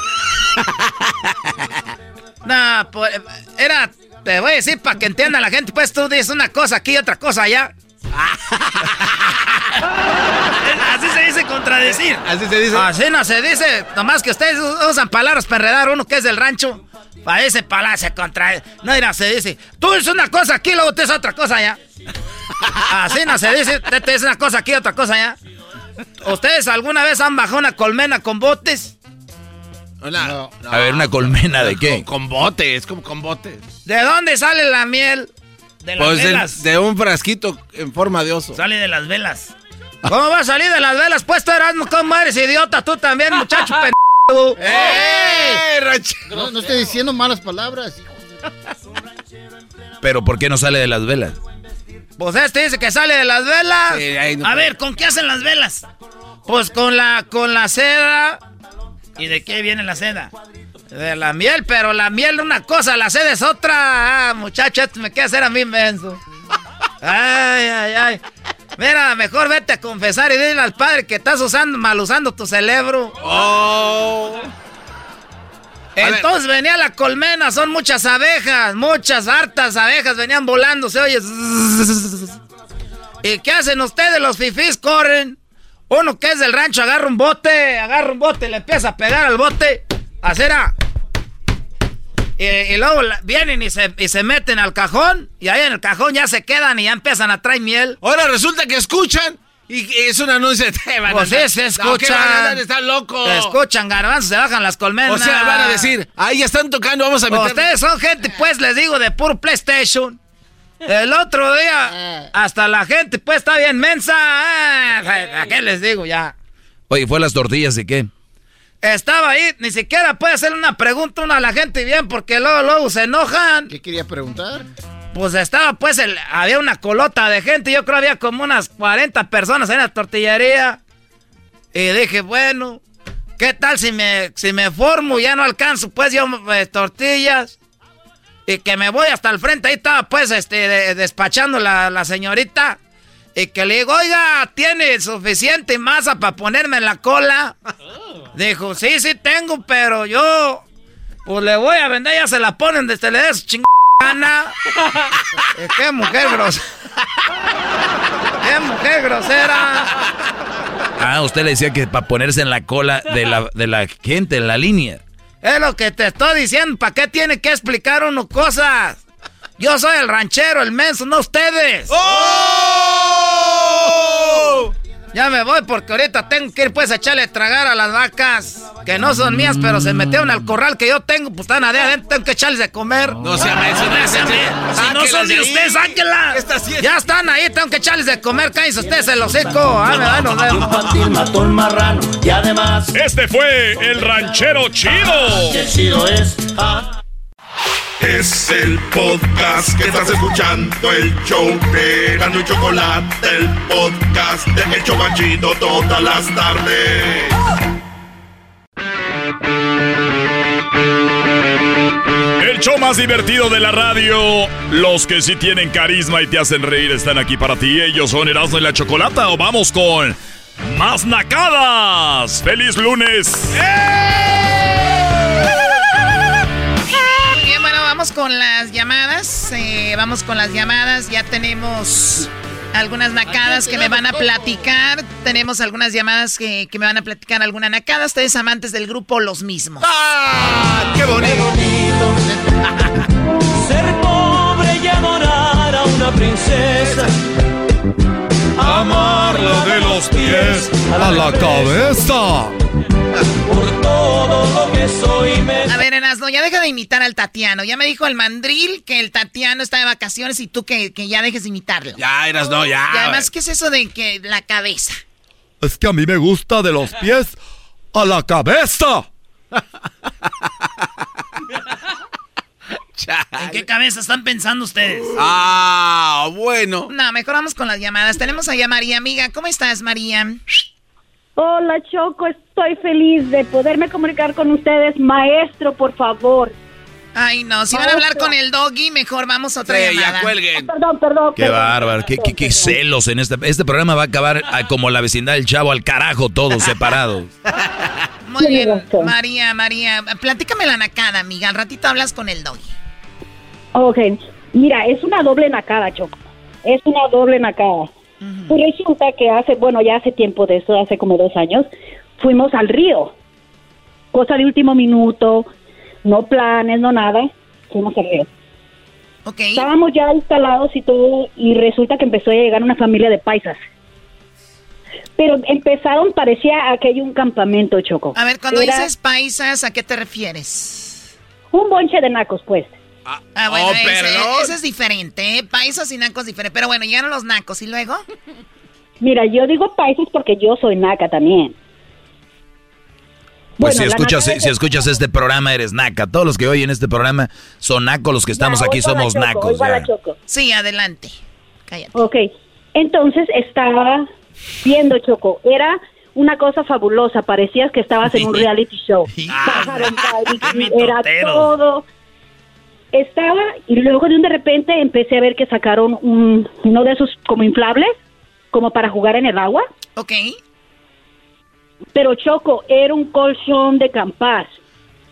Nah, pues, era, te voy a decir para que entienda la gente, pues tú dices una cosa aquí y otra cosa allá. Así se dice contradecir. Así se dice. Así no se dice. Nomás que ustedes usan palabras para enredar uno que es del rancho. Parece palabra, se contrae. No, mira, se dice. Tú dices una cosa aquí, luego te dices otra cosa allá. Así no se dice. Te, te dice una cosa aquí, otra cosa allá. ¿Ustedes alguna vez han bajado una colmena con botes? No, A ver, ¿una colmena de qué? Con, con bote, es como con bote. ¿De dónde sale la miel? De las Pues velas. de, de un frasquito en forma de oso. Sale de las velas. ¿Cómo va a salir de las velas? Pues tú eras, ¿cómo eres idiota? Tú también, muchacho pendejo. ¡Eh, rancho! No, no estoy diciendo malas palabras. hijo. Pero ¿por qué no sale de las velas? Pues este dice que sale de las velas. Sí, ahí no a ver, ¿con qué hacen las velas? Pues con la, con la seda. ¿Y de qué viene la seda? De la miel, pero la miel es una cosa, la seda es otra. Ah, muchacho, esto me queda hacer a mí menso. Ay, ay, ay. Mira, mejor vete a confesar y dile al padre que estás usando, mal usando tu cerebro. Oh. Entonces venía la colmena, son muchas abejas, muchas hartas abejas venían volando, se oye. ¿Y qué hacen ustedes? Los fifís corren. Uno que es del rancho agarra un bote, agarra un bote, le empieza a pegar al bote. Acera. Y, y luego vienen y se, y se meten al cajón. Y ahí en el cajón ya se quedan y ya empiezan a traer miel. Ahora resulta que escuchan y es un anuncio de te van a Pues sí, andar- se No, escuchan. ¿qué van a andar? Están locos. Se escuchan garbanzos, se bajan las colmenas. O sea, van a decir, ahí ya están tocando, vamos a meter. Ustedes son gente, pues, les digo, de puro PlayStation. El otro día, hasta la gente, pues, está bien mensa. Ah, ¿A qué les digo ya? Oye, ¿fue las tortillas y qué? Estaba ahí, ni siquiera puede hacer una pregunta uno a la gente bien, porque luego, luego se enojan. ¿Qué quería preguntar? Pues estaba, pues, el- había una colota de gente. Yo creo había como unas 40 personas en la tortillería. Y dije, bueno, ¿qué tal si me, si me formo? Ya no alcanzo, pues, yo eh, tortillas. Y que me voy hasta el frente. Ahí estaba, pues, este, de- despachando la, la señorita. Y que le digo, oiga, ¿tiene suficiente masa para ponerme en la cola? Dijo, sí, sí tengo, pero yo, pues le voy a vender, ya se la ponen desde le dé su chingada. Eh, ¡Qué mujer grosera! ¡Qué mujer grosera! Ah, usted le decía que para ponerse en la cola de la, de la gente, en la línea. Es lo que te estoy diciendo. ¿Para qué tiene que explicar uno cosas? Yo soy el ranchero, el menso, no ustedes. Ya me voy porque ahorita tengo que ir pues a echarle a tragar a las vacas. Que no son mías, pero se metieron al corral que yo tengo. Pues están adentro, adentro, tengo que echarles de comer. No menso. menso. Si no Sáquelas son de ustedes, sáquenlas. Ya están ahí, tengo que echarles de comer. Cállense ustedes el hocico. Ah, me da, nos vemos. mató el marrano y además Este fue el ranchero chido. qué chido es. Es el podcast que estás escuchando, el show de Gano y Chocolate, el podcast de El Chocachito todas las tardes. El show más divertido de la radio. Los que sí tienen carisma y te hacen reír están aquí para ti. Ellos son Erasmo y la Chocolata. O vamos con más nacadas. ¡Feliz lunes! Bien, vamos con las llamadas. eh, vamos con las llamadas. Ya tenemos algunas nacadas que me van a platicar. Tenemos algunas llamadas que, que me van a platicar alguna nacada. Ustedes amantes del grupo Los Mismos. ¡Ah! ¡Qué bonito! Ser pobre y adorar a una princesa. Amarla de los pies a la cabeza. Por todo lo que soy me... A ver, Erasno, ya deja de imitar al Tatiano. Ya me dijo el mandril que el Tatiano está de vacaciones y tú que, que ya dejes de imitarlo. Ya, eras no, ya. Y además, ¿qué es eso de que la cabeza? Es que a mí me gusta de los pies a la cabeza. ¿En qué cabeza están pensando ustedes? Ah, bueno. No, mejor vamos con las llamadas. Tenemos allá a María, amiga. ¿Cómo estás, María? Hola Choco, estoy feliz de poderme comunicar con ustedes. Maestro, por favor. Ay, no, si van a hablar con el doggy, mejor vamos a otra Sí, ya llamada. cuelguen. Perdón, perdón. Qué bárbaro, qué, qué- qué celos en este... Este programa va a acabar ah, como la vecindad del chavo al carajo, todos separados. Muy bien, María, María. Platícame la nacada, amiga. Al ratito hablas con el doggy. Ok, mira, es una doble nacada, Choco. Es una doble nacada. Pues resulta que hace, bueno, ya hace tiempo de eso, hace como dos años, fuimos al río. Cosa de último minuto, no planes, no nada. Fuimos al río. Ok. Estábamos ya instalados y todo, y resulta que empezó a llegar una familia de paisas. Pero empezaron, parecía aquello un campamento, Choco. A ver, cuando Era dices paisas, ¿a qué te refieres? Un bonche de nacos, pues. Ah, bueno, Oh, ese, perdón. ese es diferente, ¿eh? Paisas y nacos diferente. Pero bueno, llegaron los nacos, ¿y luego? Mira, yo digo paisas porque yo soy naca también. Pues Bueno, si escuchas, si es- escuchas este programa eres naca. Todos los que oyen este programa son nacos, los que estamos aquí somos Choco, nacos. ya. Sí, adelante. Cállate. Ok, entonces estaba viendo, Choco, era una cosa fabulosa, parecías que estabas en un reality show. Era todo. Estaba, y luego de un de repente empecé a ver que sacaron un, uno de esos como inflables, como para jugar en el agua. Ok. Pero Choco, era un colchón de campar.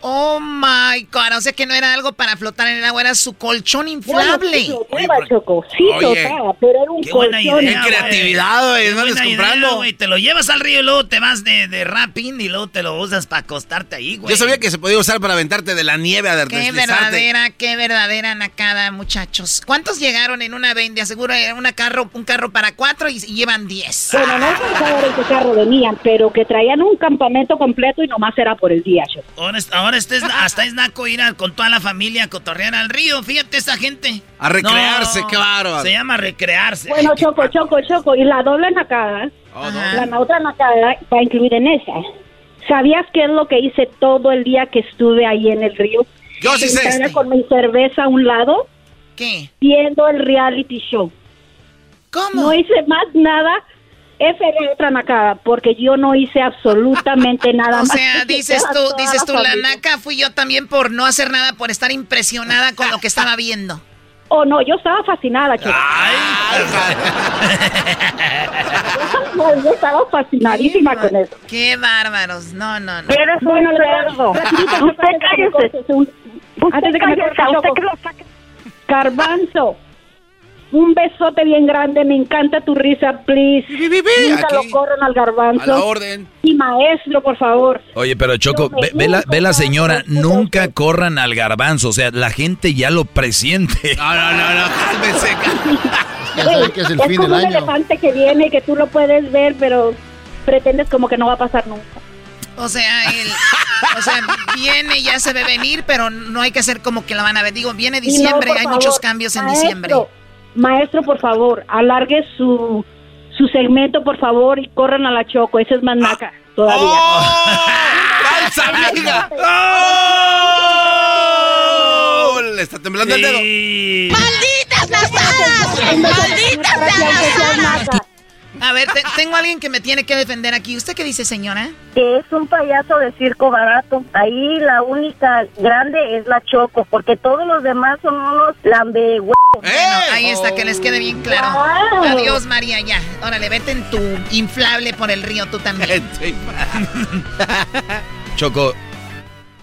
Oh my God, o sea que no era algo para flotar en el agua, era su colchón inflable. Flotaba, pero era un Qué buena colchón. idea, Qué creatividad, güey, no idea, comprando. güey. Te lo llevas al río y luego te vas de, de rapping y luego te lo usas para acostarte ahí, güey. Yo sabía que se podía usar para aventarte de la nieve a Qué deslizarte. verdadera, qué verdadera nacada, muchachos. ¿Cuántos llegaron en una vende? Aseguro era una carro, un carro para cuatro y, y llevan diez. Bueno, no sé saber en qué carro venían, pero que traían un campamento completo y nomás era por el día, Choco. Ahora, es- ahora este es- hasta es naco ir a- con toda la familia a cotorrear al río. Fíjate esa gente. A recrearse, qué bárbaro. Se llama recrearse. Bueno, Choco, Choco, Choco, y la doble nacada, la otra nacada va incluida en esa. ¿Sabías qué es lo que hice todo el día que estuve ahí en el río? Yo sí sé este. con mi cerveza a un lado, ¿Qué? viendo el reality show. ¿Cómo? No hice más nada. Esa era otra nacada, porque yo no hice absolutamente nada O sea, que dices tú, dices tú, la naca fui yo también por no hacer nada, por estar impresionada con lo que estaba viendo. Oh, no, yo estaba fascinada, Choco. No, yo estaba fascinadísima con eso. Qué bárbaros. No, no, no. Eres un cerdo. Usted cállese. Antes de que me corte, Choco. Garbanzo. Un besote bien grande, me encanta tu risa, please. Nunca aquí. lo corran al garbanzo. A la orden. Y maestro, por favor. Oye, pero Choco, ve, ve la, ve la señora, nunca corran al garbanzo, o sea, la gente ya lo presiente. No, no, no, no, cálmese. Que es el es fin como del un año. elefante que viene, que tú lo puedes ver, pero pretendes como que no va a pasar nunca. O sea, él, o sea, viene, ya se ve venir, pero no hay que hacer como que la van a ver. Digo, viene Y no, diciembre, por hay favor, muchos cambios en maestro, diciembre. Maestro, por favor, alargue su, su segmento, por favor, y corran a la Choco. Ese es más naca todavía. ¡Falsa amiga! le está temblando el dedo. ¡Malditas las hadas! ¡Malditas las hadas! A ver, te- tengo a alguien que me tiene que defender aquí. ¿Usted qué dice, señora? que es un payaso de circo barato. Ahí la única grande es la Choco, porque todos los demás son unos lambe Bueno, ahí está, que les quede bien claro. Wow. Adiós, María, ya. Órale, vete en tu inflable por el río tú también. Choco,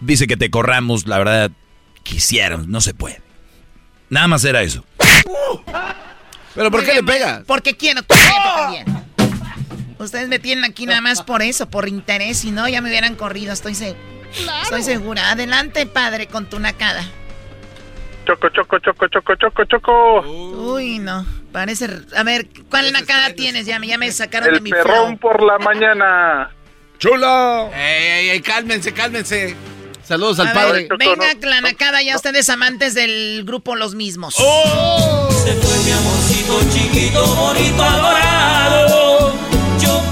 dice que te corramos, la verdad, quisieron, no se puede. Nada más era eso. ¿Pero por qué le pega? Porque quiero tu tiempo también. Ustedes me tienen aquí nada más por eso, por interés. Si no, ya me hubieran corrido, estoy, se- estoy segura. Adelante, padre, con tu nacada. Choco, choco, choco, choco, choco, choco. Uy, no. Parece. A ver, ¿cuál nacada tienes? Ya me, ya me sacaron de El mi perrón flow. por la mañana. ¡Chula! ¡Ey, ey, ey! Cálmense, cálmense. Saludos al A padre. ver, venga, la nacada, ya ustedes amantes del grupo Los Mismos. ¡Oh! Se fue mi amorcito chiquito, bonito, adorado. Yo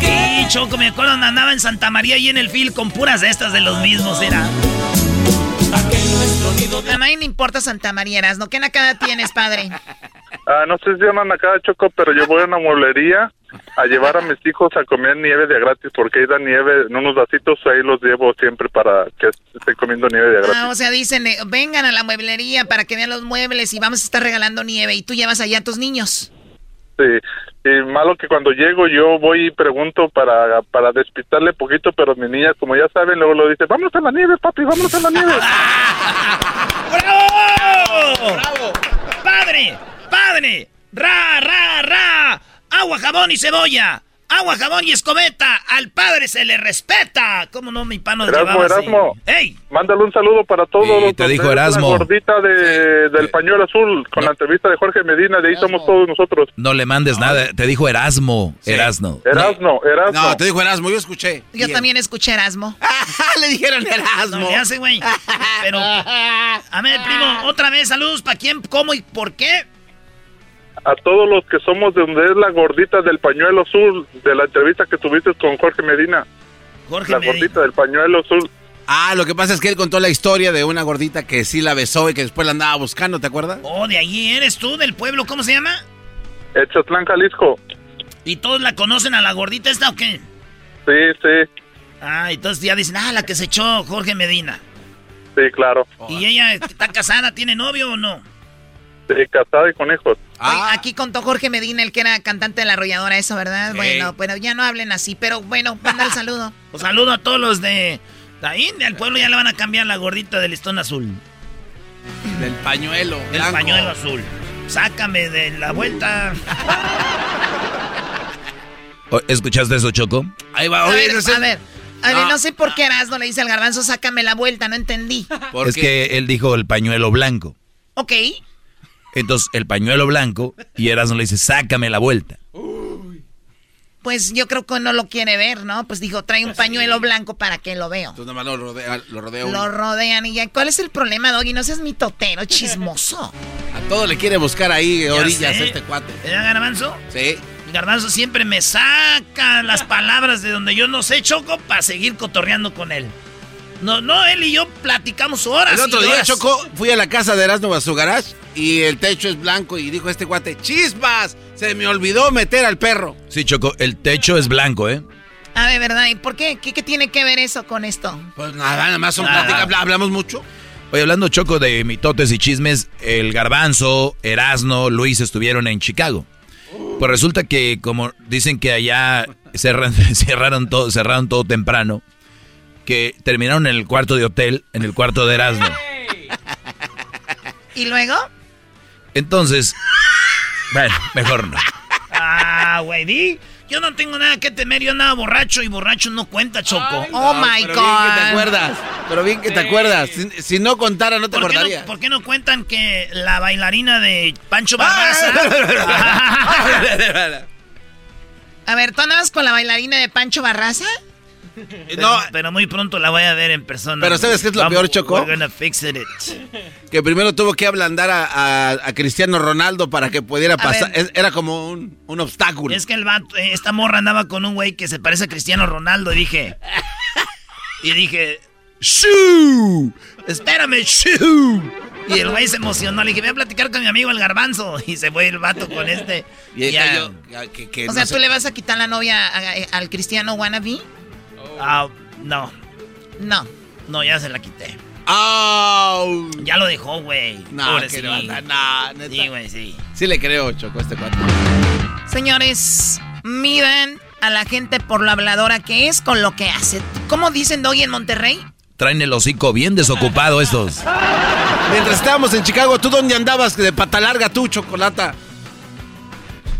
Choco, me acuerdo andaba en Santa María y en el fil con puras de estas de los mismos, era. A nadie le importa Santa María, ¿no? ¿Qué nacada tienes, padre? Ah, no sé si llaman acá Choco, pero yo voy a una mueblería a llevar a mis hijos a comer nieve de gratis porque ahí dan nieve en unos vasitos, ahí los llevo siempre para que estén comiendo nieve de gratis. Ah, o sea, dicen, eh, vengan a la mueblería para que vean los muebles y vamos a estar regalando nieve. Y tú llevas allá a tus niños. Sí, y malo que cuando llego yo voy y pregunto para, para despistarle poquito, pero mi niña, como ya saben, luego lo dice, vámonos a la nieve, papi, vámonos a la nieve. ¡Bravo! ¡Bravo! ¡Padre! ¡Padre! ¡Ra, ra, ra! ¡Agua, jabón y cebolla! ¡Agua, jabón y escobeta! ¡Al padre se le respeta! ¿Cómo no, mi pano Erasmo, llevaba así? Erasmo. ¡Ey! Mándale un saludo para todos Sí, los te dijo Erasmo. La gordita de, del pañuelo azul con la entrevista de Jorge Medina, de ahí somos todos nosotros. No le mandes nada, te dijo Erasmo, Erasno. Erasmo, Erasmo. No, te dijo Erasmo, yo escuché. Yo también escuché Erasmo. Le dijeron Erasmo. No le hace, güey. Pero, a ver, primo, otra vez, saludos. ¿Para quién, cómo y por qué? A todos los que somos de donde es la gordita del pañuelo azul, de la entrevista que tuviste con Jorge Medina. Jorge la Medina. gordita del pañuelo azul. Ah, lo que pasa es que él contó la historia de una gordita que sí la besó y que después la andaba buscando, ¿te acuerdas? Oh, de allí eres tú, del pueblo, ¿cómo se llama? Etzatlán, Jalisco. ¿Y todos la conocen a la gordita esta o qué? Sí, sí, Ah, entonces ya dicen, ah, la que se echó Jorge Medina. sí, claro. ¿Y ella está casada, tiene novio o no? Sí, casada y con hijos. Oye, aquí contó Jorge Medina, el que era cantante de la arrolladora, eso, ¿verdad? Bueno, pero ya no hablen así, pero bueno, manda el saludo. Pues saludo a todos los de la India, al pueblo ya le van a cambiar la gordita del listón azul. Del pañuelo. El blanco. pañuelo azul. Sácame de la vuelta. O- ¿Escuchaste eso, Choco? Ahí va, A oye, ver, a ver, a ver, No. no sé por qué Erasmo le dice al garbanzo, sácame la vuelta, no entendí. Es que él dijo el pañuelo blanco. Ok, Entonces, el pañuelo blanco, y Erasmo le dice, sácame la vuelta. pues yo creo que no lo quiere ver, ¿no? Pues dijo, trae un pañuelo blanco para que lo veo. Entonces nomás lo rodea, lo rodea uno. Lo rodean y ya. ¿Cuál es el problema, Doggy? No seas mi totero, chismoso. A todo le quiere buscar ahí Ya orillas sé. este cuate. ¿Era Garbanzo? Sí. Garbanzo siempre me saca las palabras de donde yo no sé, Choco, para seguir cotorreando con él. No, no, él y yo platicamos horas. El otro y día. Choco, fui a la casa de Erasmo a su garage y el techo es blanco y dijo este cuate, ¡chispas! Se me olvidó meter al perro. Sí, Choco, el techo es blanco, ¿eh? A ver, ¿verdad? ¿Y por qué? ¿Qué, qué tiene que ver eso con esto? Pues nada, nada más son Nada. pláticas, habla- hablamos mucho. Oye, hablando, Choco, de mitotes y chismes, el Garbanzo, Erasno, Luis estuvieron en Chicago. Pues resulta que, como dicen que allá cerran- cerraron todo, cerraron todo temprano, que terminaron en el cuarto de hotel, en el cuarto de Erasmo. ¿Y luego? Entonces, bueno, mejor no. Ah, güey, di. Yo no tengo nada que temer, yo andaba borracho y borracho no cuenta, Choco. oh my Pero God. bien que te acuerdas. Pero bien que te acuerdas. Si, si no contara, no te ¿Por qué acordaría. no, por qué no cuentan que la bailarina de Pancho Ah, Barraza... A ver, ¿tú andabas con la bailarina de Pancho Barraza? No, pero muy pronto la voy a ver en persona. Pero ¿sabes qué es lo Vamos, peor, Choco? We're gonna fix it. Que primero tuvo que ablandar a, a- a Cristiano Ronaldo para que pudiera pasar. Es- Era como un, un obstáculo. Es que el vato, eh, esta morra andaba con un güey que se parece a Cristiano Ronaldo y dije... Y dije, ¡Shoo! Espérame, ¡Shoo! Y el güey se emocionó. Le dije, voy a platicar con mi amigo el garbanzo. Y se fue el vato con este. Y que- que O no sea, ¿tú le vas a quitar la novia al cristiano wannabe? Ah, no. No. No, ya se la quité. ¡Au! Ya lo dejó, güey. No, Pobrecito. que no, no, no, neta. Sí, güey, sí. Sí le creo, Choco, a este cuate. Señores, midan a la gente por lo habladora que es con lo que hace. ¿Cómo dicen Doggy en Monterrey? Traen el hocico bien desocupado estos. Mientras estábamos en Chicago, ¿tú dónde andabas de pata larga tú, Chocolata?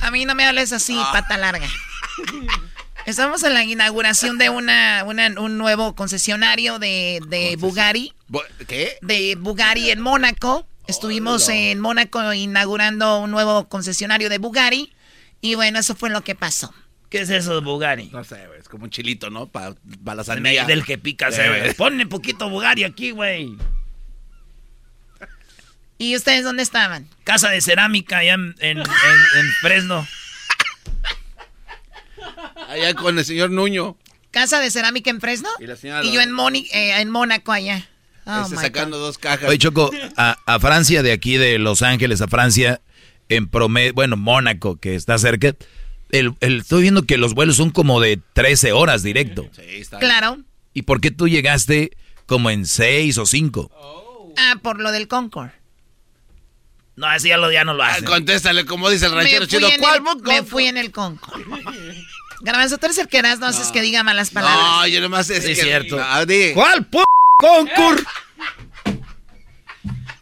A mí no me hables así, pata larga. Estamos en la inauguración de una, una- un nuevo concesionario de, de Bugatti. ¿Qué? De Bugatti en Mónaco. Estuvimos en Mónaco inaugurando un nuevo concesionario de Bugatti. Y bueno, eso fue lo que pasó. ¿Qué es eso de Bugatti? No sé, güey, es como un chilito, ¿no? Para la Del, sandía. del que pica, güey. ve. Ponle poquito Bugatti aquí, güey. ¿Y ustedes dónde estaban? Casa de cerámica allá en, en, en- en Fresno. Allá con el señor Nuño. ¿Casa de cerámica en Fresno? Y la señora Y yo en, Moni- eh, en Mónaco allá. Oh, Este, sacando dos cajas. Oye, Choco, a, a Francia, de aquí de Los Ángeles a Francia, en promedio, bueno, Mónaco, que está cerca, el, el- estoy viendo que los vuelos son como de 13 horas directo. Claro. ¿Y por qué tú llegaste como en 6 o 5? Ah, por lo del Concord. No, así ya, lo, ya no lo Ah, hacen. contéstale, como dice el ranchero chido. ¿Cuál? el, me fui en el Concord. Garbanzo, tú eres el que eras, no haces que diga malas palabras. No, yo nomás es que... cierto. No. ¿Cuál p concur?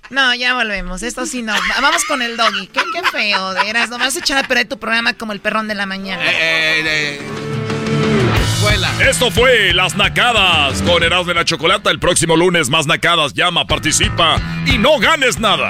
No, ya volvemos. Esto sí no. Va- Vamos con el doggy. Qué, qué feo, de veras. Nomás echar a perder tu programa como el perrón de la mañana. Eh, Escuela. Esto fue Las Nacadas con Erasmo de la Chocolata. El próximo lunes, más Nacadas. Llama, participa y no ganes nada.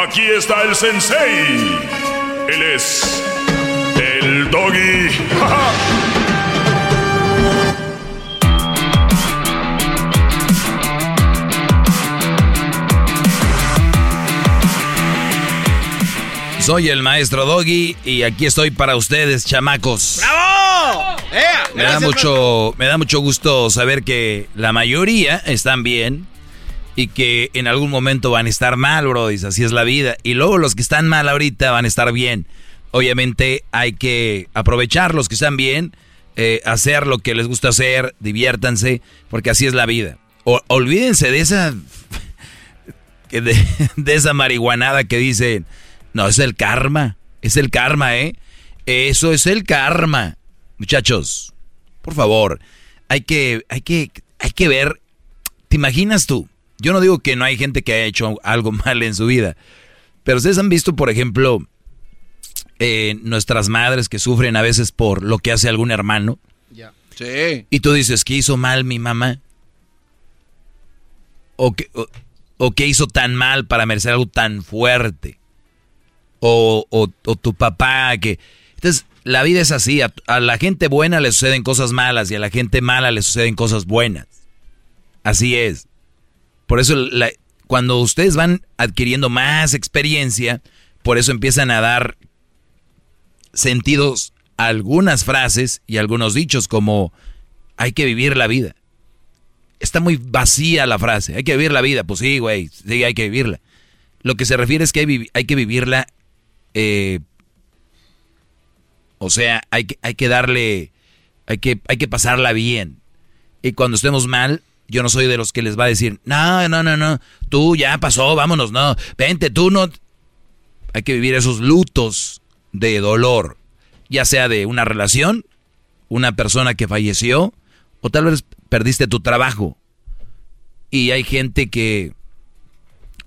Aquí está el sensei. Él es el doggy. Soy el maestro Doggy y aquí estoy para ustedes, chamacos. ¡Bravo! ¡Ea! Me da mucho, me da mucho gusto saber que la mayoría están bien y que en algún momento van a estar mal, bro. Así es la vida. Y luego los que están mal ahorita van a estar bien. Obviamente hay que aprovechar los que están bien, eh, hacer lo que les gusta hacer, diviértanse, porque así es la vida. O- olvídense de esa, de, de esa marihuanada que dicen, no, es el karma, es el karma, ¿eh? Eso es el karma. Muchachos, por favor, hay que, hay que, hay que ver. ¿Te imaginas tú? Yo no digo que no hay gente que haya hecho algo mal en su vida, pero ustedes han visto, por ejemplo, eh, nuestras madres que sufren a veces por lo que hace algún hermano. Sí. Y tú dices, ¿qué hizo mal mi mamá? ¿O qué, o, o qué hizo tan mal para merecer algo tan fuerte? O, o- o tu papá que... Entonces, la vida es así. A, a la gente buena le suceden cosas malas y a la gente mala le suceden cosas buenas. Así es. Por eso, cuando ustedes van adquiriendo más experiencia, por eso empiezan a dar sentidos a algunas frases y algunos dichos como hay que vivir la vida. Está muy vacía la frase. Hay que vivir la vida. Pues sí, güey. Sí, hay que vivirla. Lo que se refiere es que hay que vivirla. eh, o sea, hay que, hay que darle. Hay que, hay que pasarla bien. Y cuando estemos mal, yo no soy de los que les va a decir, no, no, no, no. Tú ya pasó, vámonos, no. Vente, tú no. Hay que vivir esos lutos de dolor. Ya sea de una relación, una persona que falleció, o tal vez perdiste tu trabajo. Y hay gente que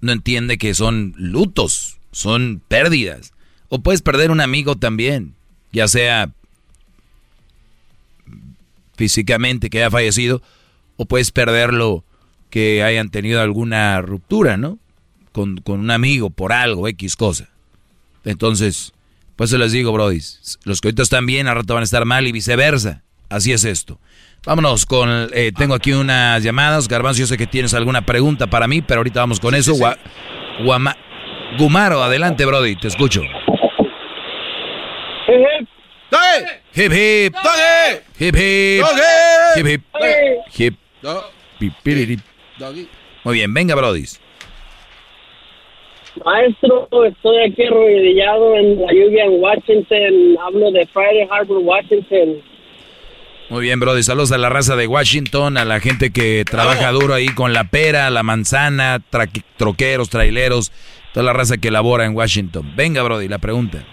no entiende que son lutos, son pérdidas. O puedes perder un amigo también, ya sea físicamente que haya fallecido, o puedes perderlo que hayan tenido alguna ruptura, ¿no? Con, con un amigo por algo, X cosa. Entonces, pues se les digo, Brody, los que ahorita están bien, al rato van a estar mal y viceversa. Así es esto. Vámonos con, eh, tengo aquí unas llamadas. Garbanzo, yo sé que tienes alguna pregunta para mí, pero ahorita vamos con eso. Gua- Guama- Gumaro, adelante, Brody, te escucho. Hip hip. Hip hip. Hip hip. Hip. Muy bien, venga, Brody. Maestro, estoy aquí arrodillado en la lluvia en Washington. Hablo de Friday Harbor, Washington. Muy bien, Brody. Saludos a la raza de Washington, a la gente que trabaja duro ahí con la pera, la manzana, tra- troqueros, traileros, toda la raza que labora en Washington. Venga, Brody, la pregunta.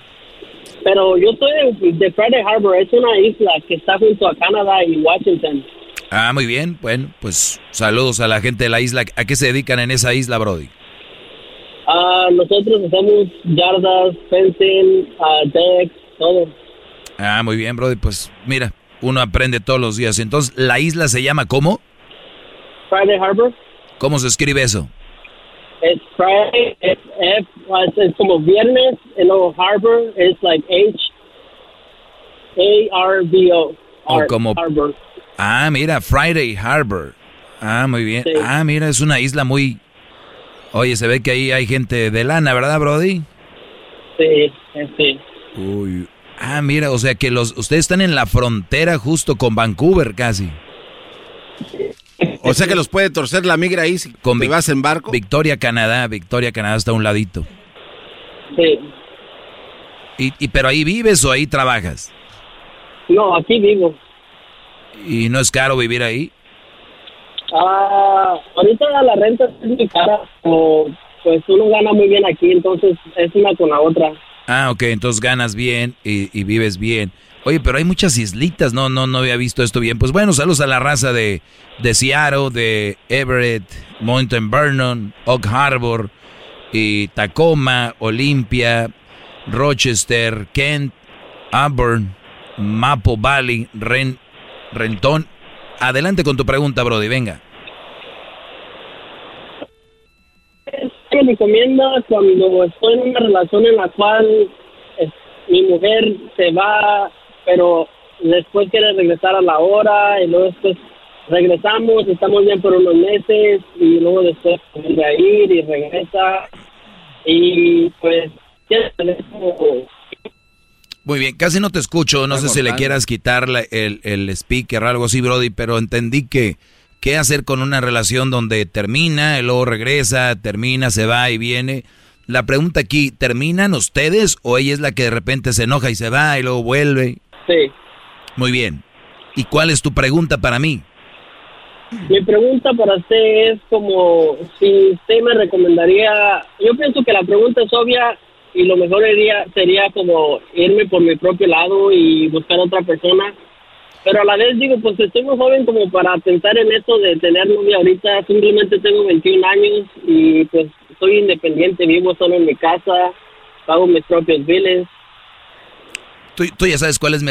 Pero yo soy de, de Friday Harbor, es una isla que está junto a Canadá y Washington. Ah, muy bien. Bueno, pues saludos a la gente de la isla. ¿A qué se dedican en esa isla, Brody? Ah, nosotros hacemos yardas, fencing, ah, decks, todo. Ah, muy bien, Brody. Pues mira, uno aprende todos los días. Entonces, ¿la isla se llama cómo? Friday Harbor ¿Cómo se escribe eso? es Friday, es F, ah, es, como viernes, y luego Harbor es like H A R B O. O como... Harbor. Ah, mira, Friday Harbor. Ah, muy bien. Sí. Ah, mira, es una isla muy... Oye, se ve que ahí hay gente de lana, ¿verdad, Brody? Sí, sí. Uy. Ah, mira, o sea que los ustedes están en la frontera justo con Vancouver casi. O sea que los puede torcer la migra ahí si Con te vas en barco. Victoria, Canadá. Victoria, Canadá está a un ladito. Sí. ¿Y, y pero ahí vives o ahí trabajas? No, aquí vivo. ¿Y no es caro vivir ahí? Ah, ahorita la renta es muy cara, o, pues uno gana muy bien aquí, entonces es una con la otra. Ah, ok, entonces ganas bien y, y vives bien. Oye, pero hay muchas islitas, no, no, no había visto esto bien. Pues bueno, saludos a la raza de, de Seattle, de Everett, Mountain Vernon, Oak Harbor, y Tacoma, Olympia, Rochester, Kent, Auburn, Mapo Valley, Ren, Renton. Adelante con tu pregunta, Brody, venga. ¿Qué recomienda cuando estoy en una relación en la cual es- mi mujer se va, pero después quiere regresar a la hora y luego después regresamos, estamos bien por unos meses y luego después vuelve a ir y regresa y pues quiere tener Muy bien, casi no te escucho, no sé si le quieras quitar la- el, el speaker o algo así, Brody, pero entendí que qué hacer con una relación donde termina, y luego regresa, termina, se va y viene. La pregunta aquí, ¿terminan ustedes o ella es la que de repente se enoja y se va y luego vuelve? Sí. Muy bien. ¿Y cuál es tu pregunta para mí? Mi pregunta para usted es como si usted me recomendaría, yo pienso que la pregunta es obvia y lo mejor sería, sería como irme por mi propio lado y buscar otra persona, pero a la vez digo, pues estoy muy joven como para pensar en esto de tener novia ahorita, simplemente tengo 21 años y pues soy independiente, vivo solo en mi casa, pago mis propios biles. Tú, tú ya sabes cuál es mi,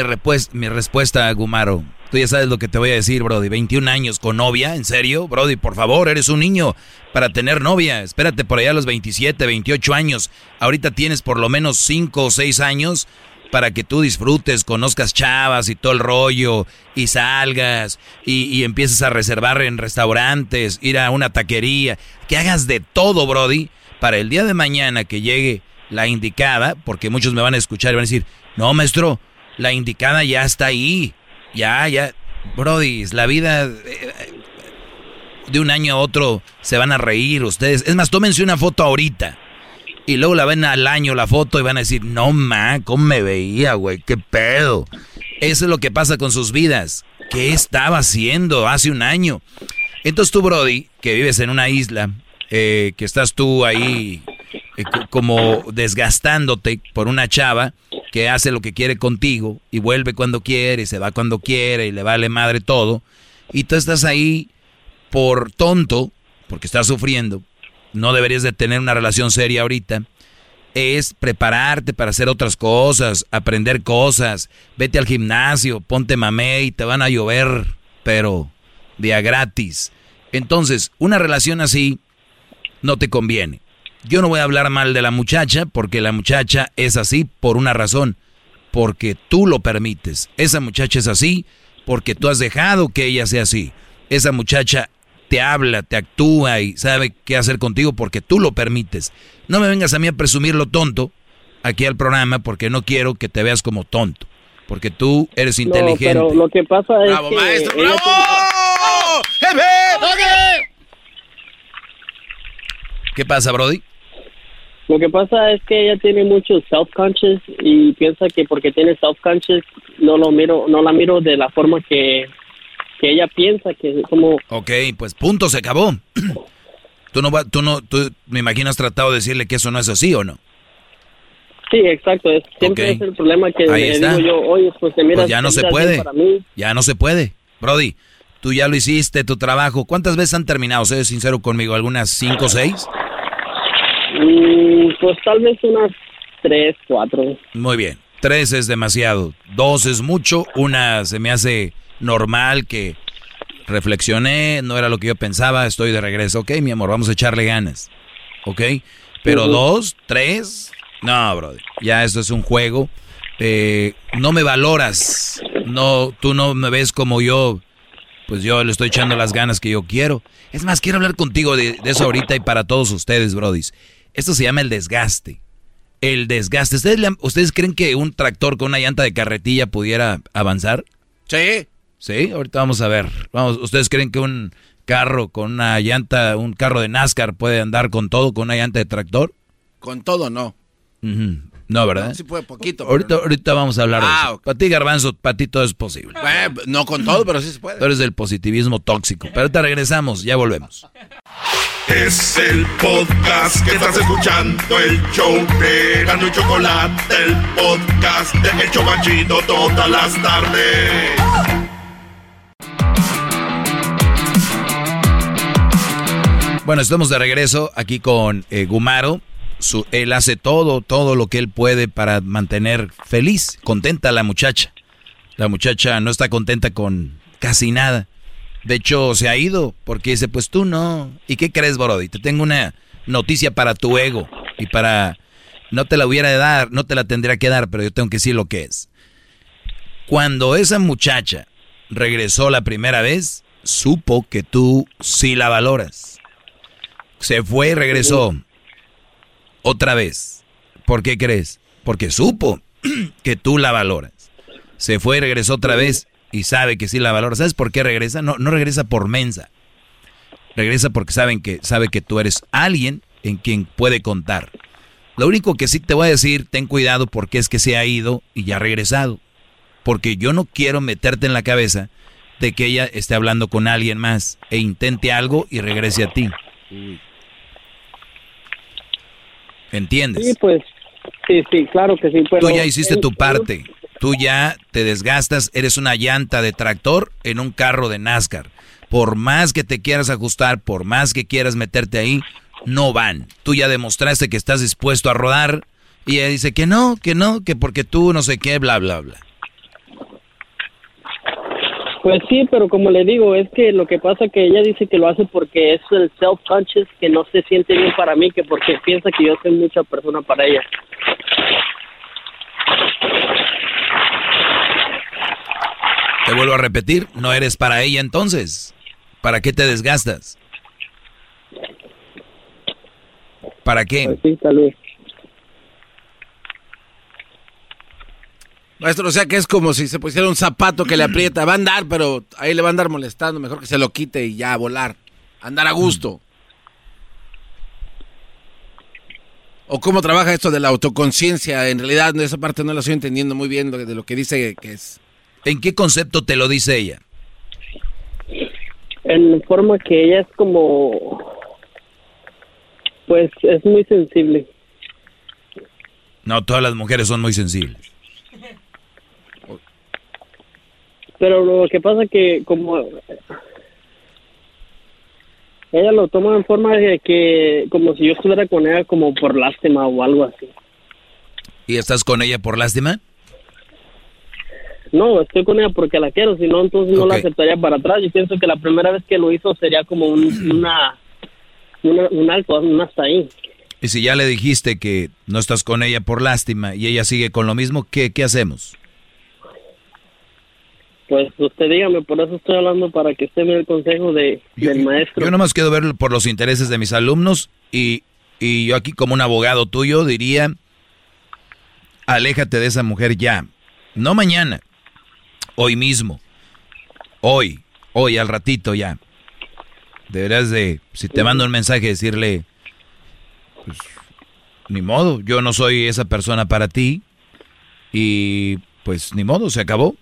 mi respuesta, Gumaro. Tú ya sabes lo que te voy a decir, Brody. 21 años con novia, ¿en serio? Brody, por favor, eres un niño para tener novia. Espérate por allá a los 27, 28 años. Ahorita tienes por lo menos 5 o 6 años para que tú disfrutes, conozcas chavas y todo el rollo, y salgas, y, y empieces a reservar en restaurantes, ir a una taquería, que hagas de todo, Brody, para el día de mañana que llegue la indicada, porque muchos me van a escuchar y van a decir, no, maestro, la indicada ya está ahí, ya, ya, Brody, la vida eh, de un año a otro se van a reír ustedes. Es más, tómense una foto ahorita. Y luego la ven al año la foto y van a decir, no, ma, ¿cómo me veía, güey? ¿Qué pedo? Eso es lo que pasa con sus vidas. ¿Qué estaba haciendo hace un año? Entonces tú, Brody, que vives en una isla, eh, que estás tú ahí eh, co- como desgastándote por una chava que hace lo que quiere contigo y vuelve cuando quiere y se va cuando quiere y le vale madre todo. Y tú estás ahí por tonto, porque estás sufriendo, no deberías de tener una relación seria ahorita, es prepararte para hacer otras cosas, aprender cosas, vete al gimnasio, ponte mamey, te van a llover, pero día gratis. Entonces, una relación así no te conviene. Yo no voy a hablar mal de la muchacha porque la muchacha es así por una razón, porque tú lo permites. Esa muchacha es así porque tú has dejado que ella sea así. Esa muchacha te habla, te actúa y sabe qué hacer contigo porque tú lo permites. No me vengas a mí a presumir lo tonto aquí al programa porque no quiero que te veas como tonto. Porque tú eres inteligente. No, pero lo que pasa es ¡Bravo, que maestro! ella ¡Bravo! ¡Jefe! ¿Qué pasa, Brody? Lo que pasa es que ella tiene mucho self-conscious y piensa que porque tiene self-conscious no lo miro, no la miro de la forma que, que ella piensa que es como Ok, pues punto, se acabó. Tú no, va- tú no, tú me imagino has tratado de decirle que eso no es así o no. sí, exacto, es, siempre es el problema que Ahí le está. digo yo, oye, pues te miras, Pues ya no se puede. Ya no se puede. Brody, tú ya lo hiciste, tu trabajo. ¿Cuántas veces han terminado? Sé sincero conmigo, ¿algunas cinco o seis? Mm, pues tal vez unas tres, cuatro. Muy bien. Tres es demasiado. Dos es mucho. Una se me hace normal que reflexioné, no era lo que yo pensaba, estoy de regreso. Ok, mi amor, vamos a echarle ganas. Ok. Pero dos, tres, no, brother. Ya esto es un juego. Eh, no me valoras. No, tú no me ves como yo. Pues yo le estoy echando las ganas que yo quiero. Es más, quiero hablar contigo de, de eso ahorita y para todos ustedes, brodis. Esto se llama el desgaste. El desgaste. ¿Ustedes, le han- ¿Ustedes creen que un tractor con una llanta de carretilla pudiera avanzar? Sí. Sí, ahorita vamos a ver. Vamos, ¿ustedes creen que un carro con una llanta, un carro de NASCAR puede andar con todo con una llanta de tractor? Con todo, no. No, ¿verdad? Sí puede poquito. pero ahorita, ahorita vamos a hablar de Ah, eso. ok. Para ti, Garbanzo, para ti todo es posible. no. Eh, no con todo, pero sí se puede. Tú eres del positivismo tóxico. Pero ahorita regresamos, ya volvemos. Es el podcast que estás escuchando, el show de y Chocolate, el podcast de El Chobachito todas las tardes. Bueno, estamos de regreso aquí con eh, Gumaro. Él hace todo, todo lo que él puede para mantener feliz, contenta a la muchacha. La muchacha no está contenta con casi nada. De hecho, se ha ido porque dice, pues tú no. ¿Y qué crees, Brody? Te tengo una noticia para tu ego y para... No te la hubiera de dar, no te la tendría que dar, pero yo tengo que decir lo que es. Cuando esa muchacha regresó la primera vez, supo que tú sí la valoras. Se fue y regresó. Otra vez. ¿Por qué crees? Porque supo que tú la valoras. Se fue y regresó otra vez y sabe que sí la valora. ¿Sabes por qué regresa? No, no regresa por mensa. Regresa porque saben que, sabe que tú eres alguien en quien puede contar. Lo único que sí te voy a decir, ten cuidado porque es que se ha ido y ya ha regresado. Porque yo no quiero meterte en la cabeza de que ella esté hablando con alguien más e intente algo y regrese a ti. ¿Entiendes? Sí, pues, sí, sí, claro que sí. Pero Tú ya hiciste tu parte. Tú ya te desgastas, eres una llanta de tractor en un carro de NASCAR. Por más que te quieras ajustar, por más que quieras meterte ahí, no van. Tú ya demostraste que estás dispuesto a rodar y ella dice que no, que no, que porque tú no sé qué, bla, bla, bla. Pues sí, pero como le digo, es que lo que pasa que ella dice que lo hace porque es el self-conscious, que no se siente bien para mí, que porque piensa que yo soy mucha persona para ella. Te vuelvo a repetir, no eres para ella entonces. ¿Para qué te desgastas? ¿Para qué? Pues sí, tal vez. Maestro, o sea que es como si se pusiera un zapato que le aprieta. Va a andar, pero ahí le va a andar molestando. Mejor que se lo quite y ya a volar. Andar a gusto. ¿O cómo trabaja esto de la autoconciencia? En realidad, esa parte no la estoy entendiendo muy bien de lo que dice que es. ¿En qué concepto te lo dice ella? En forma que ella es como, pues es muy sensible. No, todas las mujeres son muy sensibles. Pero lo que pasa que como ella lo toma en forma de que como si yo estuviera con ella como por lástima o algo así. ¿Y estás con ella por lástima? No, estoy con ella porque la quiero, si no, entonces no la aceptaría para atrás. Yo pienso que la primera vez que lo hizo sería como un, una, una- un alto, un hasta ahí. Y si ya le dijiste que no estás con ella por lástima y ella sigue con lo mismo, ¿qué, qué hacemos? Pues usted dígame, por eso estoy hablando para que usted me dé el consejo de, del maestro. Yo nomás quiero ver por los intereses de mis alumnos y, y yo aquí como un abogado tuyo diría, aléjate de esa mujer ya, no mañana, hoy mismo, hoy, hoy al ratito ya. Deberás de, si te mando un mensaje, decirle, pues, ni modo, yo no soy esa persona para ti y pues ni modo, se acabó.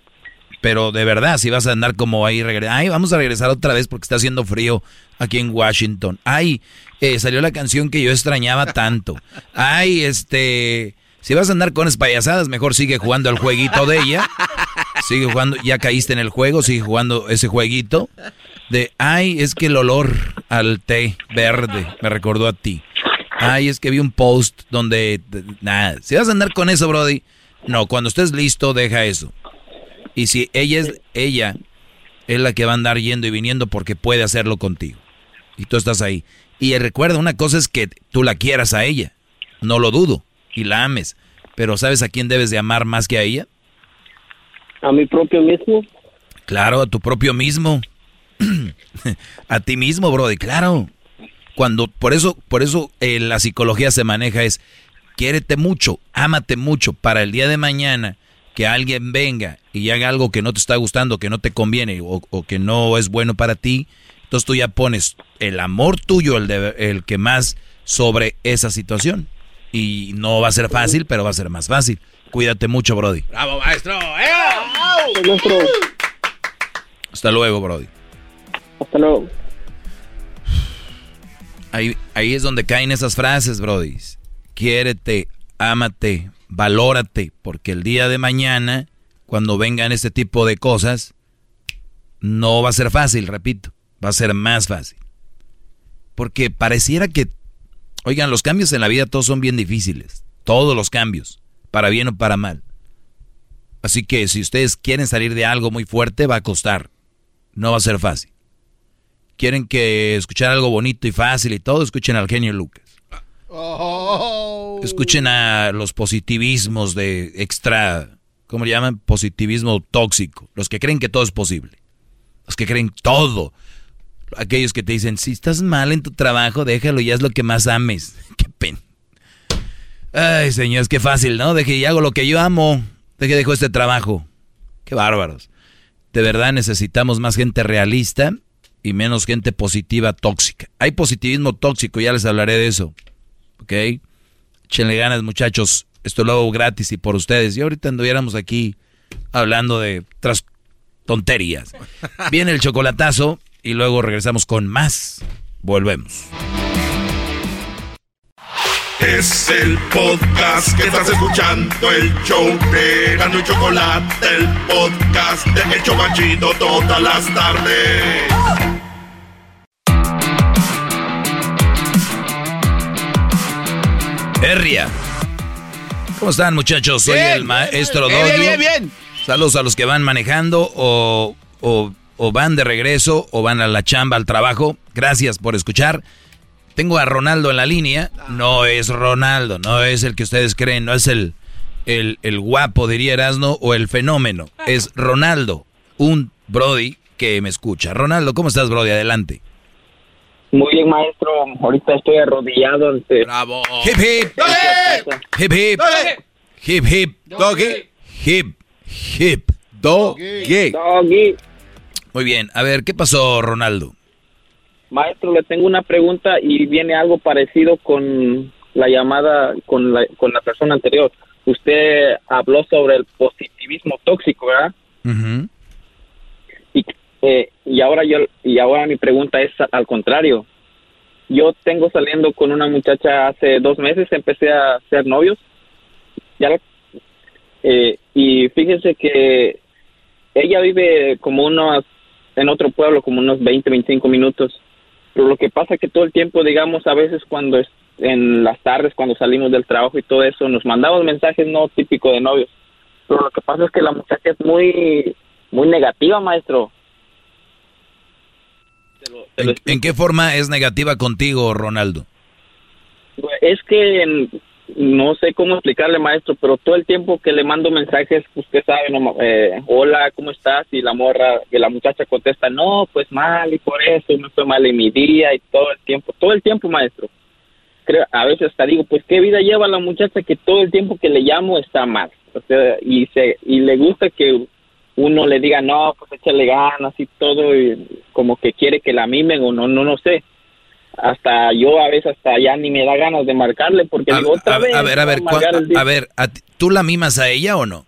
Pero de verdad, si vas a andar como ahí, ay, vamos a regresar otra vez porque está haciendo frío aquí en Washington. Ay, eh, salió la canción que yo extrañaba tanto. Ay, este, si vas a andar con esas payasadas, mejor sigue jugando al jueguito de ella. Sigue jugando, ya caíste en el juego, sigue jugando ese jueguito. De, ay, es que el olor al té verde me recordó a ti. Ay, es que vi un post donde, nada, si vas a andar con eso, Brody, no, cuando estés listo, deja eso. Y si ella es ella es la que va a andar yendo y viniendo porque puede hacerlo contigo. Y tú estás ahí. Y recuerda, una cosa es que tú la quieras a ella. No lo dudo. Y la ames. Pero ¿sabes a quién debes de amar más que a ella? A mi propio mismo. Claro, a tu propio mismo. a ti mismo, Brody, claro. Cuando, por eso, por eso eh, la psicología se maneja es, quiérete mucho, ámate mucho, para el día de mañana que alguien venga y haga algo que no te está gustando, que no te conviene o, o que no es bueno para ti, entonces tú ya pones el amor tuyo, el, de- el que más sobre esa situación. Y no va a ser fácil, pero va a ser más fácil. Cuídate mucho, Brody. ¡Bravo, maestro! Maestro, Hasta luego, Brody. hasta luego. Ahí, ahí es donde caen esas frases, Brody. Quiérete, ámate, valórate, porque el día de mañana, cuando vengan este tipo de cosas, no va a ser fácil, repito, va a ser más fácil. Porque pareciera que, oigan, los cambios en la vida todos son bien difíciles, todos los cambios, para bien o para mal. Así que si ustedes quieren salir de algo muy fuerte, va a costar, no va a ser fácil quieren que escuchar algo bonito y fácil y todo, escuchen al genio Lucas. Escuchen a los positivismos de extra, ¿cómo le llaman? Positivismo tóxico. Los que creen que todo es posible. Los que creen todo. Aquellos que te dicen, si estás mal en tu trabajo, déjalo, ya es lo que más ames. Qué Ay, señores, qué fácil, ¿no? Deje y hago lo que yo amo. Deje dejo este trabajo. Qué bárbaros. De verdad necesitamos más gente realista y menos gente positiva tóxica. Hay positivismo tóxico, ya les hablaré de eso. ¿Ok? Échenle ganas, muchachos. Esto lo hago gratis y por ustedes. Y ahorita anduviéramos aquí hablando de otras tonterías. Viene el chocolatazo y luego regresamos con más. Volvemos. Es el podcast que estás escuchando, el show de Gano y Chocolate, el podcast de El Chobachito todas las tardes. Herria. ¿Cómo están, muchachos? Soy Bien. el maestro Bien, Doggy. bien, bien, bien. Saludos a los que van manejando o, o- o van de regreso o van a la chamba, al trabajo. Gracias por escuchar. Tengo a Ronaldo en la línea. No es Ronaldo, no es el que ustedes creen, no es el, el, el guapo, diría Erasno, o el fenómeno. Es Ronaldo, un Brody que me escucha. Ronaldo, ¿cómo estás, Brody? Adelante. Muy bien, maestro. Ahorita estoy arrodillado ante. ¡Bravo! Hip hip. Hip hip. Hip hip. Doggy. Hip hip. Doggy. Doggy. Muy bien. A ver, ¿qué pasó, Ronaldo? Maestro, le tengo una pregunta y viene algo parecido con la llamada con la, con la persona anterior. Usted habló sobre el positivismo tóxico, ¿verdad? Y, eh, y ahora yo y ahora mi pregunta es al contrario. Yo tengo saliendo con una muchacha hace dos meses, empecé a ser novios. Ya la- eh, y fíjese que ella vive como unos en otro pueblo como unos 20, 25 minutos. Pero lo que pasa es que todo el tiempo, digamos, a veces cuando es en las tardes, cuando salimos del trabajo y todo eso, nos mandamos mensajes no típicos de novios. pero lo que pasa es que la muchacha es muy, muy negativa, maestro. ¿En, en qué forma es negativa contigo, Ronaldo? Es que no sé cómo explicarle, maestro, pero todo el tiempo que le mando mensajes, usted sabe, no, eh, hola, ¿cómo estás? Y la morra, que la muchacha contesta, no, pues mal, y por eso me fue mal en mi día, y todo el tiempo, todo el tiempo, maestro. Creo, a veces hasta digo, pues qué vida lleva la muchacha que todo el tiempo que le llamo está mal. O sea, y, se, y le gusta que uno le diga, no, pues échale ganas y todo, y como que quiere que la mimen o no, no, no sé hasta yo a veces hasta ya ni me da ganas de marcarle porque A, digo otra a- vez a ver, a ver, voy marcar ¿cuánto- el día. a ver, ¿a ti- ¿tú la mimas a ella o no?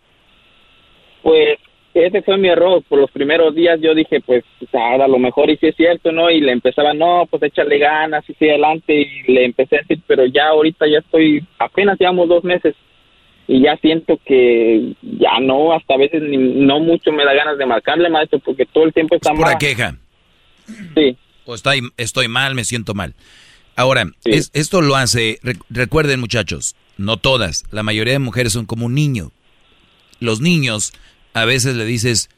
pues ese fue mi error por los primeros días yo dije pues a lo mejor y si es cierto no y le empezaba no pues échale ganas y sigue adelante y le empecé a decir pero ya ahorita ya estoy apenas llevamos dos meses y ya siento que ya no hasta a veces ni, no mucho me da ganas de marcarle maestro porque todo el tiempo está Pura mal queja. sí O estoy, estoy mal, me siento mal. Ahora, es- esto lo hace, re- recuerden muchachos, no todas, la mayoría de mujeres son como un niño. Los niños, a veces le dices,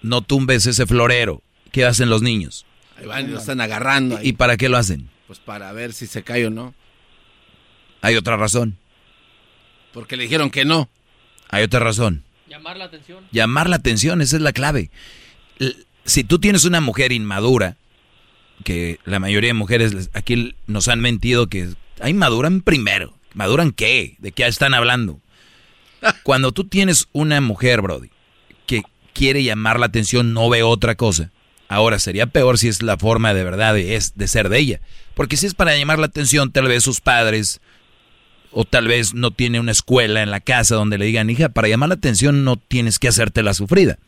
no tumbes ese florero. ¿Qué hacen los niños? Ahí van y lo están agarrando. ahí. ¿Y para qué lo hacen? Pues para ver si se cae o no. Hay otra razón. Porque le dijeron que no. Hay otra razón. Llamar la atención. Llamar la atención, esa es la clave. Si tú tienes una mujer inmadura, que la mayoría de mujeres aquí nos han mentido que ahí maduran primero. ¿Maduran qué? ¿De qué están hablando? Cuando tú tienes una mujer, Brody, que quiere llamar la atención, no ve otra cosa. Ahora, sería peor si es la forma de verdad de, es, de ser de ella. Porque si es para llamar la atención, tal vez sus padres, o tal vez no tiene una escuela en la casa donde le digan, hija, para llamar la atención no tienes que hacerte la sufrida.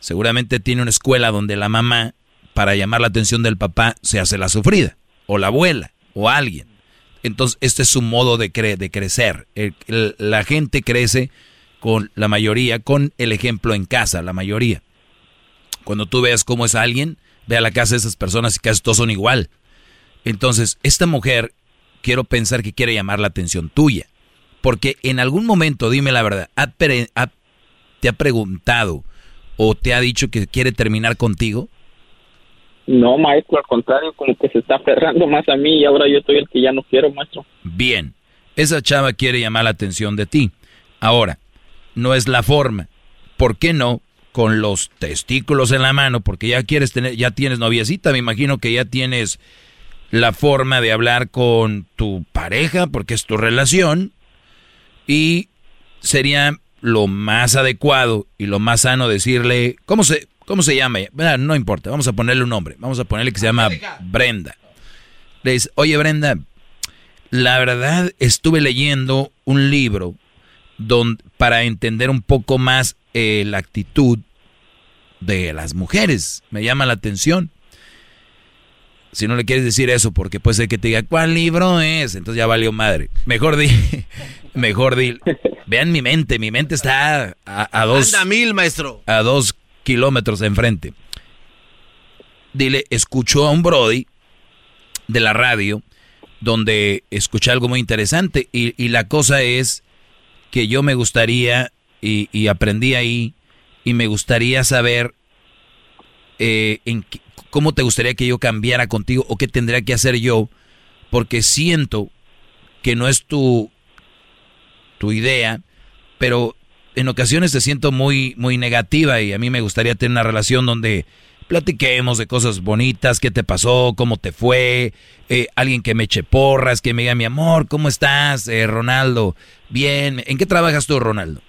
Seguramente tiene una escuela donde la mamá, para llamar la atención del papá, se hace la sufrida, o la abuela, o alguien. Entonces, este es su modo de, de crecer. La gente crece con la mayoría, con el ejemplo en casa, la mayoría. Cuando tú veas cómo es alguien, ve a la casa de esas personas y casi todos son igual. Entonces, esta mujer, quiero pensar que quiere llamar la atención tuya. Porque en algún momento, dime la verdad, ¿ha pre- ha- ¿te ha preguntado o te ha dicho que quiere terminar contigo? No maestro al contrario como que se está aferrando más a mí y ahora yo soy el que ya no quiero maestro Bien, esa chava quiere llamar la atención de ti. Ahora, no es la forma. ¿Por qué no? Con los testículos en la mano, porque ya quieres tener, ya tienes noviecita, me imagino que ya tienes la forma de hablar con tu pareja, porque es tu relación, y sería lo más adecuado y lo más sano decirle, ¿cómo se, cómo se llama? No importa, vamos a ponerle un nombre, vamos a ponerle que se llama Brenda. Le dice, oye Brenda, la verdad estuve leyendo un libro donde, para entender un poco más eh, la actitud de las mujeres. Me llama la atención. Si no le quieres decir eso, porque puede ser que te diga, ¿cuál libro es? Entonces ya valió madre. Mejor di, mejor di. Vean mi mente, mi mente está a, a dos, Anda mil, maestro. a dos kilómetros enfrente. Dile, escuchó a un Brody de la radio donde escuché algo muy interesante y, y la cosa es que yo me gustaría y, y aprendí ahí y me gustaría saber eh, en cómo te gustaría que yo cambiara contigo o qué tendría que hacer yo porque siento que no es tu tu idea pero en ocasiones te siento muy muy negativa y a mí me gustaría tener una relación donde platiquemos de cosas bonitas, qué te pasó, cómo te fue, eh, alguien que me eche porras, que me diga mi amor, ¿cómo estás, eh, Ronaldo? Bien, ¿en qué trabajas tú, Ronaldo?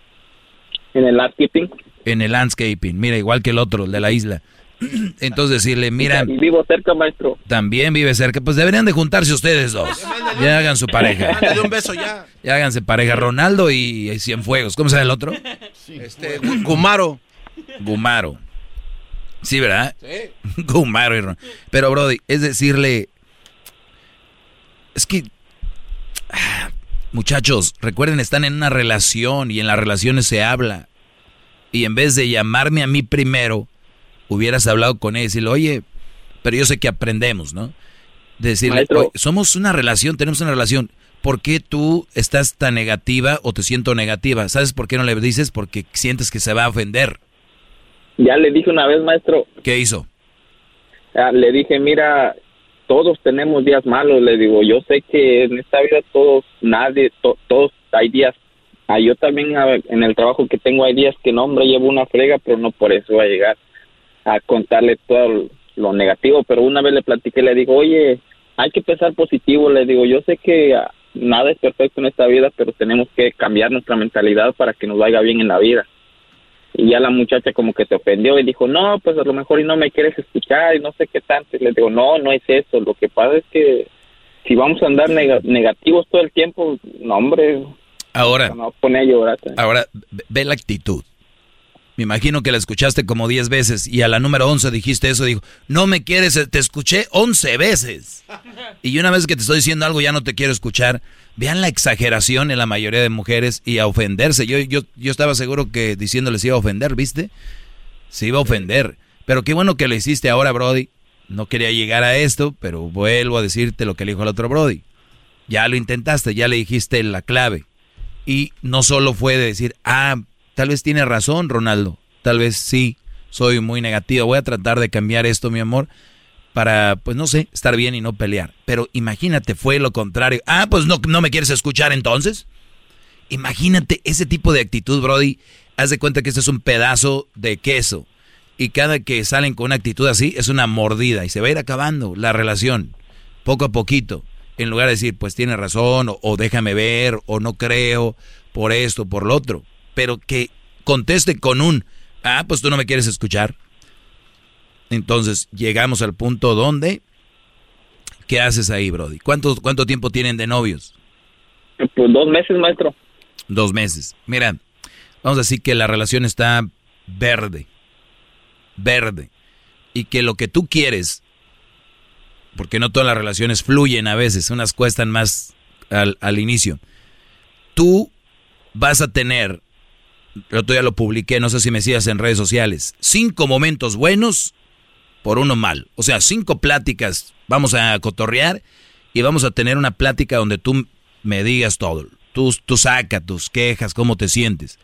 en el landscaping En el landscaping, mira, igual que el otro, el de la isla. Entonces decirle, mira, y vivo cerca maestro también vive cerca, pues deberían de juntarse ustedes dos. Ya hagan su pareja. Mándale un beso ya. Ya háganse pareja, Ronaldo y, Cienfuegos. ¿Cómo se llama el otro? Este, Gu- Gumaro. Gumaro. Sí, ¿verdad? Sí. Gumaro. y Ron- Pero, Brody, es decirle... Es que... ah, Muchachos, recuerden, están en una relación y en las relaciones se habla. Y en vez de llamarme a mí primero, hubieras hablado con él y decirle, oye, pero yo sé que aprendemos, ¿no? De decirle, Maestro. "Oye, somos una relación, tenemos una relación. ¿por qué tú estás tan negativa o te siento negativa? ¿Sabes por qué no le dices? Porque sientes que se va a ofender. Ya le dije una vez, maestro. ¿Qué hizo? Ah, le dije, mira, todos tenemos días malos, le digo, yo sé que en esta vida todos, nadie, to- todos hay días. Ah, yo también en el trabajo que tengo hay días que no, hombre, llevo una frega, pero no por eso voy a llegar a contarle todo lo negativo. Pero una vez le platiqué, le digo, oye, hay que pensar positivo, le digo, yo sé que ah, nada es perfecto en esta vida, pero tenemos que cambiar nuestra mentalidad para que nos vaya bien en la vida. Y ya la muchacha como que se ofendió y dijo, no, pues a lo mejor y no me quieres escuchar y no sé qué tanto. Y le digo, no, no es eso. Lo que pasa es que si vamos a andar nega- negativos todo el tiempo, no, hombre, Ahora, no pone a llorar. ahora, ve la actitud. Me imagino que la escuchaste como 10 veces y a la número 11 dijiste eso, dijo, no me quieres, te escuché 11 veces. Y una vez que te estoy diciendo algo ya no te quiero escuchar. Vean la exageración en la mayoría de mujeres y a ofenderse. Yo, yo, yo estaba seguro que diciéndole se iba a ofender, ¿viste? Se iba a ofender. Pero qué bueno que lo hiciste ahora, Brody. No quería llegar a esto, pero vuelvo a decirte lo que le dijo el otro Brody. Ya lo intentaste, ya le dijiste la clave. Y no solo fue de decir, ah, tal vez tiene razón, Ronaldo. Tal vez sí, soy muy negativo. Voy a tratar de cambiar esto, mi amor, para, pues no sé, estar bien y no pelear. Pero imagínate, fue lo contrario. Ah, pues no, no me quieres escuchar entonces. Imagínate ese tipo de actitud, Brody. Haz de cuenta que este es un pedazo de queso. Y cada que salen con una actitud así, es una mordida. Y se va a ir acabando la relación, poco a poquito. En lugar de decir, pues tiene razón, o, o déjame ver, o no creo, por esto, por lo otro. Pero que conteste con un, ah, pues tú no me quieres escuchar. Entonces llegamos al punto donde, ¿qué haces ahí, Brody? ¿Cuánto, cuánto tiempo tienen de novios? Pues dos meses, maestro. Dos meses. Mira, vamos a decir que la relación está verde. Verde. Y que lo que tú quieres, porque no todas las relaciones fluyen a veces, unas cuestan más al, al inicio. Tú vas a tener, el otro día lo publiqué, no sé si me sigas en redes sociales, cinco momentos buenos por uno mal. O sea, cinco pláticas, vamos a cotorrear y vamos a tener una plática donde tú me digas todo. Tú, tú saca tus quejas, cómo te sientes.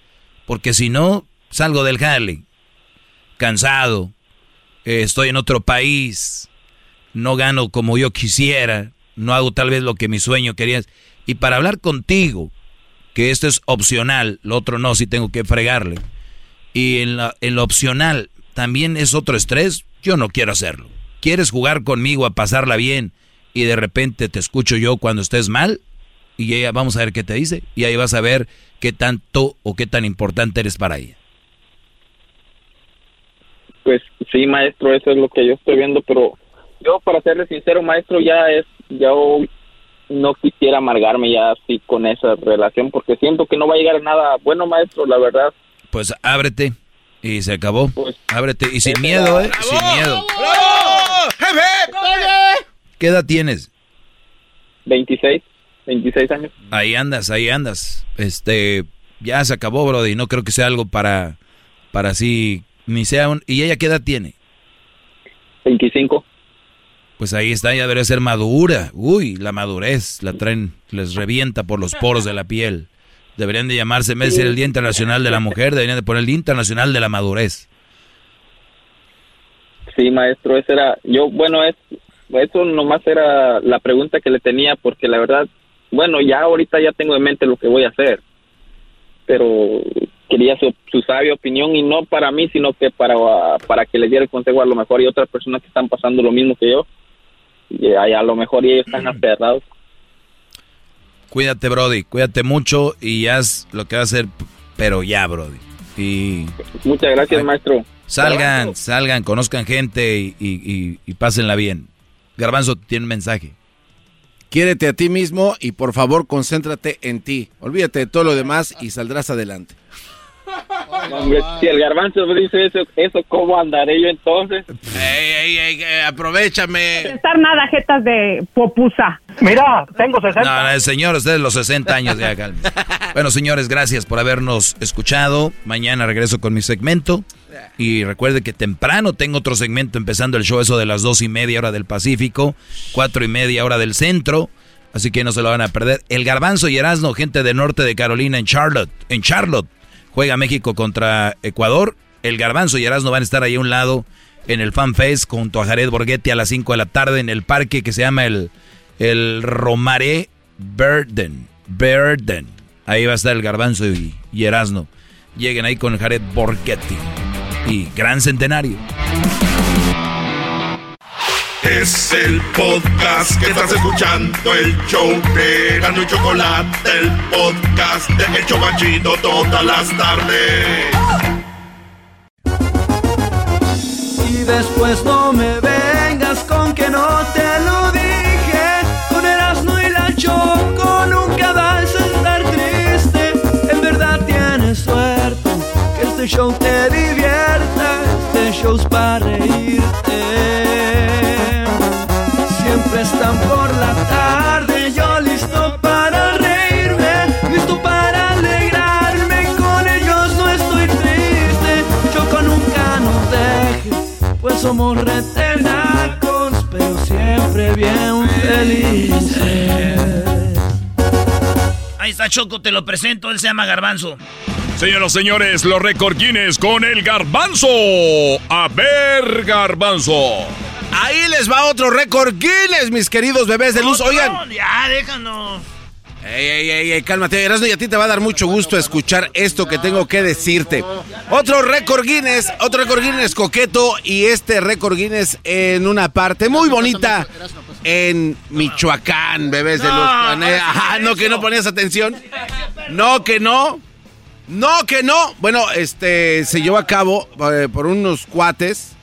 Porque si no, salgo del jale, cansado, eh, estoy en otro país, no gano como yo quisiera, no hago tal vez lo que mi sueño quería. Y para hablar contigo, que esto es opcional, lo otro no, si tengo que fregarle. Y en, la, en lo opcional también es otro estrés, yo no quiero hacerlo. ¿Quieres jugar conmigo a pasarla bien y de repente te escucho yo cuando estés mal? Y ella, vamos a ver qué te dice. Y ahí vas a ver qué tanto o qué tan importante eres para ella. Pues sí, maestro, eso es lo que yo estoy viendo, pero yo, para serle sincero, maestro, ya es, ya no quisiera amargarme ya así con esa relación, porque siento que no va a llegar a nada bueno, maestro, la verdad. Pues ábrete y se acabó. ábrete y sin miedo, ¿eh? Sin miedo. ¿Qué edad tienes? 26, 26 años. Ahí andas, ahí andas. Este, ya se acabó, Brody. No creo que sea algo para, para así, ni sea un... ¿Y ella qué edad tiene? 25. Pues ahí está, ya debería ser madura. Uy, la madurez, la traen, les revienta por los poros de la piel. Deberían de llamarse, en vez el Día Internacional de la Mujer, deberían de poner el Día Internacional de la Madurez. Sí, maestro, esa era, yo, bueno, es, eso nomás era la pregunta que le tenía, porque la verdad, bueno, ya ahorita ya tengo en mente lo que voy a hacer, pero quería su, su sabia opinión y no para mí, sino que para, para que le diera el consejo a lo mejor y otras personas que están pasando lo mismo que yo, y a, a lo mejor ellos están aferrados. Cuídate, Brody, cuídate mucho y haz lo que va a hacer, pero ya, Brody. Y Muchas gracias, maestro. salgan, salgan, conozcan gente y, y, y- y pásenla bien. Garbanzo tiene un mensaje. Quiérete a ti mismo y por favor concéntrate en ti. Olvídate de todo lo demás y saldrás adelante. Hombre, si el garbanzo dice eso, eso ¿cómo andaré yo entonces? Ey, ey, ey, eh, aprovechame. estar nada jetas de popusa. Mira, tengo 60. No, no, señor, usted de los 60 años ya, calme. Bueno, señores, gracias por habernos escuchado. Mañana regreso con mi segmento. Y recuerde que temprano tengo otro segmento empezando el show, eso de las dos y media hora del Pacífico, cuatro y media hora del centro. Así que no se lo van a perder. El Garbanzo y Erasmo, gente del norte de Carolina en Charlotte. En Charlotte juega México contra Ecuador. El Garbanzo y Erasmo van a estar ahí a un lado en el Fan Fest junto a Jared Borghetti a las 5 de la tarde en el parque que se llama el, el Romaré Burden. Burden. Ahí va a estar el Garbanzo y, y. Lleguen ahí con Jared Borghetti. Y gran centenario. Es el podcast que estás escuchando, el show de Gano y Chocolate, el podcast de Hecho Machito todas las tardes. Y después no me vengas con que no te lo dije. Con Erasmo y la Choco nunca vas a estar triste. En verdad tienes suerte que este show te divierta. Este show es para reírte. Están por la tarde, yo listo para reírme, listo para alegrarme. Con ellos no estoy triste, Choco nunca nos deje, pues somos retenacos, pero siempre bien felices. Ahí está Choco, te lo presento, él se llama Garbanzo. Señoras y señores, los récord Guinness con el garbanzo. A ver, garbanzo. Ahí les va otro récord Guinness, mis queridos bebés de luz. Oigan. Ya, déjanos. Ey, ey, ey, ey, cálmate, Erasmo, y a ti te va a dar mucho gusto escuchar esto que tengo que decirte. Otro récord Guinness, otro récord Guinness coqueto y este récord Guinness en una parte muy bonita en Michoacán, bebés de luz. Ajá, no, que no ponías atención. No, que no. No, que no. Bueno, este se llevó a cabo eh, por unos cuates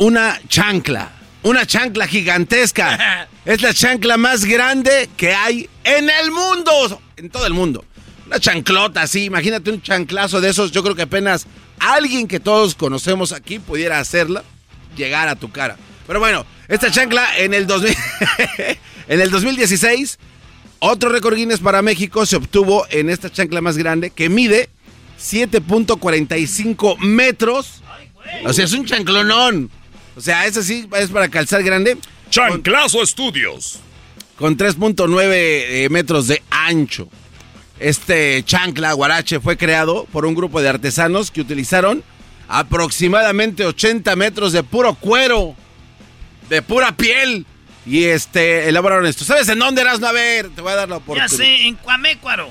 una chancla. Una chancla gigantesca. Es la chancla más grande que hay en el mundo. En todo el mundo. Una chanclota así. Imagínate un chanclazo de esos. Yo creo que apenas alguien que todos conocemos aquí pudiera hacerla. Llegar a tu cara. Pero bueno, esta chancla en el, 2000 en el 2016. Otro récord Guinness para México se obtuvo en esta chancla más grande que mide 7.45 metros. O sea, es un chanclonón. O sea, ese sí es para calzar grande. Chanclazo Estudios. Con 3.9 eh, metros de ancho. Este chancla guarache fue creado por un grupo de artesanos que utilizaron aproximadamente 80 metros de puro cuero, de pura piel. Y este, elaboraron esto. ¿Sabes en dónde eras? A ver, te voy a dar la Ya oportunidad. sé, en Cuamécuaro.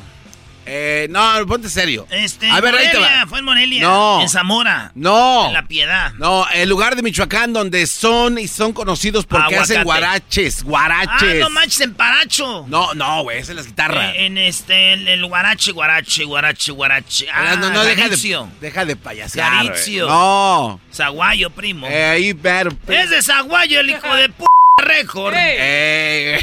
Eh, no, ponte serio. Este, A ver, ahí te va. fue en Morelia. No. En Zamora. No. En La Piedad. No, el lugar de Michoacán donde son y son conocidos porque Aguacate. hacen guaraches, guaraches. Ah, no manches, en Paracho. No, no, güey, esa es la guitarra. Eh, en este, el, el guarache, guarache, guarache, guarache. Ah, no, no, deja Garitzio. de, deja de payasear. Garitzio. güey. No. Zaguayo, primo. Eh, ahí, ver. Es de Zaguayo, el hijo de p récord. Eh,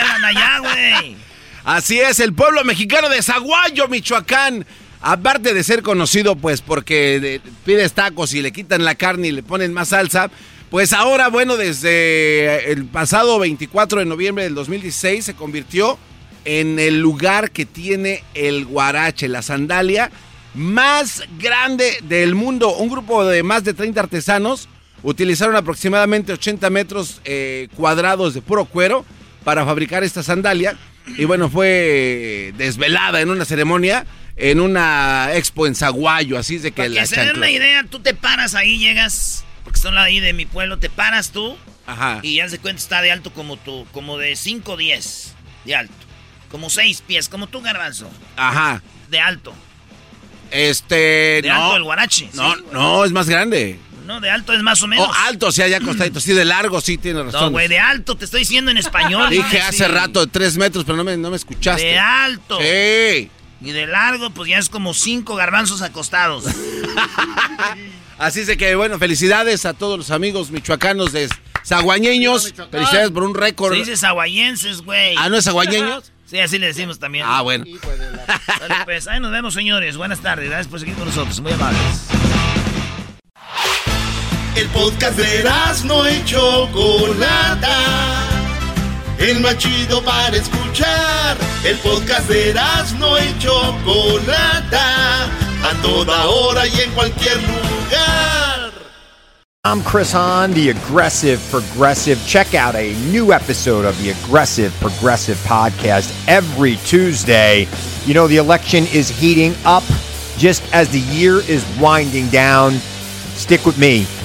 hablan allá, güey. Así es, el pueblo mexicano de Zaguayo, Michoacán. Aparte de ser conocido, pues, porque de- pides tacos y le quitan la carne y le ponen más salsa, pues ahora, bueno, desde el pasado 24 de noviembre del 2016 se convirtió en el lugar que tiene el guarache, la sandalia más grande del mundo. Un grupo de más de 30 artesanos utilizaron aproximadamente 80 metros eh, cuadrados de puro cuero para fabricar esta sandalia. Y bueno, fue desvelada en una ceremonia en una expo en Zaguayo, así es de que Para la que se den una idea, tú te paras ahí, llegas, porque son ahí de mi pueblo, te paras tú Ajá. y ya se cuenta está de alto como tú, como de 5 o 10 de alto. Como 6 pies, como tú, garbanzo, Ajá. de alto. Este. De no, alto el guarache. No, sí. no, es más grande. No, de alto es más o menos. Oh, alto, sí, allá acostadito. Sí, de largo, sí, tiene razón. No, güey, de alto, te estoy diciendo en español. Dije hace Sí. rato de tres metros, pero no me, no me escuchaste. De alto. Sí. Y de largo, pues ya es como cinco garbanzos acostados. Así es de que, bueno, felicidades a todos los amigos michoacanos de zaguañeños. Felicidades por un récord. Se dice saguayenses, güey. ¿Ah, no es saguañeños? Sí, así le decimos también. Ah, bueno. Pues, ahí nos vemos, señores. Buenas tardes. Gracias por seguir con nosotros. Muy amables. El podcast de no y Chocolata. El más chido para escuchar. El podcast de no y Chocolata. A toda hora y en cualquier lugar. I'm Chris Hahn, the Aggressive Progressive. Check out a new episode of the Aggressive Progressive podcast every Tuesday. You know, the election is heating up just as the year is winding down. Stick with me.